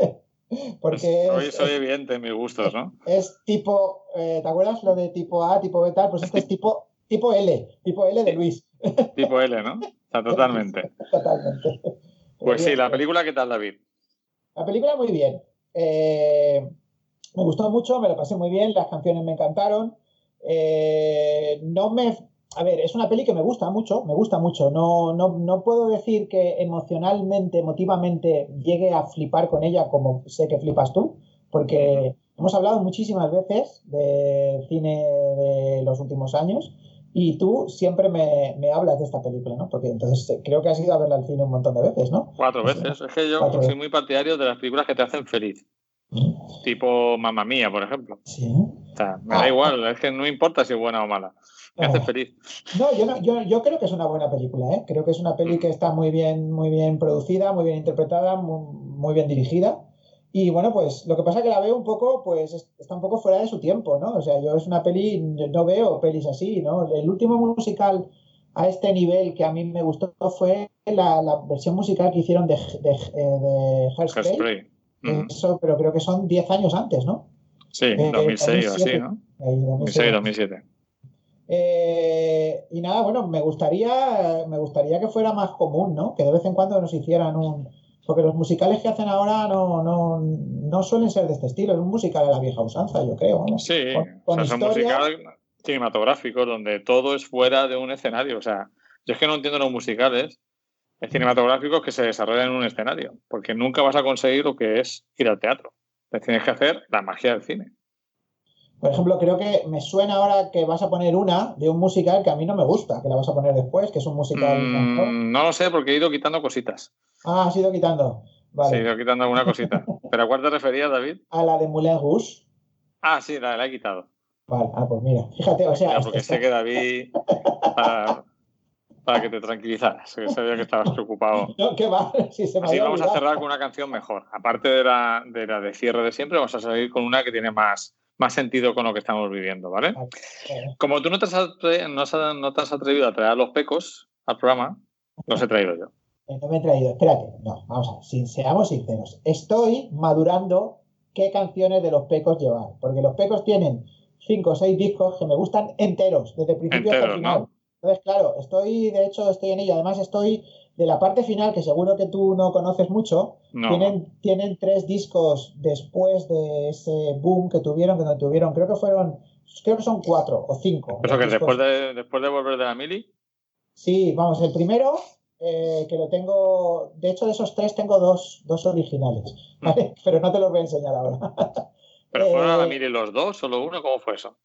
Porque Hoy es, soy evidente en mis gustos, ¿no? es tipo, eh, ¿te acuerdas lo de tipo A, tipo B tal? Pues este es tipo, tipo L, tipo L de Luis, Tipo L, ¿no? O sea, totalmente. totalmente. Pues sí, la película, ¿qué tal, David? La película muy bien. Eh, me gustó mucho, me la pasé muy bien, las canciones me encantaron. Eh, no me... A ver, es una peli que me gusta mucho, me gusta mucho. No, no, no puedo decir que emocionalmente, emotivamente llegue a flipar con ella como sé que flipas tú, porque hemos hablado muchísimas veces de cine de los últimos años y tú siempre me, me hablas de esta película, ¿no? Porque entonces eh, creo que has ido a verla al cine un montón de veces, ¿no? Cuatro veces. Es que yo Cuatro soy veces. muy partidario de las películas que te hacen feliz. Tipo Mamma Mía, por ejemplo. Sí. O sea, me da igual, es que no importa si es buena o mala. Me hace Ah. feliz. No, yo, no yo, yo creo que es una buena película, ¿eh? Creo que es una peli que está muy bien, muy bien producida, muy bien interpretada, muy, muy bien dirigida. Y bueno, pues lo que pasa es que la veo un poco, pues es- está un poco fuera de su tiempo, ¿no? O sea, yo es una peli, yo no veo pelis así, ¿no? El último musical a este nivel que a mí me gustó fue la, la versión musical que hicieron de, de, eh, de Hairspray. Hairspray. Mm. Eso, pero creo que son 10 años antes, ¿no? Sí, Eh, 2006 o así, 2007. ¿no? Ahí, 2006, 2007. 2007. Eh, y nada, bueno, me gustaría, me gustaría que fuera más común, ¿no? Que de vez en cuando nos hicieran un. Porque los musicales que hacen ahora no, no, no suelen ser de este estilo, es un musical a la vieja usanza, yo creo. Sí, Con, o con sea, son historia. musicales cinematográficos donde todo es fuera de un escenario. O sea, yo es que no entiendo los musicales cinematográficos que se desarrollan en un escenario, porque nunca vas a conseguir lo que es ir al teatro. Te tienes que hacer la magia del cine. Por ejemplo, creo que me suena ahora que vas a poner una de un musical que a mí no me gusta, que la vas a poner después, que es un musical. ¿no? Mm, no lo sé, porque he ido quitando cositas. Ah, has ido quitando. Sí, he ido quitando alguna cosita. <laughs> ¿Pero a cuál te referías, David? A la de Moulin Rouge. Ah, sí, la, la he quitado. Vale, ah, pues mira, fíjate, o sea, Mira, porque está- sé que David. <laughs> ah, para que te tranquilizaras, que sabía que estabas preocupado. <laughs> No, ¿qué va? Si se me Así vamos a cerrar con una canción mejor. Aparte de la, de la de cierre de siempre, vamos a salir con una que tiene más, más sentido con lo que estamos viviendo, ¿vale? Como tú no te, has atre- no has- no te has atrevido a traer a los pecos al programa, los he traído yo. Eh, No me he traído, espérate, no, vamos a ver, sin- seamos sinceros. Estoy madurando qué canciones de los pecos llevar, porque los pecos tienen cinco o seis discos que me gustan enteros, desde el principio hasta el final. ¿no? Entonces, claro, estoy, de hecho, estoy en ello. Además, estoy de la parte final, que seguro que tú no conoces mucho. No. Tienen, tienen tres discos después de ese boom que tuvieron, que no tuvieron, creo que fueron, creo que son cuatro o cinco. Eso que después de, después de volver de la mili, Sí, vamos, el primero, eh, que lo tengo, de hecho de esos tres tengo dos, dos originales, ¿vale? <laughs> Pero no te los voy a enseñar ahora. pero fueron a la Eh, mili los dos, solo uno, ¿cómo fue eso?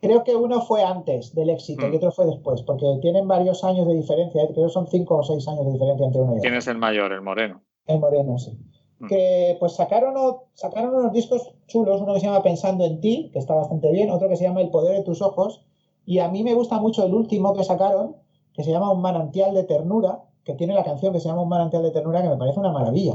Creo que uno fue antes del éxito Mm. y otro fue después, porque tienen varios años de diferencia, eh, creo que son cinco o seis años de diferencia entre uno y otro. ¿Quién es el mayor, el moreno? El Moreno, sí. Mm. Que pues sacaron, sacaron unos discos chulos, uno que se llama Pensando en ti, que está bastante bien, otro que se llama El poder de tus ojos, y a mí me gusta mucho el último que sacaron, que se llama Un manantial de ternura, que tiene la canción que se llama Un manantial de ternura, que me parece una maravilla.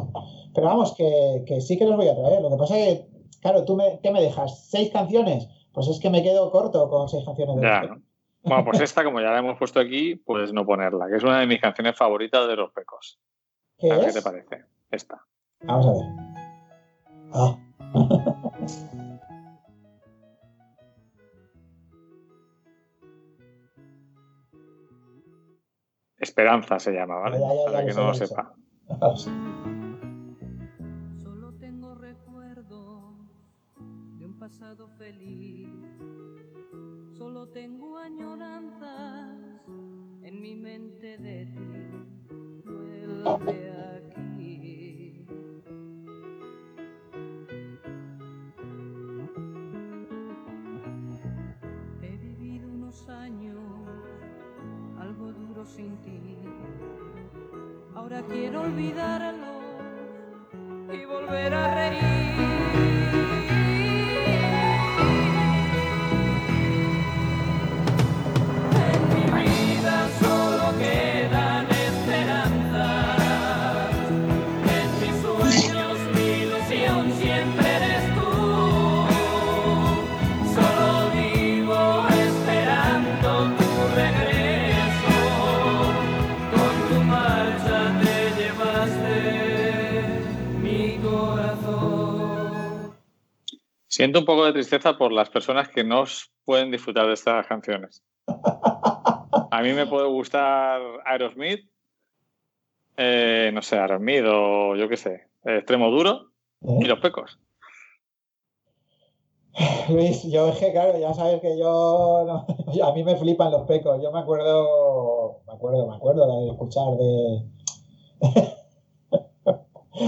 Pero vamos, que, que sí que los voy a traer. Lo que pasa es que, claro, tú me, ¿qué me dejas? ¿Seis canciones? Pues es que me quedo corto con seis canciones de Ya, los ¿no? Bueno, pues esta, como ya la hemos puesto aquí, pues no ponerla, que es una de mis canciones favoritas de los pecos. ¿Qué A ver es? qué te parece. Esta. Vamos a ver. Ah. <laughs> Esperanza se llama, ¿vale? Ya, ya, ya, Para que no lo sepa. Pasado feliz. Solo tengo añoranzas en mi mente de ti. Vuelve aquí. He vivido unos años algo duro sin ti. Ahora quiero olvidarlo y volver a reír. Siento un poco de tristeza por las personas que no pueden disfrutar de estas canciones. <laughs> A mí me puede gustar Aerosmith, eh, no sé, Aerosmith o yo qué sé, Extremo Duro y ¿Eh? Los Pecos. <laughs> Luis, yo es que, claro, ya sabes que yo, no- <laughs> a mí me flipan los pecos. Yo me acuerdo, me acuerdo, me acuerdo de escuchar de,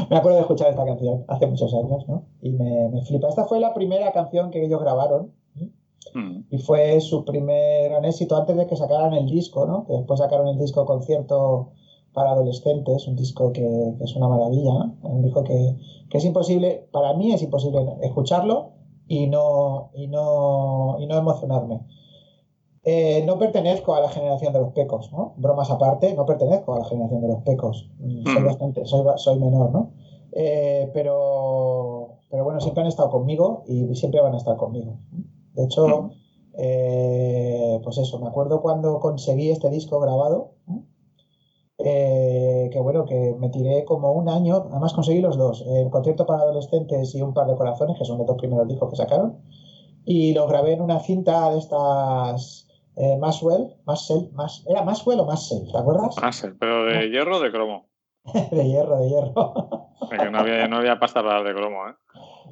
me acuerdo de escuchar esta canción hace muchos años, ¿no? Y me, me flipa. Esta fue la primera canción que ellos grabaron ¿sí? Mm. y fue su primer gran éxito antes de que sacaran el disco, ¿no? Que después sacaron el disco concierto para adolescentes, un disco que, que es una maravilla, ¿no? Un disco que, que es imposible, para mí es imposible escucharlo y no, y no, y no emocionarme. Eh, no pertenezco a la generación de los pecos, ¿no? Bromas aparte, no pertenezco a la generación de los pecos. Mm, Soy bastante, soy, menor, ¿no? Eh, pero, pero bueno, siempre han estado conmigo y siempre van a estar conmigo. De hecho, eh, pues eso, me acuerdo cuando conseguí este disco grabado, que bueno, que me tiré como un año, además conseguí los dos, el concierto para adolescentes y un par de corazones, que son los dos primeros discos que sacaron, y los grabé en una cinta de estas eh, Maxwell, Maxwell, Mas- ¿era Maxwell o Maxwell? ¿Te acuerdas? Máser, pero de hierro o de cromo. <laughs> De hierro, de hierro. Es que no había, no había pasta para de cromo, ¿eh?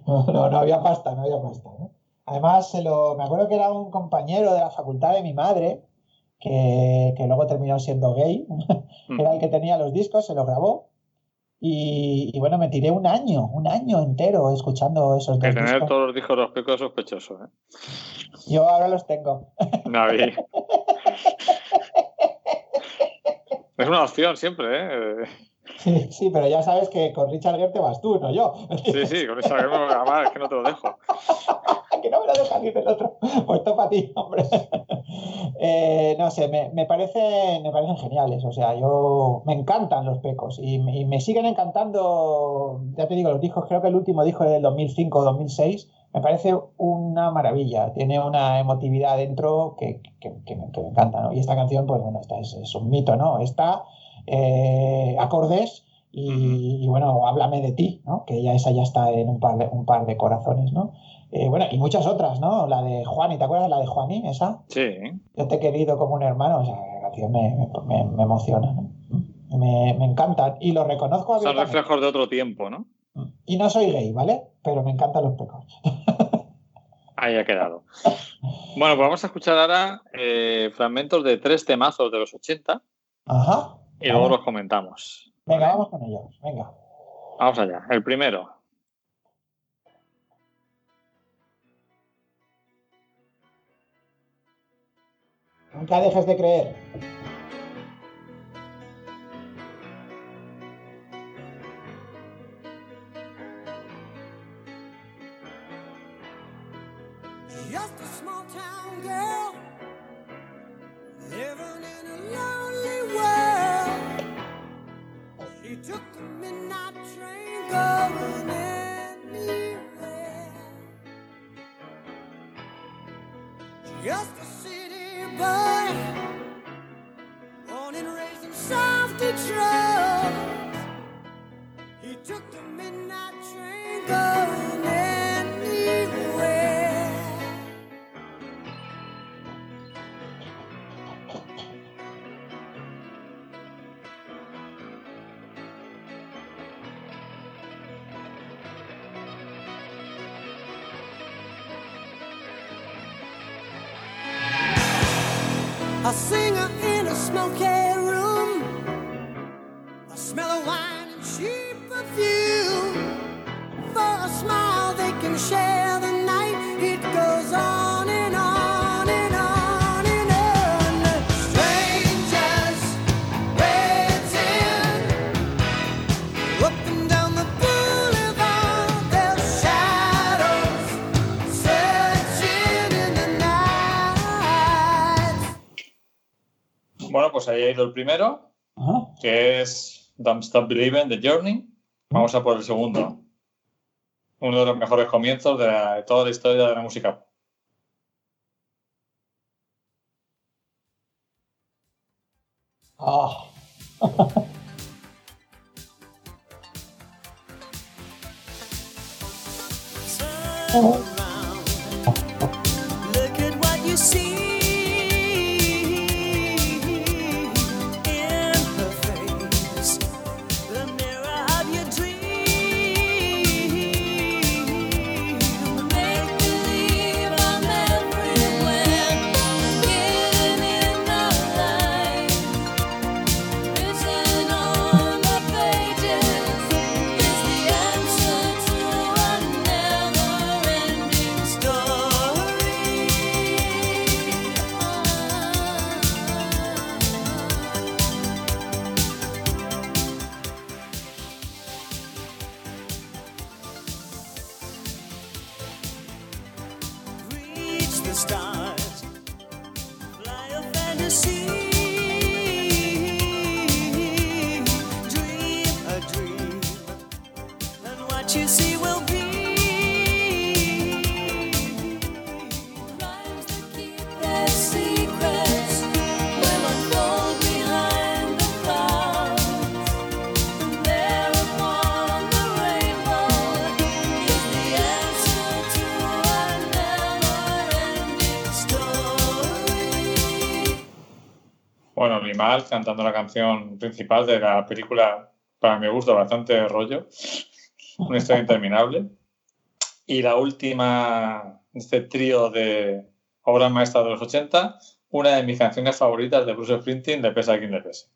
No, no, no había pasta, no había pasta. ¿no? Además, se lo, me acuerdo que era un compañero de la facultad de mi madre, que, que luego terminó siendo gay, <laughs> era el que tenía los discos, se los grabó. Y, y bueno, me tiré un año, un año entero escuchando esos Que dos tener discos. todos los discos de los pecos sospechoso, ¿eh? Yo ahora los tengo. <laughs> David. Es una opción siempre, ¿eh? Sí, sí, pero ya sabes que con Richard Gere te vas tú, no yo. Sí, sí, con esa además es que no te lo dejo. Que no me lo deja dice el otro. <laughs> Pues topa a ti, hombre. <laughs> Eh, no sé, me, me parece, me parecen geniales. O sea, yo me encantan los pecos y, me- y me siguen encantando. Ya te digo, los discos, creo que el último disco es del 2005 o 2006. Me parece una maravilla. Tiene una emotividad dentro que, que- que me, que me encanta, ¿no? Y esta canción, pues bueno, esta es, es un mito, ¿no? Está eh, acordes y, y, bueno, háblame de ti, ¿no? Que ya esa ya está en un par de, un par de corazones, ¿no? Eh, bueno, y muchas otras, ¿no? La de Juani, ¿te acuerdas la de Juani, esa? Sí. Yo te he querido como un hermano, o sea, la canción me, me, me emociona, ¿no? Me, me encanta y lo reconozco Son reflejos de otro tiempo, ¿no? Y no soy gay, ¿vale? Pero me encantan los pecos. <laughs> Ahí ha quedado. Bueno, pues vamos a escuchar ahora eh, fragmentos de tres temazos de los 80 Ajá. y luego Vale. los comentamos. Venga, vamos con ellos. Venga. Vamos allá. El primero. Nunca dejes de creer. Ido el primero, Ajá. que es Don't Stop Believing, The Journey. Vamos a por el segundo. Uno de los mejores comienzos de, la- de toda la historia de la música. Ah. Around. <laughs> Look at what you see cantando la canción principal de la película, para mi gusto, bastante rollo. Una historia interminable. Y la última este trío de obras maestras de los 80, una de mis canciones favoritas de Bruce Springsteen, de Pesa a quien le pese.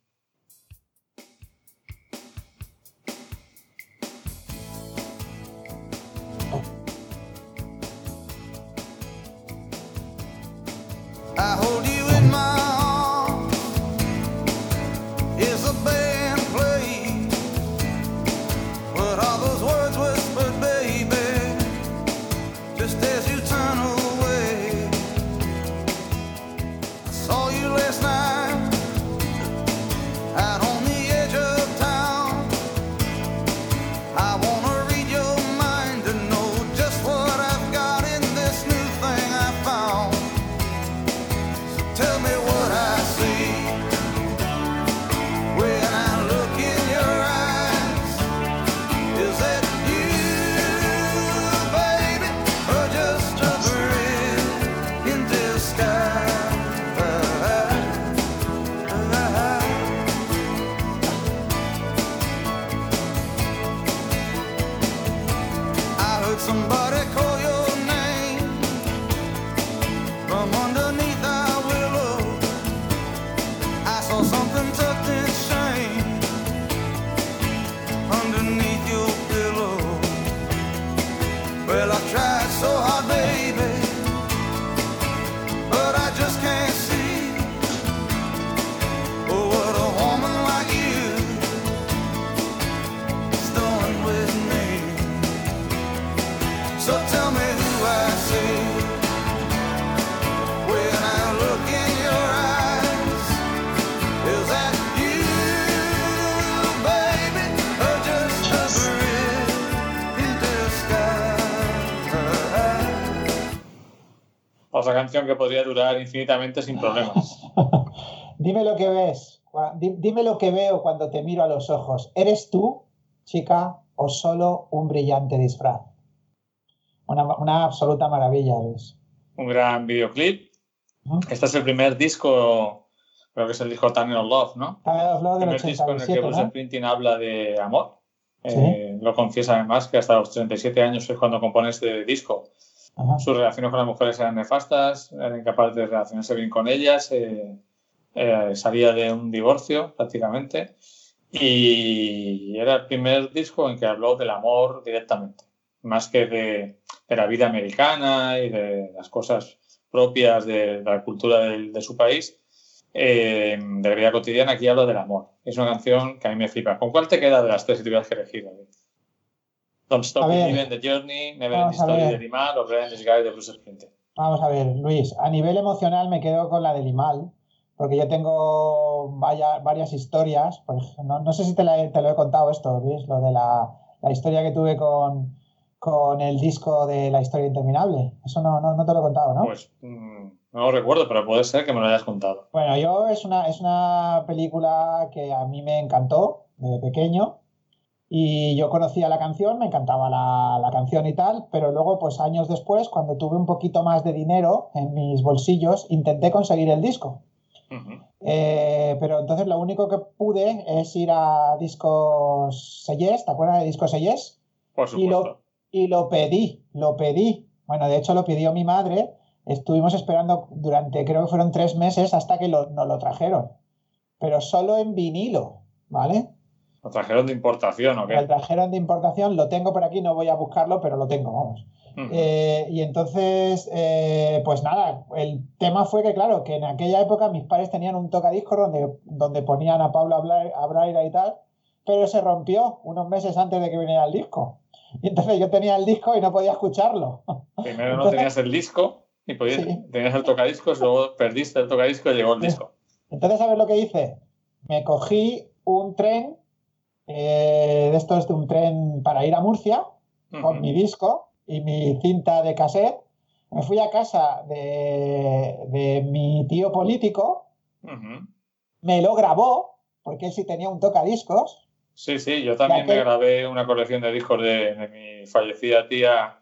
Canción que podría durar infinitamente sin problemas. <laughs> Dime lo que ves, dime lo que veo cuando te miro a los ojos. ¿Eres tú, chica, o solo un brillante disfraz? Una, una absoluta maravilla, Luis. Un gran videoclip. Este es el primer disco, creo que es el disco Tunnel of Love, ¿no? Tunnel of Love El primer disco en el que 87, Bruce ¿no? Springsteen habla de amor. Sí. Eh, lo confiesa además que hasta los 37 años es cuando compone este disco. Ajá. Sus relaciones con las mujeres eran nefastas, era incapaz de relacionarse bien con ellas, eh, eh, salía de un divorcio prácticamente y era el primer disco en que habló del amor directamente, más que de, de la vida americana y de las cosas propias de, la cultura del- de, su país, eh, de la vida cotidiana, aquí habla del amor. Es una canción que a mí me flipa. ¿Con cuál te queda de las tres si tuvieras que elegir? David? Don't Stop. Believing, The Journey, Never Ending a Story de Limal o Brian Disguise de Bruce Springsteen. Vamos a ver, Luis, a nivel emocional me quedo con la del Limal, porque yo tengo vaya- varias historias. ej- no, no sé si te, la te lo he contado esto, Luis, lo de la, la historia que tuve con, con el disco de La historia interminable. Eso no, no, no te lo he contado, ¿no? Pues mm, no lo recuerdo, pero puede ser que me lo hayas contado. Bueno, yo es una, es una película que a mí me encantó de pequeño y yo conocía la canción, me encantaba la, la canción y tal, pero luego, pues años después, cuando tuve un poquito más de dinero en mis bolsillos, intenté conseguir el disco. Eh, pero entonces lo único que pude es ir a Discos Sellés, ¿te acuerdas de Discos Sellés? Por Y supuesto. lo, y lo pedí, lo pedí. Bueno, de hecho lo pidió mi madre. Estuvimos esperando durante, creo que fueron tres meses hasta que lo- nos lo trajeron. Pero solo en vinilo, ¿vale? ¿Lo trajeron de importación o Lo qué? trajeron de importación, lo tengo por aquí, no voy a buscarlo, pero lo tengo, vamos. Eh, y entonces, eh, pues nada, el tema fue que, claro, que en aquella época mis padres tenían un tocadiscos donde, donde ponían a Pablo Abra- Abraira y tal, pero se rompió unos meses antes de que viniera el disco. Y entonces yo tenía el disco y no podía escucharlo. Primero no tenías el disco y podías- Sí. tenías el tocadiscos, luego perdiste el tocadisco y llegó el disco. Entonces, ¿sabes lo que hice? Me cogí un tren, eh, de estos de un tren para ir a Murcia, con mi disco y mi cinta de cassette. Me fui a casa de, de mi tío político, me lo grabó, porque él sí tenía un tocadiscos. Sí, sí, yo también me grabé una colección de discos de, de mi fallecida tía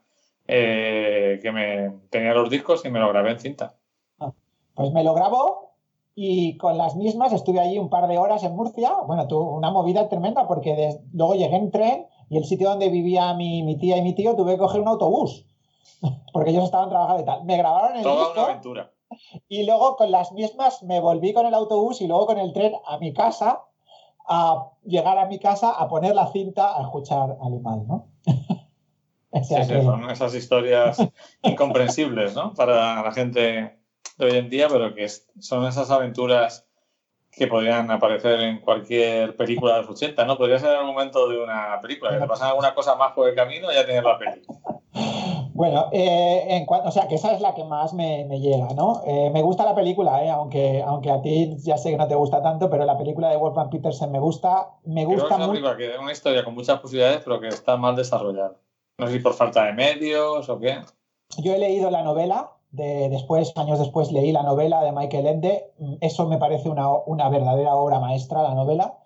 eh, que me tenía los discos y me lo grabé en cinta. Pues me lo grabó y con las mismas estuve allí un par de horas en Murcia. Bueno, tuve una movida tremenda porque des- luego llegué en tren y el sitio donde vivía mi, mi tía y mi tío tuve que coger un autobús. <laughs> Porque ellos estaban trabajando y tal. Me grabaron el Toda una disco aventura. y luego con las mismas me volví con el autobús y luego con el tren a mi casa, a llegar a mi casa a poner la cinta a escuchar animal, ¿no? <laughs> O sea Sí, sí, son esas historias incomprensibles, ¿no? Para la gente de hoy en día, pero que son esas aventuras que podrían aparecer en cualquier película de los 80, ¿no? Podría ser el argumento de una película, que te pasan alguna cosa más por el camino y ya tienes la peli. Bueno, eh, en cuanto, o sea, que esa es la que más me, me llega, ¿no? Eh, me gusta la película, ¿eh? aunque, aunque a ti ya sé que no te gusta tanto, pero la película de Wolfgang Petersen me gusta, me Creo que gusta es una película que es una historia con muchas posibilidades, pero que está mal desarrollada. No sé si por falta de medios o qué. Yo he leído la novela, de, después, años después leí la novela de Michael Ende, eso me parece una, una verdadera obra maestra, la novela,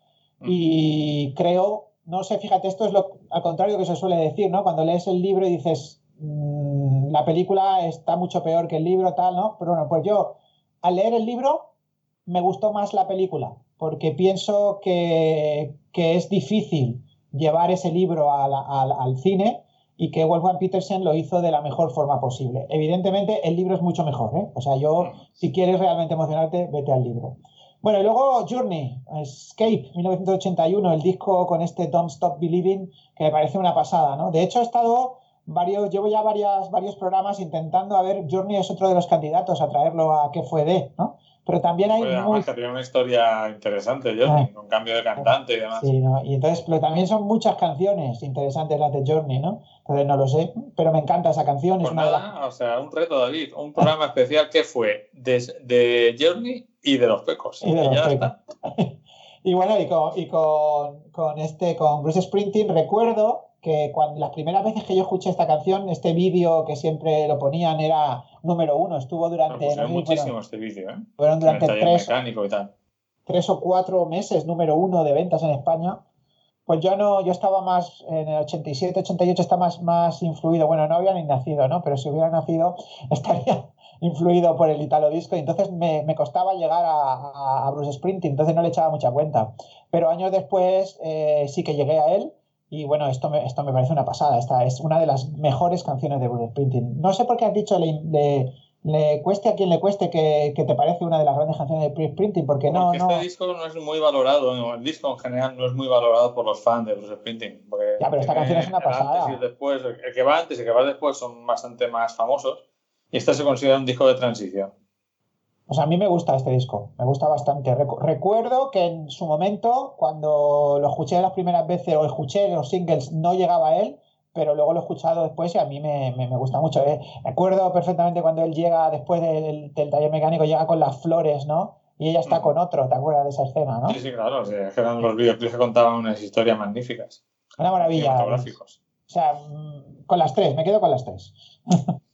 y creo, no sé, fíjate, esto es lo al contrario que se suele decir, ¿no? Cuando lees el libro y dices, "Mm, la película está mucho peor que el libro, tal, ¿no? Pero bueno, pues yo, al leer el libro, me gustó más la película, porque pienso que, que es difícil llevar ese libro a la- al, al cine y que Wolfgang Petersen lo hizo de la mejor forma posible. Evidentemente, el libro es mucho mejor, ¿eh? O sea, yo, si quieres realmente emocionarte, vete al libro. Bueno, y luego Journey, Escape, 1981, el disco con este Don't Stop Believing, que me parece una pasada, ¿no? De hecho, he estado varios, llevo ya varias, varios programas intentando, a ver, Journey es otro de los candidatos a traerlo a qué fue de, ¿no? Pero también hay Pues muy... que tiene una historia interesante, Johnny, Ah. con cambio de cantante y demás. Sí, ¿no? Y entonces, pero también son muchas canciones interesantes las de Journey, ¿no? Entonces no lo sé, pero me encanta esa canción, es Pues una nada, o sea, un reto, David, un programa especial que fue de, de Journey y de los pecos. Y de los ya Pecos. está. <laughs> Y bueno, y con, y con, con este, con Bruce Springsteen, recuerdo que cuando las primeras veces que yo escuché esta canción, este vídeo que siempre lo ponían era número uno, estuvo durante, gustó no muchísimo fueron, este vídeo, ¿eh? fueron durante tres, y tal. tres o cuatro meses número uno de ventas en España. Pues yo no, yo estaba más, en el 87, 88 está más, más influido, bueno, no había ni nacido, ¿no? Pero si hubiera nacido <laughs> estaría influido por el Italo Disco y entonces me, me costaba llegar a, a- a Bruce Springsteen, entonces no le echaba mucha cuenta. Pero años después eh, sí que llegué a él y bueno, esto me, esto me parece una pasada, esta es una de las mejores canciones de Bruce Springsteen. No sé por qué has dicho le, le, le cueste a quien le cueste que, que te parece una de las grandes canciones de Bruce Springsteen, porque no, Porque no... este disco no es muy valorado, ¿no? el disco en general no es muy valorado por los fans de Bruce Springsteen. porque Ya, pero esta canción es una antes pasada. y después, el que va antes y el que va después son bastante más famosos. Y este se considera un disco de transición. O sea, a mí me gusta este disco, me gusta bastante. Recu- recuerdo que en su momento, cuando lo escuché las primeras veces o escuché los singles, no llegaba a él, pero luego lo he escuchado después y a mí me, me- me gusta mucho. ¿eh? Recuerdo perfectamente cuando él llega después del, del taller mecánico, llega con las flores, ¿no? Y ella está Ujú. con otro, ¿te acuerdas de esa escena, no? Sí, sí, claro. o sea, que eran los videoclips que contaban unas historias magníficas. Una maravilla. cinematográficos. O sea, mm, con las tres, me quedo con las tres. <laughs>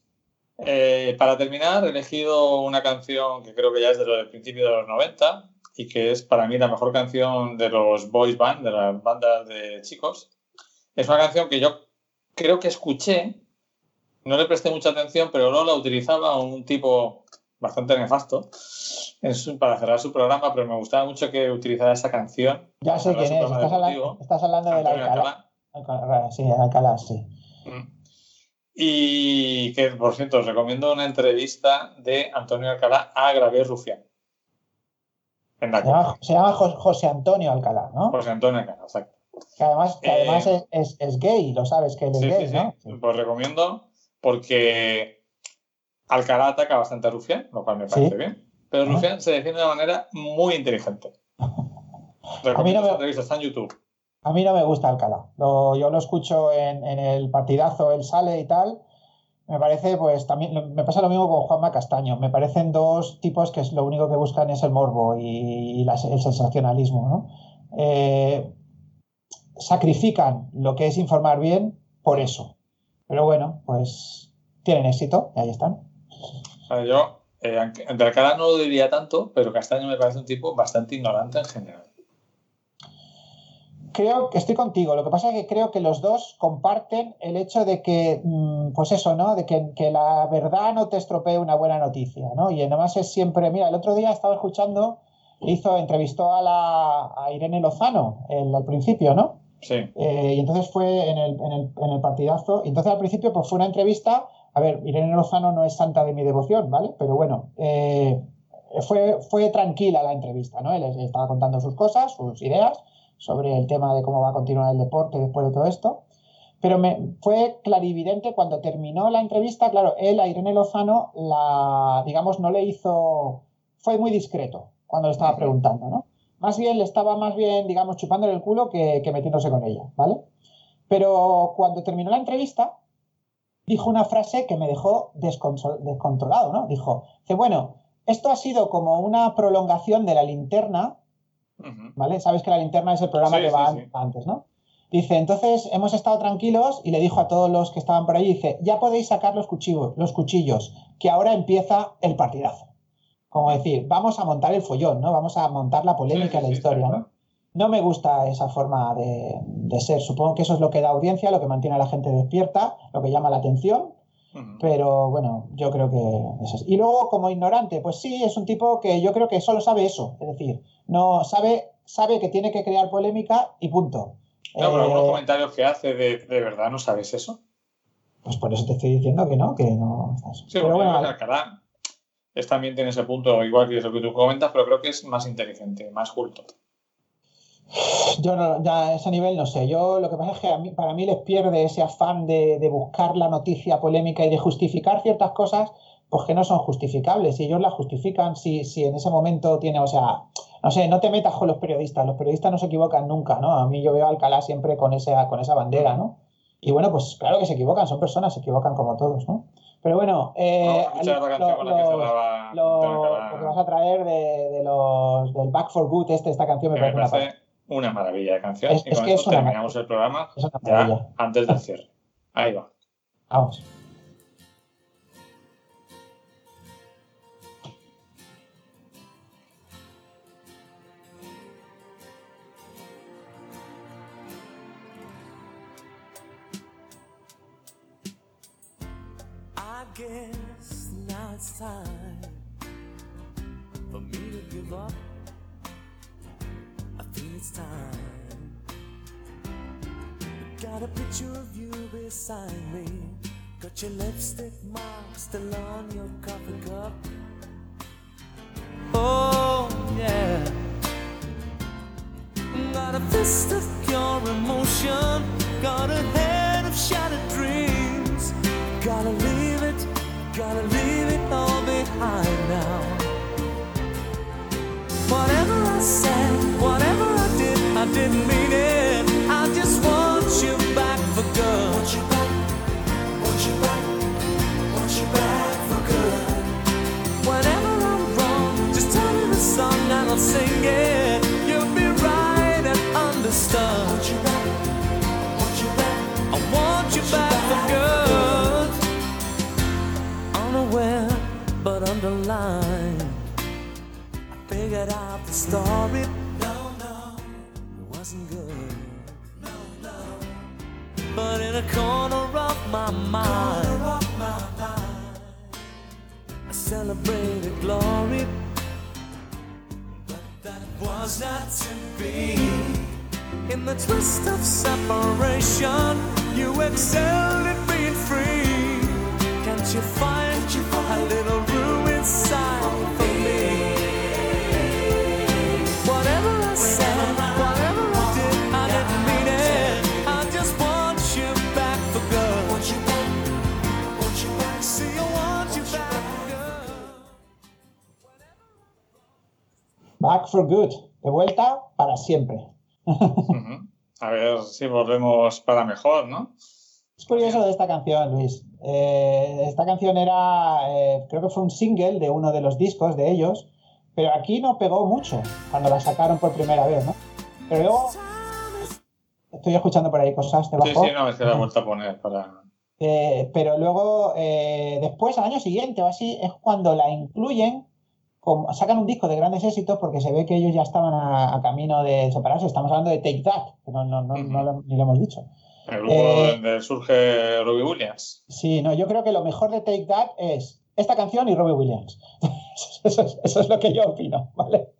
Eh, para terminar, he elegido una canción que creo que ya es de los del principio de los 90 y que es para mí la mejor canción de los boys band, de las bandas de chicos. Es una canción que yo creo que escuché, no le presté mucha atención, pero luego la utilizaba un tipo bastante nefasto su- para cerrar su programa, pero me gustaba mucho que utilizara esa canción. Ya sé quién es, estás, estás hablando del Alcalá. Alcalá. Alcalá, Sí, Alcalá, sí. Mm. Y que, por cierto, os recomiendo una entrevista de Antonio Alcalá a Gravé Rufián. En la Se llama, se llama Jos- José Antonio Alcalá, ¿no? José Antonio Alcalá, exacto. Que además, que Eh, además es, es- es gay, lo sabes que él es Sí, gay, sí, ¿no? sí. Pues recomiendo porque Alcalá ataca bastante a Rufián, lo cual me parece bien. Pero. Rufián se defiende de una manera muy inteligente. <laughs> A mí Recomiendo no me- esa entrevista, está en YouTube. A mí no me gusta Alcalá. Yo lo escucho en, el partidazo, él sale y tal. Me parece, pues también, me pasa lo mismo con Juanma Castaño. Me parecen dos tipos que lo único que buscan es el morbo y, el sensacionalismo, ¿no? Eh, sacrifican lo que es informar bien por eso. Pero bueno, pues tienen éxito y ahí están. Yo, eh, Alcalá no lo diría tanto, pero Castaño me parece un tipo bastante ignorante en general. Creo que estoy contigo. Lo que pasa es que creo que los dos comparten el hecho de que, mm, pues eso, ¿no? De que, que la verdad no te estropee una buena noticia, ¿no? Y además es siempre, mira, el otro día estaba escuchando, hizo, entrevistó a, la, a Irene Lozano el- al principio, ¿no? Sí. Eh, y entonces fue en el, en, el, en el partidazo. Y entonces al principio pues fue una entrevista. A ver, Irene Lozano no es santa de mi devoción, ¿vale? Pero bueno, eh, fue, fue tranquila la entrevista, ¿no? Él estaba contando sus cosas, sus ideas sobre el tema de cómo va a continuar el deporte después de todo esto. Pero me, fue clarividente cuando terminó la entrevista, claro, él a Irene Lozano, la, digamos, no le hizo, fue muy discreto cuando le estaba preguntando, ¿no? Más bien le estaba más bien, digamos, chupándole el culo que, que metiéndose con ella, ¿vale? Pero cuando terminó la entrevista, dijo una frase que me dejó descontrolado, ¿no? Dijo, que bueno, esto ha sido como una prolongación de la linterna, ¿vale? Sabes que la linterna es el programa Sí, que va sí. antes, ¿no? Dice, entonces hemos estado tranquilos y le dijo a todos los que estaban por allí, dice, ya podéis sacar los cuchillos, los cuchillos, que ahora empieza el partidazo. Como decir, vamos a montar el follón, ¿no? Vamos a montar la polémica, la historia, ¿no? No me gusta esa forma de, de ser. Supongo que eso es lo que da audiencia, lo que mantiene a la gente despierta, lo que llama la atención. Pero bueno, yo creo que eso es. Y luego, como ignorante, pues sí, es un tipo que yo creo que solo sabe eso. Es decir, no sabe, sabe que tiene que crear polémica y punto. No, pero Eh, algunos comentarios que hace de, de verdad no sabes eso. pues por eso te estoy diciendo que no, que no. Sí, pero bueno, Alcalá es, también tiene ese punto, igual que es lo que tú comentas, pero creo que es más inteligente, más culto. Yo no, ya a ese nivel no sé. Yo lo que pasa es que a mí- para mí les pierde ese afán de, de buscar la noticia polémica y de justificar ciertas cosas, pues que no son justificables. Si ellos las justifican, si, si en ese momento tiene, o sea, no sé, no te metas con los periodistas. Los periodistas no se equivocan nunca, ¿no? A mí yo veo a Alcalá siempre con esa, con esa bandera, ¿no? Y bueno, pues claro que se equivocan, son personas, se equivocan como todos, ¿no? Pero bueno, eh, la la lo, que vas a traer de, de los del Back for Good, este, esta canción me parece una parece una maravilla de canción. Es- y es con esto una terminamos el programa una ya antes del cierre. Ahí va. Vamos. I guess now it's time for me to give up. It's time. Got a picture of you beside me. Got your lipstick mark still on your coffee cup. Oh, yeah. Got a fist of pure emotion. Got a head of shattered dreams. Gotta leave it, gotta leave it all behind now. Whatever I said, I didn't mean it. I just want you back for good. Want you back, want you back, want you back for good. Whenever I'm wrong, just tell me the song and I'll sing it. You'll be right and understood. Want you back, want you back, I want you back for good. Unaware but underlined. I figured out the story. A corner of my mind, I celebrated glory. But that was not to be. In the twist of separation, you excelled at being free. Can't you find a little Back for good. De vuelta para siempre. A ver si volvemos para mejor, ¿no? Es curioso de esta canción, Luis. Eh, esta canción era, eh, creo que fue un single de uno de los discos de ellos, pero aquí no pegó mucho cuando la sacaron por primera vez, ¿no? Pero luego, estoy escuchando por ahí cosas Sí, debajo. sí, no, es que la he vuelto a poner para. Eh, pero luego, eh, después, al año siguiente o así, es cuando la incluyen, como, sacan un disco de grandes éxitos porque se ve que ellos ya estaban a, a camino de separarse. Estamos hablando de Take That, que no, no, no, no lo- ni lo hemos dicho. El grupo Eh, donde surge Robbie Williams. Sí, no, yo creo que lo mejor de Take That es esta canción y Robbie Williams. <laughs> eso, es, eso es lo que yo opino, ¿vale? <laughs>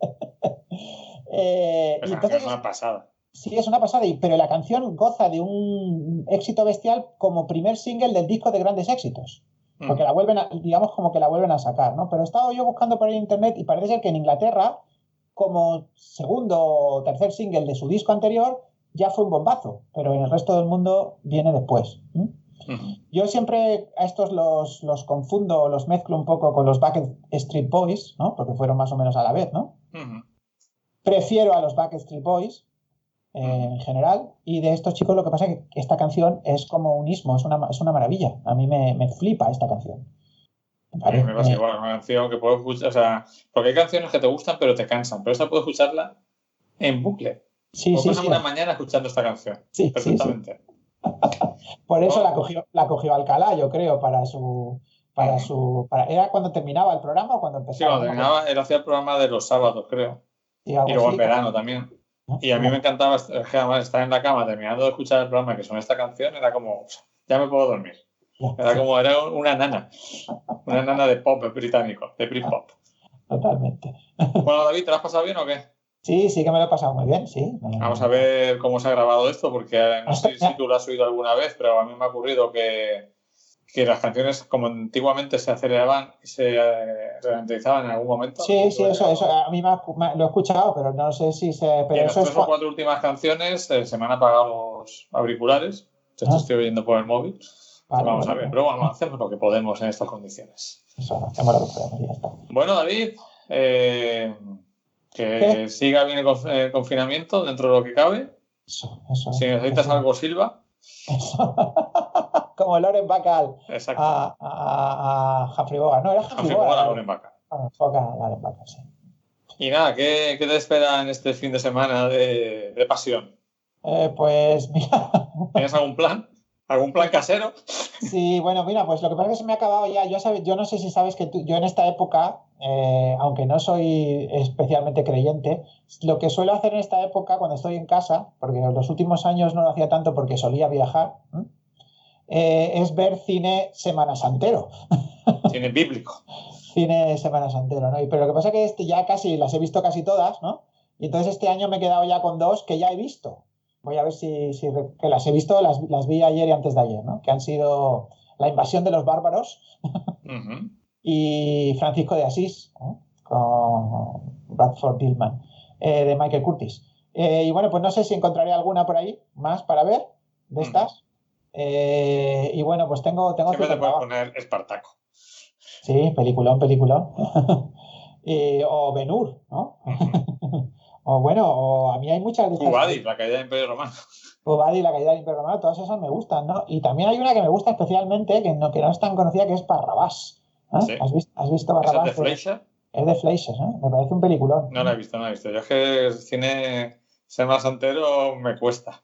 Eh, canción entonces, es una pasada. sí, es una pasada, pero la canción goza de un éxito bestial como primer single del disco de grandes éxitos. Porque la vuelven a, digamos como que la vuelven a sacar, ¿no? Pero he estado yo buscando por en internet y parece ser que en Inglaterra, como segundo o tercer single de su disco anterior, ya fue un bombazo, pero en el resto del mundo viene después. Yo siempre a estos los, los confundo, los mezclo un poco con los Backstreet Boys, ¿no? Porque fueron más o menos a la vez, ¿no? Prefiero a los Backstreet Boys en general, y de estos chicos lo que pasa es que esta canción es como un ismo, es una, es una maravilla. A mí me, me flipa esta canción. A mí me pasa Eh, igual, una canción que puedo escuchar, o sea, porque hay canciones que te gustan pero te cansan, pero esta puedo escucharla en bucle. Sí, Puedo sí, pasar sí. una mañana escuchando esta canción, Sí, sí, sí. perfectamente. <laughs> Por eso Oh. la cogió, la cogió Alcalá, yo creo, para su. Para su para, ¿Era cuando terminaba el programa o cuando Sí, empezaba? cuando terminaba, él hacía el programa de los sábados, creo, Sí, algo y luego en verano también. Y a mí me encantaba estar en la cama terminando de escuchar el programa que son esta canción, era como, ya me puedo dormir. Era como, era una nana, una nana de pop británico, de Britpop. Totalmente. Bueno, David, ¿te lo has pasado bien o qué? Sí, sí que me lo he pasado muy bien, sí. Vamos a ver cómo se ha grabado esto, porque no sé si tú lo has oído alguna vez, pero a mí me ha ocurrido que, que las canciones, como antiguamente se aceleraban y se eh, ralentizaban en algún momento. Sí, sí, eso, eso a mí me ha- me- lo he escuchado, pero no sé si se. Y Pero en las eso es. tres o cua- cuatro últimas canciones eh, se me han apagado los auriculares. Te Ah. estoy oyendo por el móvil. Vale, Vamos a vale, ver, vale. pero vamos, hacemos lo que podemos en estas condiciones. Eso, hacemos lo que podemos y ya está. Bueno, David, eh, que ¿Qué? siga bien el conf- el confinamiento dentro de lo que cabe. Eso, eso. Si necesitas eso, algo, Silva. eso. <laughs> Como Loren Bacall a, a, a Humphrey Bogart. No, era Humphrey Humphrey Bogart, Bogart. Loren Bacall. Ah, Loren Bacall, sí. Y nada, ¿qué, qué te espera en este fin de semana de, de pasión? Eh, pues mira, <laughs> ¿Tienes algún plan? ¿Algún plan casero? sí, bueno, mira, pues lo que pasa es que se me ha acabado ya. Yo, sabe- yo no sé si sabes que tú- yo en esta época, eh, aunque no soy especialmente creyente, lo que suelo hacer en esta época cuando estoy en casa, porque en los últimos años no lo hacía tanto porque solía viajar. Eh, es ver cine Semana Santero. <laughs> Cine bíblico. cine Semana Santero, ¿no? Y, pero lo que pasa es que este ya casi las he visto casi todas, ¿no? Y entonces este año me he quedado ya con dos que ya he visto. Voy a ver si, si que las he visto, las, las vi ayer y antes de ayer, ¿no? Que han sido La invasión de los bárbaros <laughs> y Francisco de Asís, ¿no? con Bradford Dillman, eh, de Michael Curtis. Eh, y bueno, pues no sé si encontraré alguna por ahí más para ver de estas. Eh, y bueno, pues tengo, tengo Siempre te puedes poner Espartaco. Sí, peliculón, peliculón. <laughs> Y- o Benur, ¿no? <laughs> o bueno, o a mí hay muchas de. Cubadis, la caída del Imperio Romano. Cubadi y la caída del Imperio Romano, todas esas me gustan, ¿no? Y también hay una que me gusta especialmente, que no, que no es tan conocida, que es Barrabás. ¿eh? Sí. ¿Has, visto, ¿Has visto ¿Esa es de Fleischer? Es de Fleischer, ¿eh? Me parece un peliculón. No la he visto, no la he visto. Yo es que el cine Semana Santero me cuesta.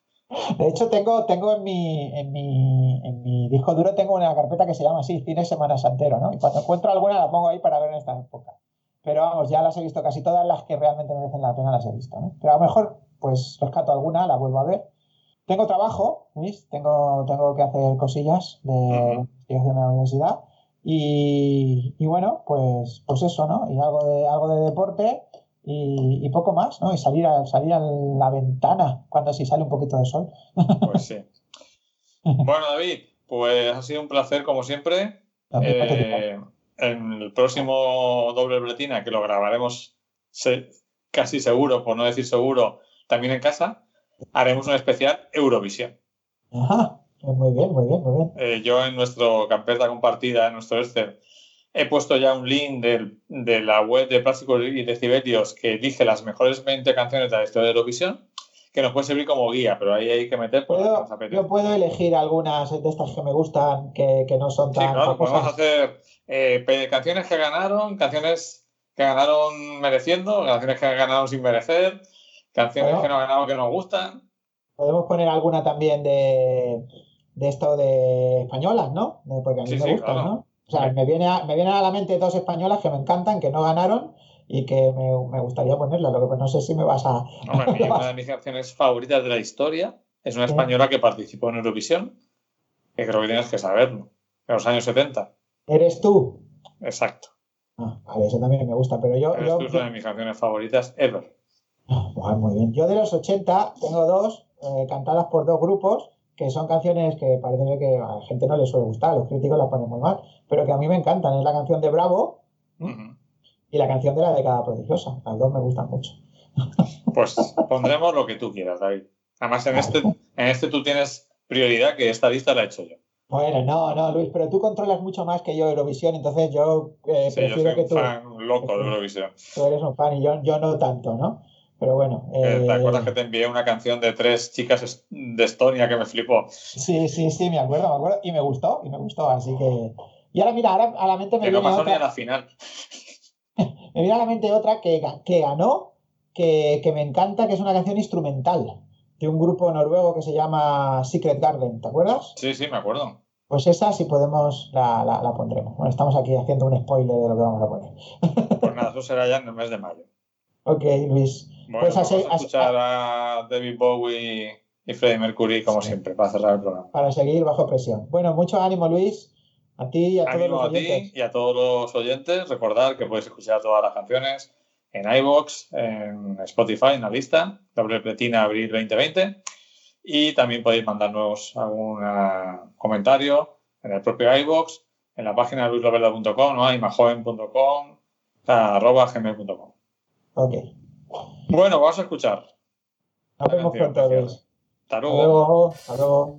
De hecho, tengo, tengo en, mi, en, mi, en mi disco duro tengo una carpeta que se llama así, Cine Semana Santero, ¿no? Y cuando encuentro alguna la pongo ahí para ver en esta época. Pero vamos, ya las he visto casi todas las que realmente merecen la pena las he visto, ¿no? Pero a lo mejor, pues rescato alguna, la vuelvo a ver. Tengo trabajo, ¿veis? Tengo, tengo que hacer cosillas de investigación de la universidad. Y, y bueno, pues, pues eso, ¿no? Y algo de, algo de deporte y, y poco más, ¿no? Y salir a, salir a la ventana cuando sí sale un poquito de sol. Pues sí. Bueno, David, pues ha sido un placer como siempre. Eh, en el próximo doble bretina, que lo grabaremos se- casi seguro, por no decir seguro, también en casa, haremos un especial Eurovisión. Ajá, pues muy bien, muy bien, muy bien. Eh, yo en nuestro carpeta compartida, en nuestro Excel, he puesto ya un link de la web de Plásticos y Decibelios que elige las mejores 20 canciones de la historia de Eurovisión, que nos puede servir como guía, pero ahí hay que meter pues, Puedo, yo puedo elegir algunas de estas que me gustan, que, que no son Sí, tan claro, podemos hacer eh, canciones que ganaron, canciones que ganaron mereciendo, canciones que ganaron sin merecer, canciones Bueno. que no ganaron que nos gustan. Podemos poner alguna también de, de esto de españolas, ¿no? Porque a mí Sí, me sí, gustan, claro. ¿no? O sea, me, viene a, me vienen a la mente dos españolas que me encantan, que no ganaron y que me, me gustaría ponerlas. Lo que pues no sé si me vas a... Hombre, <laughs> una de mis canciones favoritas de la historia es una española que participó en Eurovisión, que creo que tienes que saberlo, en los años 70. ¿Eres tú? Exacto. Ah, vale, eso también me gusta, pero yo... Esto es una de mis canciones favoritas ever. Ah, bueno, muy bien. Yo de los 80 tengo dos eh, cantadas por dos grupos que son canciones que parece que a la gente no le suele gustar, los críticos las ponen muy mal, pero que a mí me encantan. Es la canción de Bravo y la canción de la década prodigiosa. Las dos me gustan mucho. <laughs> Pues pondremos lo que tú quieras, David. Además, en este, en este tú tienes prioridad, que esta lista la he hecho yo. Bueno, no, no, Luis, pero tú controlas mucho más que yo Eurovisión, entonces yo eh, Sí, yo prefiero soy que un tú, fan loco de <laughs> Eurovisión. tú eres un fan y yo, yo no tanto, ¿no? Pero bueno. Eh, ¿Te eh, acuerdas que te envié una canción de tres chicas de Estonia que me flipó? Sí, sí, sí, me acuerdo, me acuerdo. Y me gustó, y me gustó, así que... Y ahora, mira, ahora a la mente me Que no viene pasó ni a otra... la final. <laughs> Me viene a la mente otra que, que ganó, que, que me encanta, que es una canción instrumental de un grupo noruego que se llama Secret Garden, ¿te acuerdas? Sí, sí, me acuerdo. Pues esa, si podemos, la, la- la pondremos. Bueno, estamos aquí haciendo un spoiler de lo que vamos a poner. Pues nada, eso será ya en el mes de mayo. <laughs> Ok, Luis. Bueno, Pues vamos a escuchar a David Bowie y Freddie Mercury, como siempre, para cerrar el programa. Para seguir bajo presión. Bueno, mucho ánimo, Luis. A ti y a todos los a ti oyentes. y a todos los oyentes. Recordad que podéis escuchar todas las canciones en iVoox, en Spotify, en la lista, Doble Pletina Abril 2020. Y también podéis mandarnos algún ah, comentario en el propio iVoox, en la página luislovela.com, ¿no? imajoven.com, arroba gmail.com. Ok. Bueno, vamos a escuchar. Canción, pronto, canción. Luis. Hasta Hasta luego. luego. Hasta luego.